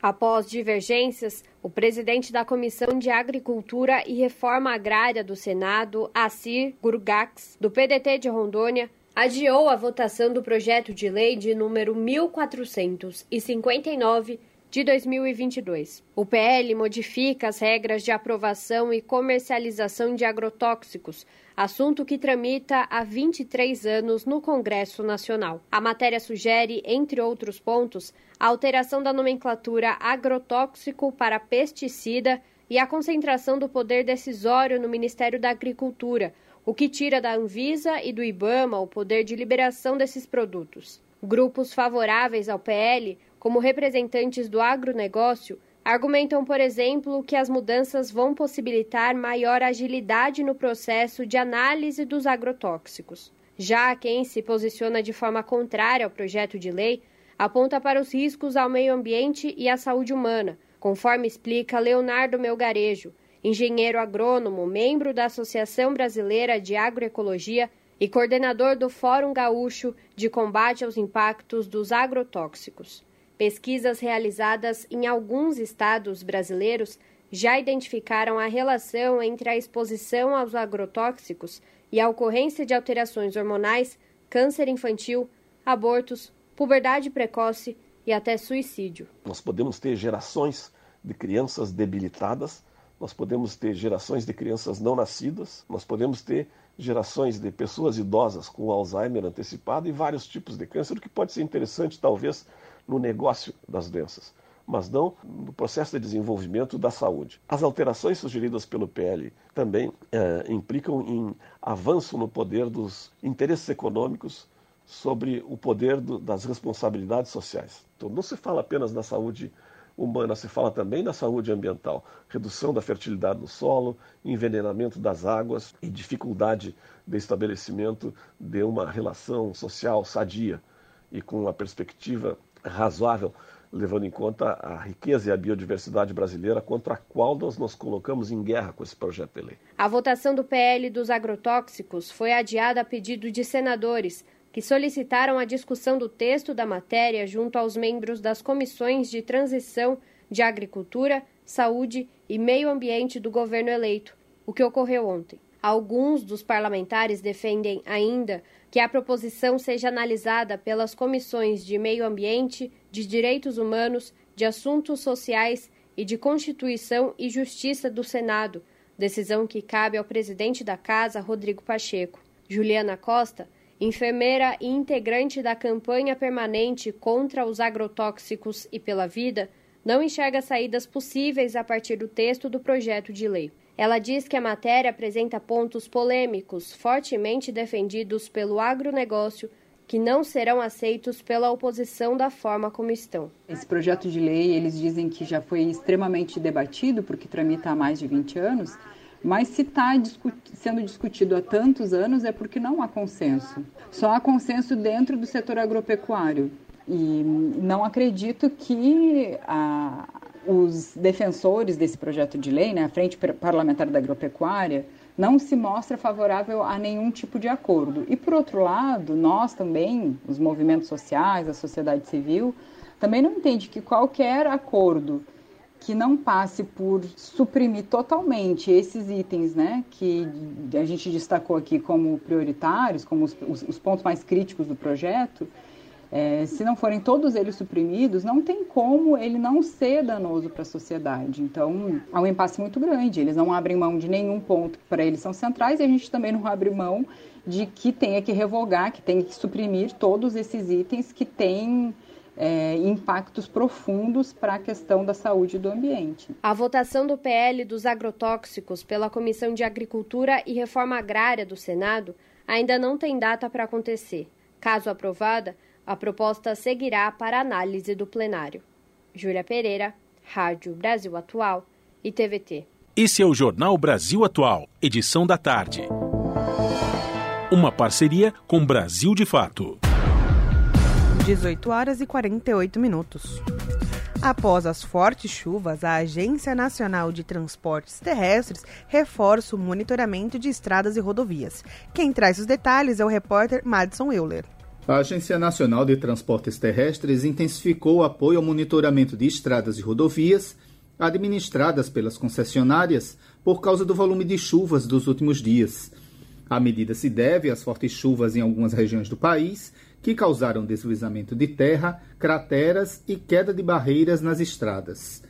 Speaker 4: Após divergências, o presidente da Comissão de Agricultura e Reforma Agrária do Senado, Assir Gurgax, do PDT de Rondônia, adiou a votação do projeto de lei de número 1459 de 2022. O PL modifica as regras de aprovação e comercialização de agrotóxicos, assunto que tramita há 23 anos no Congresso Nacional. A matéria sugere, entre outros pontos, a alteração da nomenclatura agrotóxico para pesticida e a concentração do poder decisório no Ministério da Agricultura, o que tira da Anvisa e do IBAMA o poder de liberação desses produtos. Grupos favoráveis ao PL, como representantes do agronegócio, argumentam, por exemplo, que as mudanças vão possibilitar maior agilidade no processo de análise dos agrotóxicos. Já quem se posiciona de forma contrária ao projeto de lei aponta para os riscos ao meio ambiente e à saúde humana, conforme explica Leonardo Melgarejo, engenheiro agrônomo, membro da Associação Brasileira de Agroecologia e coordenador do Fórum Gaúcho de Combate aos Impactos dos Agrotóxicos. Pesquisas realizadas em alguns estados brasileiros já identificaram a relação entre a exposição aos agrotóxicos e a ocorrência de alterações hormonais, câncer infantil, abortos, puberdade precoce e até suicídio.
Speaker 31: Nós podemos ter gerações de crianças debilitadas, nós podemos ter gerações de crianças não nascidas, nós podemos ter gerações de pessoas idosas com Alzheimer antecipado e vários tipos de câncer, o que pode ser interessante, talvez, no negócio das doenças, mas não no processo de desenvolvimento da saúde. As alterações sugeridas pelo PL também é, implicam em avanço no poder dos interesses econômicos sobre o poder do, das responsabilidades sociais. Então, não se fala apenas da saúde humana, se fala também da saúde ambiental, redução da fertilidade do solo, envenenamento das águas e dificuldade de estabelecimento de uma relação social sadia e com uma perspectiva razoável, levando em conta a riqueza e a biodiversidade brasileira, contra a qual nós nos colocamos em guerra com esse projeto de lei.
Speaker 4: A votação do PL dos agrotóxicos foi adiada a pedido de senadores que solicitaram a discussão do texto da matéria junto aos membros das comissões de transição de Agricultura, Saúde e Meio Ambiente do governo eleito, o que ocorreu ontem. Alguns dos parlamentares defendem ainda que a proposição seja analisada pelas comissões de Meio Ambiente, de Direitos Humanos, de Assuntos Sociais e de Constituição e Justiça do Senado, decisão que cabe ao presidente da Casa, Rodrigo Pacheco. Juliana Costa enfermeira e integrante da campanha permanente contra os agrotóxicos e pela vida, não enxerga saídas possíveis a partir do texto do projeto de lei. Ela diz que a matéria apresenta pontos polêmicos, fortemente defendidos pelo agronegócio, que não serão aceitos pela oposição da forma como estão.
Speaker 40: Esse projeto de lei, eles dizem que já foi extremamente debatido, porque tramita há mais de 20 anos, mas se está discu sendo discutido há tantos anos é porque não há consenso. Só há consenso dentro do setor agropecuário. E não acredito que a, os defensores desse projeto de lei, né, a Frente Parlamentar da Agropecuária, não se mostra favorável a nenhum tipo de acordo. E, por outro lado, nós também, os movimentos sociais, a sociedade civil, também não entende que qualquer acordo que não passe por suprimir totalmente esses itens, né, que a gente destacou aqui como prioritários, como os, os, os pontos mais críticos do projeto, é, se não forem todos eles suprimidos, não tem como ele não ser danoso para a sociedade. Então, há um impasse muito grande. Eles não abrem mão de nenhum ponto que para eles são centrais e a gente também não abre mão de que tenha que revogar, que tenha que suprimir todos esses itens que têm é, impactos profundos para a questão da saúde do ambiente.
Speaker 4: A votação do PL dos agrotóxicos pela Comissão de Agricultura e Reforma Agrária do Senado ainda não tem data para acontecer. Caso aprovada, a proposta seguirá para análise do plenário. Júlia Pereira, Rádio Brasil Atual e TVT.
Speaker 2: Esse é o Jornal Brasil Atual, edição da tarde. Uma parceria com Brasil de Fato.
Speaker 3: 18 horas e 48 minutos. Após as fortes chuvas, a Agência Nacional de Transportes Terrestres reforça o monitoramento de estradas e rodovias. Quem traz os detalhes é o repórter Madison Euler.
Speaker 41: A Agência Nacional de Transportes Terrestres intensificou o apoio ao monitoramento de estradas e rodovias administradas pelas concessionárias por causa do volume de chuvas dos últimos dias. A medida se deve às fortes chuvas em algumas regiões do país, que causaram deslizamento de terra, crateras e queda de barreiras nas estradas.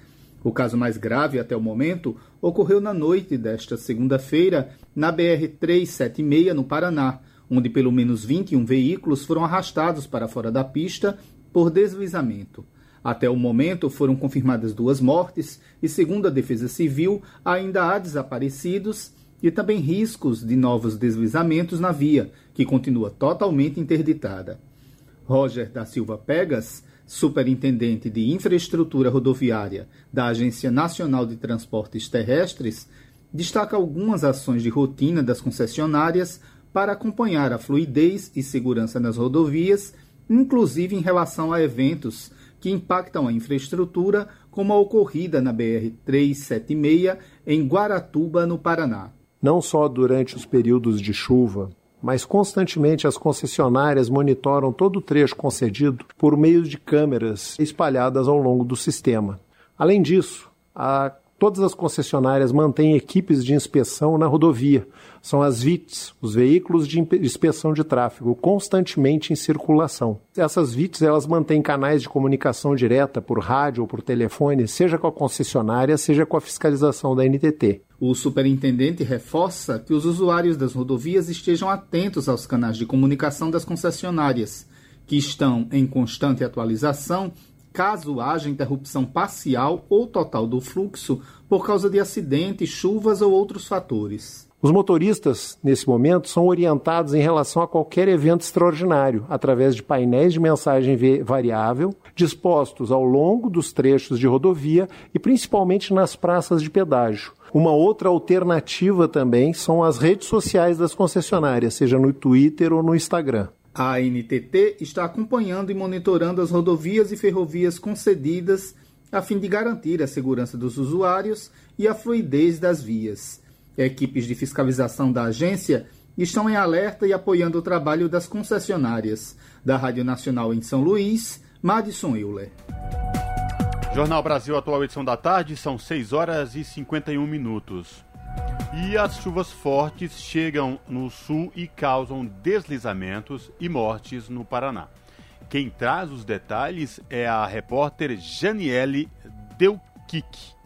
Speaker 41: O caso mais grave até o momento ocorreu na noite desta segunda-feira na BR-376, no Paraná, onde pelo menos 21 veículos foram arrastados para fora da pista por deslizamento. Até o momento foram confirmadas duas mortes e, segundo a Defesa Civil, ainda há desaparecidos e também riscos de novos deslizamentos na via, que continua totalmente interditada. Roger da Silva Pegas, superintendente de infraestrutura rodoviária da Agência Nacional de Transportes Terrestres, destaca algumas ações de rotina das concessionárias para acompanhar a fluidez e segurança nas rodovias, inclusive em relação a eventos que impactam a infraestrutura, como a ocorrida na BR-376 em Guaratuba, no Paraná.
Speaker 42: Não só durante os períodos de chuva, mas constantemente as concessionárias monitoram todo o trecho concedido por meio de câmeras espalhadas ao longo do sistema. Além disso, a Todas as concessionárias mantêm equipes de inspeção na rodovia. São as VITs, os veículos de inspeção de tráfego, constantemente em circulação. Essas VITs elas mantêm canais de comunicação direta por rádio ou por telefone, seja com a concessionária, seja com a fiscalização da NTT.
Speaker 41: O superintendente reforça que os usuários das rodovias estejam atentos aos canais de comunicação das concessionárias, que estão em constante atualização caso haja interrupção parcial ou total do fluxo por causa de acidentes, chuvas ou outros fatores.
Speaker 42: Os motoristas, nesse momento, são orientados em relação a qualquer evento extraordinário, através de painéis de mensagem variável, dispostos ao longo dos trechos de rodovia e principalmente nas praças de pedágio. Uma outra alternativa também são as redes sociais das concessionárias, seja no Twitter ou no Instagram.
Speaker 41: A ANTT está acompanhando e monitorando as rodovias e ferrovias concedidas a fim de garantir a segurança dos usuários e a fluidez das vias. Equipes de fiscalização da agência estão em alerta e apoiando o trabalho das concessionárias. Da Rádio Nacional em São Luís, Madison Euler.
Speaker 1: Jornal Brasil Atual Edição da Tarde, são 6 horas e 51 minutos. E as chuvas fortes chegam no sul e causam deslizamentos e mortes no Paraná. Quem traz os detalhes é a repórter Janiele Delquic.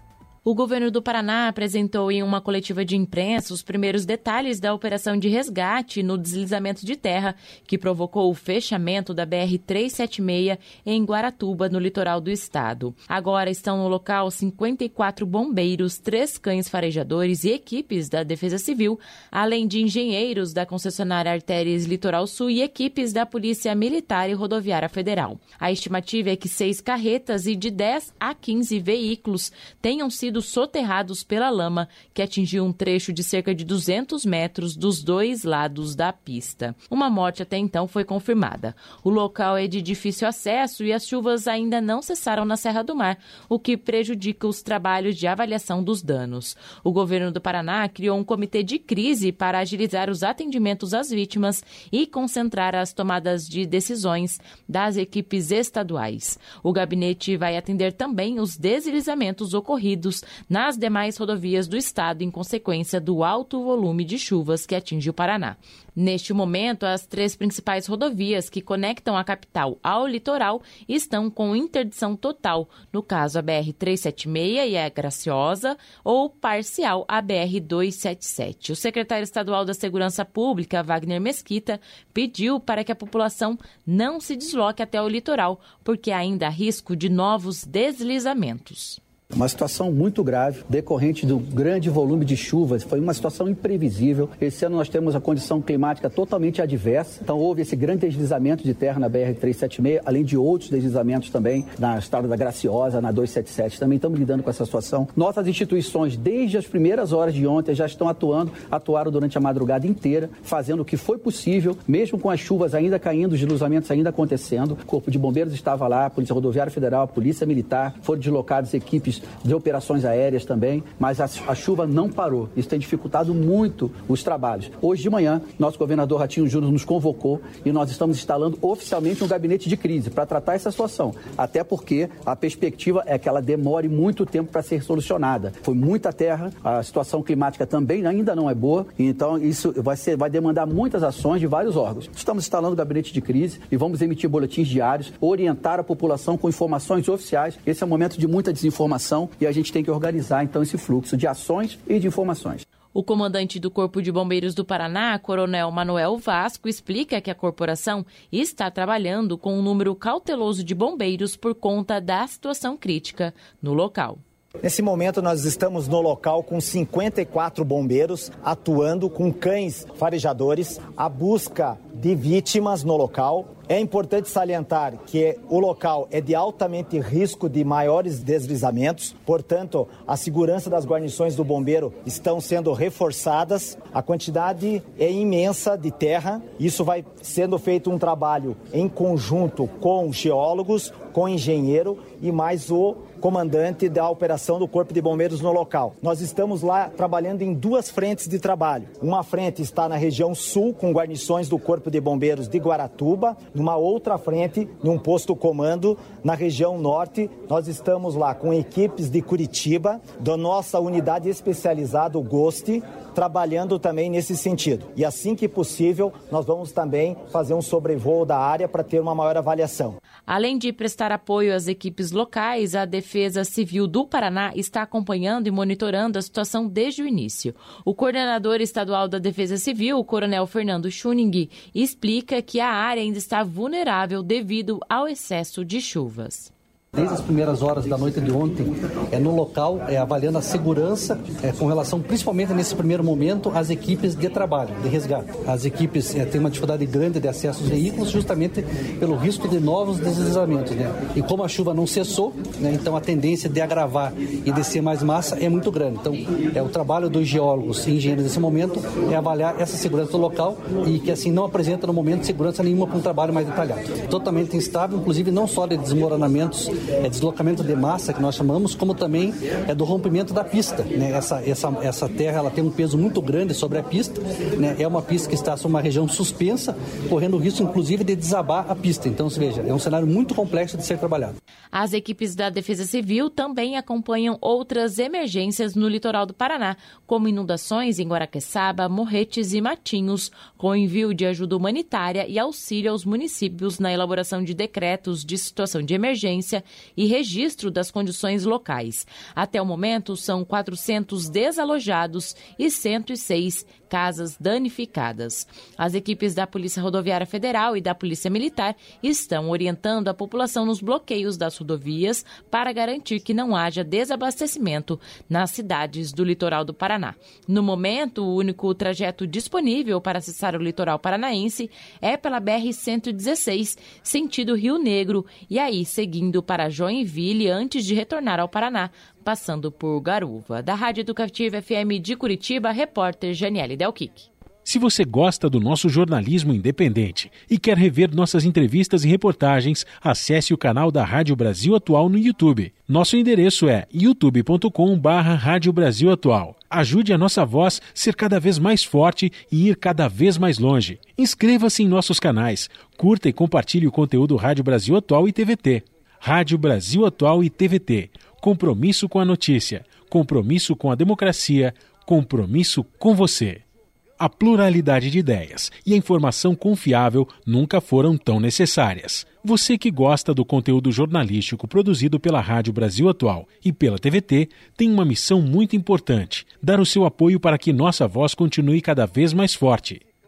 Speaker 43: O governo do Paraná apresentou em uma coletiva de imprensa os primeiros detalhes da operação de resgate no deslizamento de terra que provocou o fechamento da BR-376 em Guaratuba, no litoral do estado. Agora estão no local 54 bombeiros, três cães farejadores e equipes da Defesa Civil, além de engenheiros da concessionária Artérias Litoral Sul e equipes da Polícia Militar e Rodoviária Federal. A estimativa é que seis carretas e de 10 a 15 veículos tenham sido sido soterrados pela lama, que atingiu um trecho de cerca de 200 metros dos dois lados da pista. Uma morte até então foi confirmada. O local é de difícil acesso e as chuvas ainda não cessaram na Serra do Mar, o que prejudica os trabalhos de avaliação dos danos. O governo do Paraná criou um comitê de crise para agilizar os atendimentos às vítimas e concentrar as tomadas de decisões das equipes estaduais. O gabinete vai atender também os deslizamentos ocorridos nas demais rodovias do estado em consequência do alto volume de chuvas que atinge o Paraná. Neste momento, as três principais rodovias que conectam a capital ao litoral estão com interdição total, no caso a BR-376 e a Graciosa, ou parcial a BR-277. O secretário estadual da Segurança Pública, Wagner Mesquita, pediu para que a população não se desloque até o litoral, porque ainda há risco de novos deslizamentos.
Speaker 44: Uma situação muito grave, decorrente do grande volume de chuvas. Foi uma situação imprevisível. Esse ano nós temos a condição climática totalmente adversa. Então houve esse grande deslizamento de terra na BR-376, além de outros deslizamentos também na estrada da Graciosa, na 277. Também estamos lidando com essa situação. Nossas instituições, desde as primeiras horas de ontem, já estão atuando, atuaram durante a madrugada inteira, fazendo o que foi possível, mesmo com as chuvas ainda caindo, os deslizamentos ainda acontecendo. O Corpo de Bombeiros estava lá, a Polícia Rodoviária Federal, a Polícia Militar, foram deslocadas equipes de operações aéreas também, mas a, a chuva não parou. Isso tem dificultado muito os trabalhos. Hoje de manhã, nosso governador Ratinho Júnior nos convocou e nós estamos instalando oficialmente um gabinete de crise para tratar essa situação. Até porque a perspectiva é que ela demore muito tempo para ser solucionada. Foi muita terra, a situação climática também ainda não é boa, então isso vai, ser, vai demandar muitas ações de vários órgãos. Estamos instalando o gabinete de crise e vamos emitir boletins diários, orientar a população com informações oficiais. Esse é um momento de muita desinformação e a gente tem que organizar então esse fluxo de ações e de informações.
Speaker 43: O comandante do Corpo de Bombeiros do Paraná, Coronel Manuel Vasco, explica que a corporação está trabalhando com um número cauteloso de bombeiros por conta da situação crítica no local.
Speaker 45: Nesse momento, nós estamos no local com 54 bombeiros atuando com cães farejadores, a busca de vítimas no local. É importante salientar que o local é de altamente risco de maiores deslizamentos, portanto, a segurança das guarnições do bombeiro estão sendo reforçadas. A quantidade é imensa de terra. Isso vai sendo feito um trabalho em conjunto com geólogos, com engenheiro e mais o comandante da operação do Corpo de Bombeiros no local. Nós estamos lá trabalhando em duas frentes de trabalho. Uma frente está na região sul, com guarnições do Corpo de Bombeiros de Guaratuba. Numa outra frente, num posto comando, na região norte, nós estamos lá com equipes de Curitiba, da nossa unidade especializada, o GOST, trabalhando também nesse sentido. E assim que possível, nós vamos também fazer um sobrevoo da área para ter uma maior avaliação.
Speaker 43: Além de prestar apoio às equipes locais, a Defesa Civil do Paraná está acompanhando e monitorando a situação desde o início. O coordenador estadual da Defesa Civil, o Coronel Fernando Schuning, explica que a área ainda está vulnerável devido ao excesso de chuvas.
Speaker 44: Desde as primeiras horas da noite de ontem, é no local, é, avaliando a segurança, é, com relação principalmente nesse primeiro momento, às equipes de trabalho, de resgate. As equipes é, têm uma dificuldade grande de acesso aos veículos, justamente pelo risco de novos deslizamentos. Né? E como a chuva não cessou, né, então a tendência de agravar e descer mais massa é muito grande. Então, é o trabalho dos geólogos e engenheiros nesse momento é avaliar essa segurança do local e que assim não apresenta no momento segurança nenhuma para um trabalho mais detalhado. Totalmente instável, inclusive não só de desmoronamentos é, deslocamento de massa, que nós chamamos, como também é do rompimento da pista. Né? Essa, essa, essa terra ela tem um peso muito grande sobre a pista, né? é uma pista que está sobre uma região suspensa, correndo o risco, inclusive, de desabar a pista. Então, veja, é um cenário muito complexo de ser trabalhado.
Speaker 43: As equipes da Defesa Civil também acompanham outras emergências no litoral do Paraná, como inundações em Guaraqueçaba, Morretes e Matinhos, com envio de ajuda humanitária e auxílio aos municípios na elaboração de decretos de situação de emergência e registro das condições locais. Até o momento, são 400 desalojados e 106 casas danificadas. As equipes da Polícia Rodoviária Federal e da Polícia Militar estão orientando a população nos bloqueios das rodovias para garantir que não haja desabastecimento nas cidades do litoral do Paraná. No momento, o único trajeto disponível para acessar o litoral paranaense é pela BR-116, sentido Rio Negro, e aí seguindo para Joinville antes de retornar ao Paraná, passando por Garuva. Da Rádio Educativa FM de Curitiba, repórter Janiele Delquic.
Speaker 2: Se você gosta do nosso jornalismo independente e quer rever nossas entrevistas e reportagens, acesse o canal da Rádio Brasil Atual no YouTube. Nosso endereço é youtube.com/barra Rádio Brasil Atual. Ajude a nossa voz ser cada vez mais forte e ir cada vez mais longe. Inscreva-se em nossos canais, curta e compartilhe o conteúdo Rádio Brasil Atual e TVT. Rádio Brasil Atual e TVT. Compromisso com a notícia, compromisso com a democracia, compromisso com você. A pluralidade de ideias e a informação confiável nunca foram tão necessárias. Você que gosta do conteúdo jornalístico produzido pela Rádio Brasil Atual e pela TVT tem uma missão muito importante: dar o seu apoio para que nossa voz continue cada vez mais forte.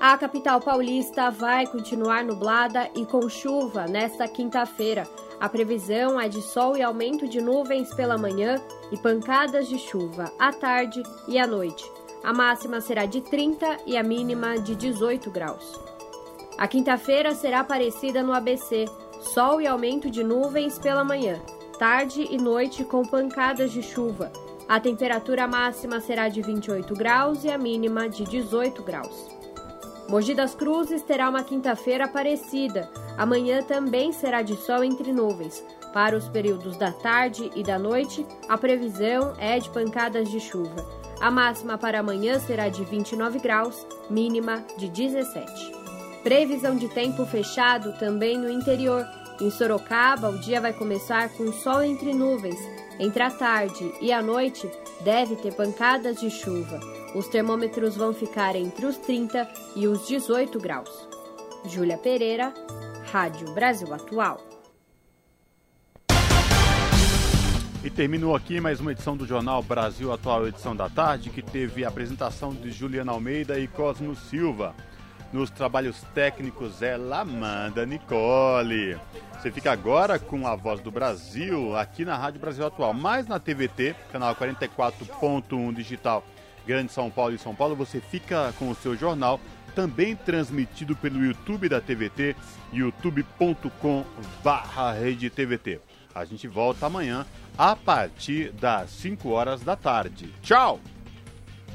Speaker 4: A capital paulista vai continuar nublada e com chuva nesta quinta-feira. A previsão é de sol e aumento de nuvens pela manhã e pancadas de chuva à tarde e à noite. A máxima será de 30 e a mínima de 18 graus. A quinta-feira será parecida no ABC: sol e aumento de nuvens pela manhã, tarde e noite com pancadas de chuva. A temperatura máxima será de 28 graus e a mínima de 18 graus. Mogi das Cruzes terá uma quinta-feira parecida. Amanhã também será de sol entre nuvens. Para os períodos da tarde e da noite, a previsão é de pancadas de chuva. A máxima para amanhã será de 29 graus, mínima de 17. Previsão de tempo fechado também no interior. Em Sorocaba, o dia vai começar com sol entre nuvens. Entre a tarde e a noite, deve ter pancadas de chuva. Os termômetros vão ficar entre os 30 e os 18 graus. Júlia Pereira, Rádio Brasil Atual.
Speaker 1: E terminou aqui mais uma edição do Jornal Brasil Atual, edição da tarde, que teve a apresentação de Juliana Almeida e Cosmo Silva. Nos trabalhos técnicos, ela manda Nicole. Você fica agora com a Voz do Brasil aqui na Rádio Brasil Atual, mais na TVT, canal 44.1 digital, Grande São Paulo e São Paulo. Você fica com o seu jornal também transmitido pelo YouTube da TVT, youtube.com/redetvt. A gente volta amanhã a partir das 5 horas da tarde. Tchau!